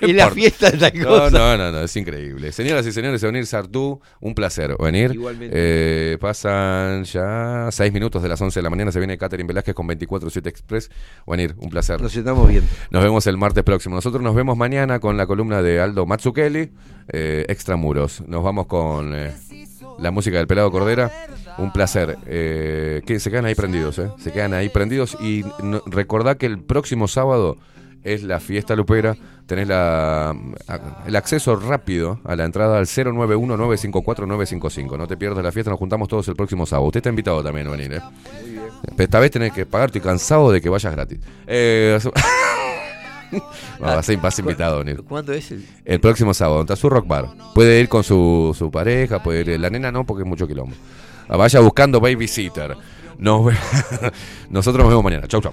No
Y la
importa.
fiesta es la
No,
cosa.
no, no, no, es increíble. Señoras y señores, venir Sartú, un placer venir.
Igualmente.
Eh, pasan ya seis minutos de las 11 de la mañana. Se viene Catherine Velázquez con 24-7 Express. Venir, un placer.
Nos estamos viendo.
Nos vemos el martes próximo. Nosotros nos vemos mañana con la columna de Aldo Matsukeli, eh, Extramuros. Nos vamos con eh, la música del Pelado Cordera. Un placer. Eh, que se quedan ahí prendidos, ¿eh? Se quedan ahí prendidos. Y no- recordá que el próximo sábado es la fiesta lupera. Tenés la, a- el acceso rápido a la entrada al 091-954-955. No te pierdas la fiesta, nos juntamos todos el próximo sábado. Usted está invitado también a venir, ¿eh? Esta vez tenés que pagar, estoy cansado de que vayas gratis. Eh, no, vas, a, vas invitado venir.
¿Cuándo es el?
El próximo sábado, en su Rock Bar. Puede ir con su, su pareja, puede ir. La nena no, porque es mucho quilombo. Ah, Vaya buscando babysitter. Nos Nosotros nos vemos mañana. Chau, chau.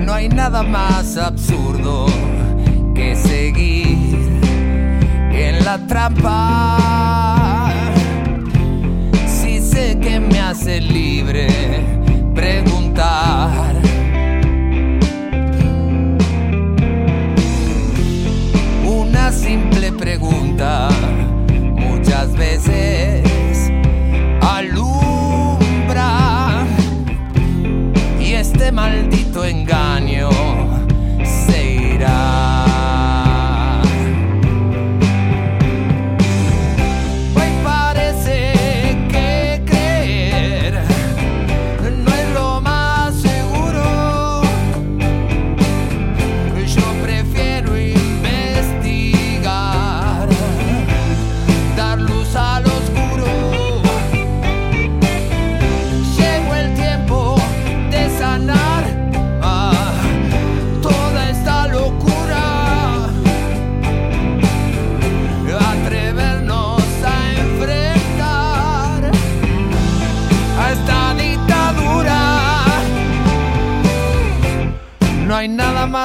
No hay nada más absurdo que seguir en la trampa. Si sé que me hace libre preguntar. Simple pregunta. Muchas veces alumbra. Y este maldito engaño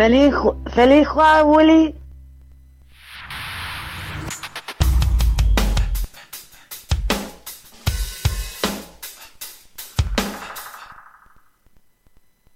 Feliz, feliz Juan, Willy.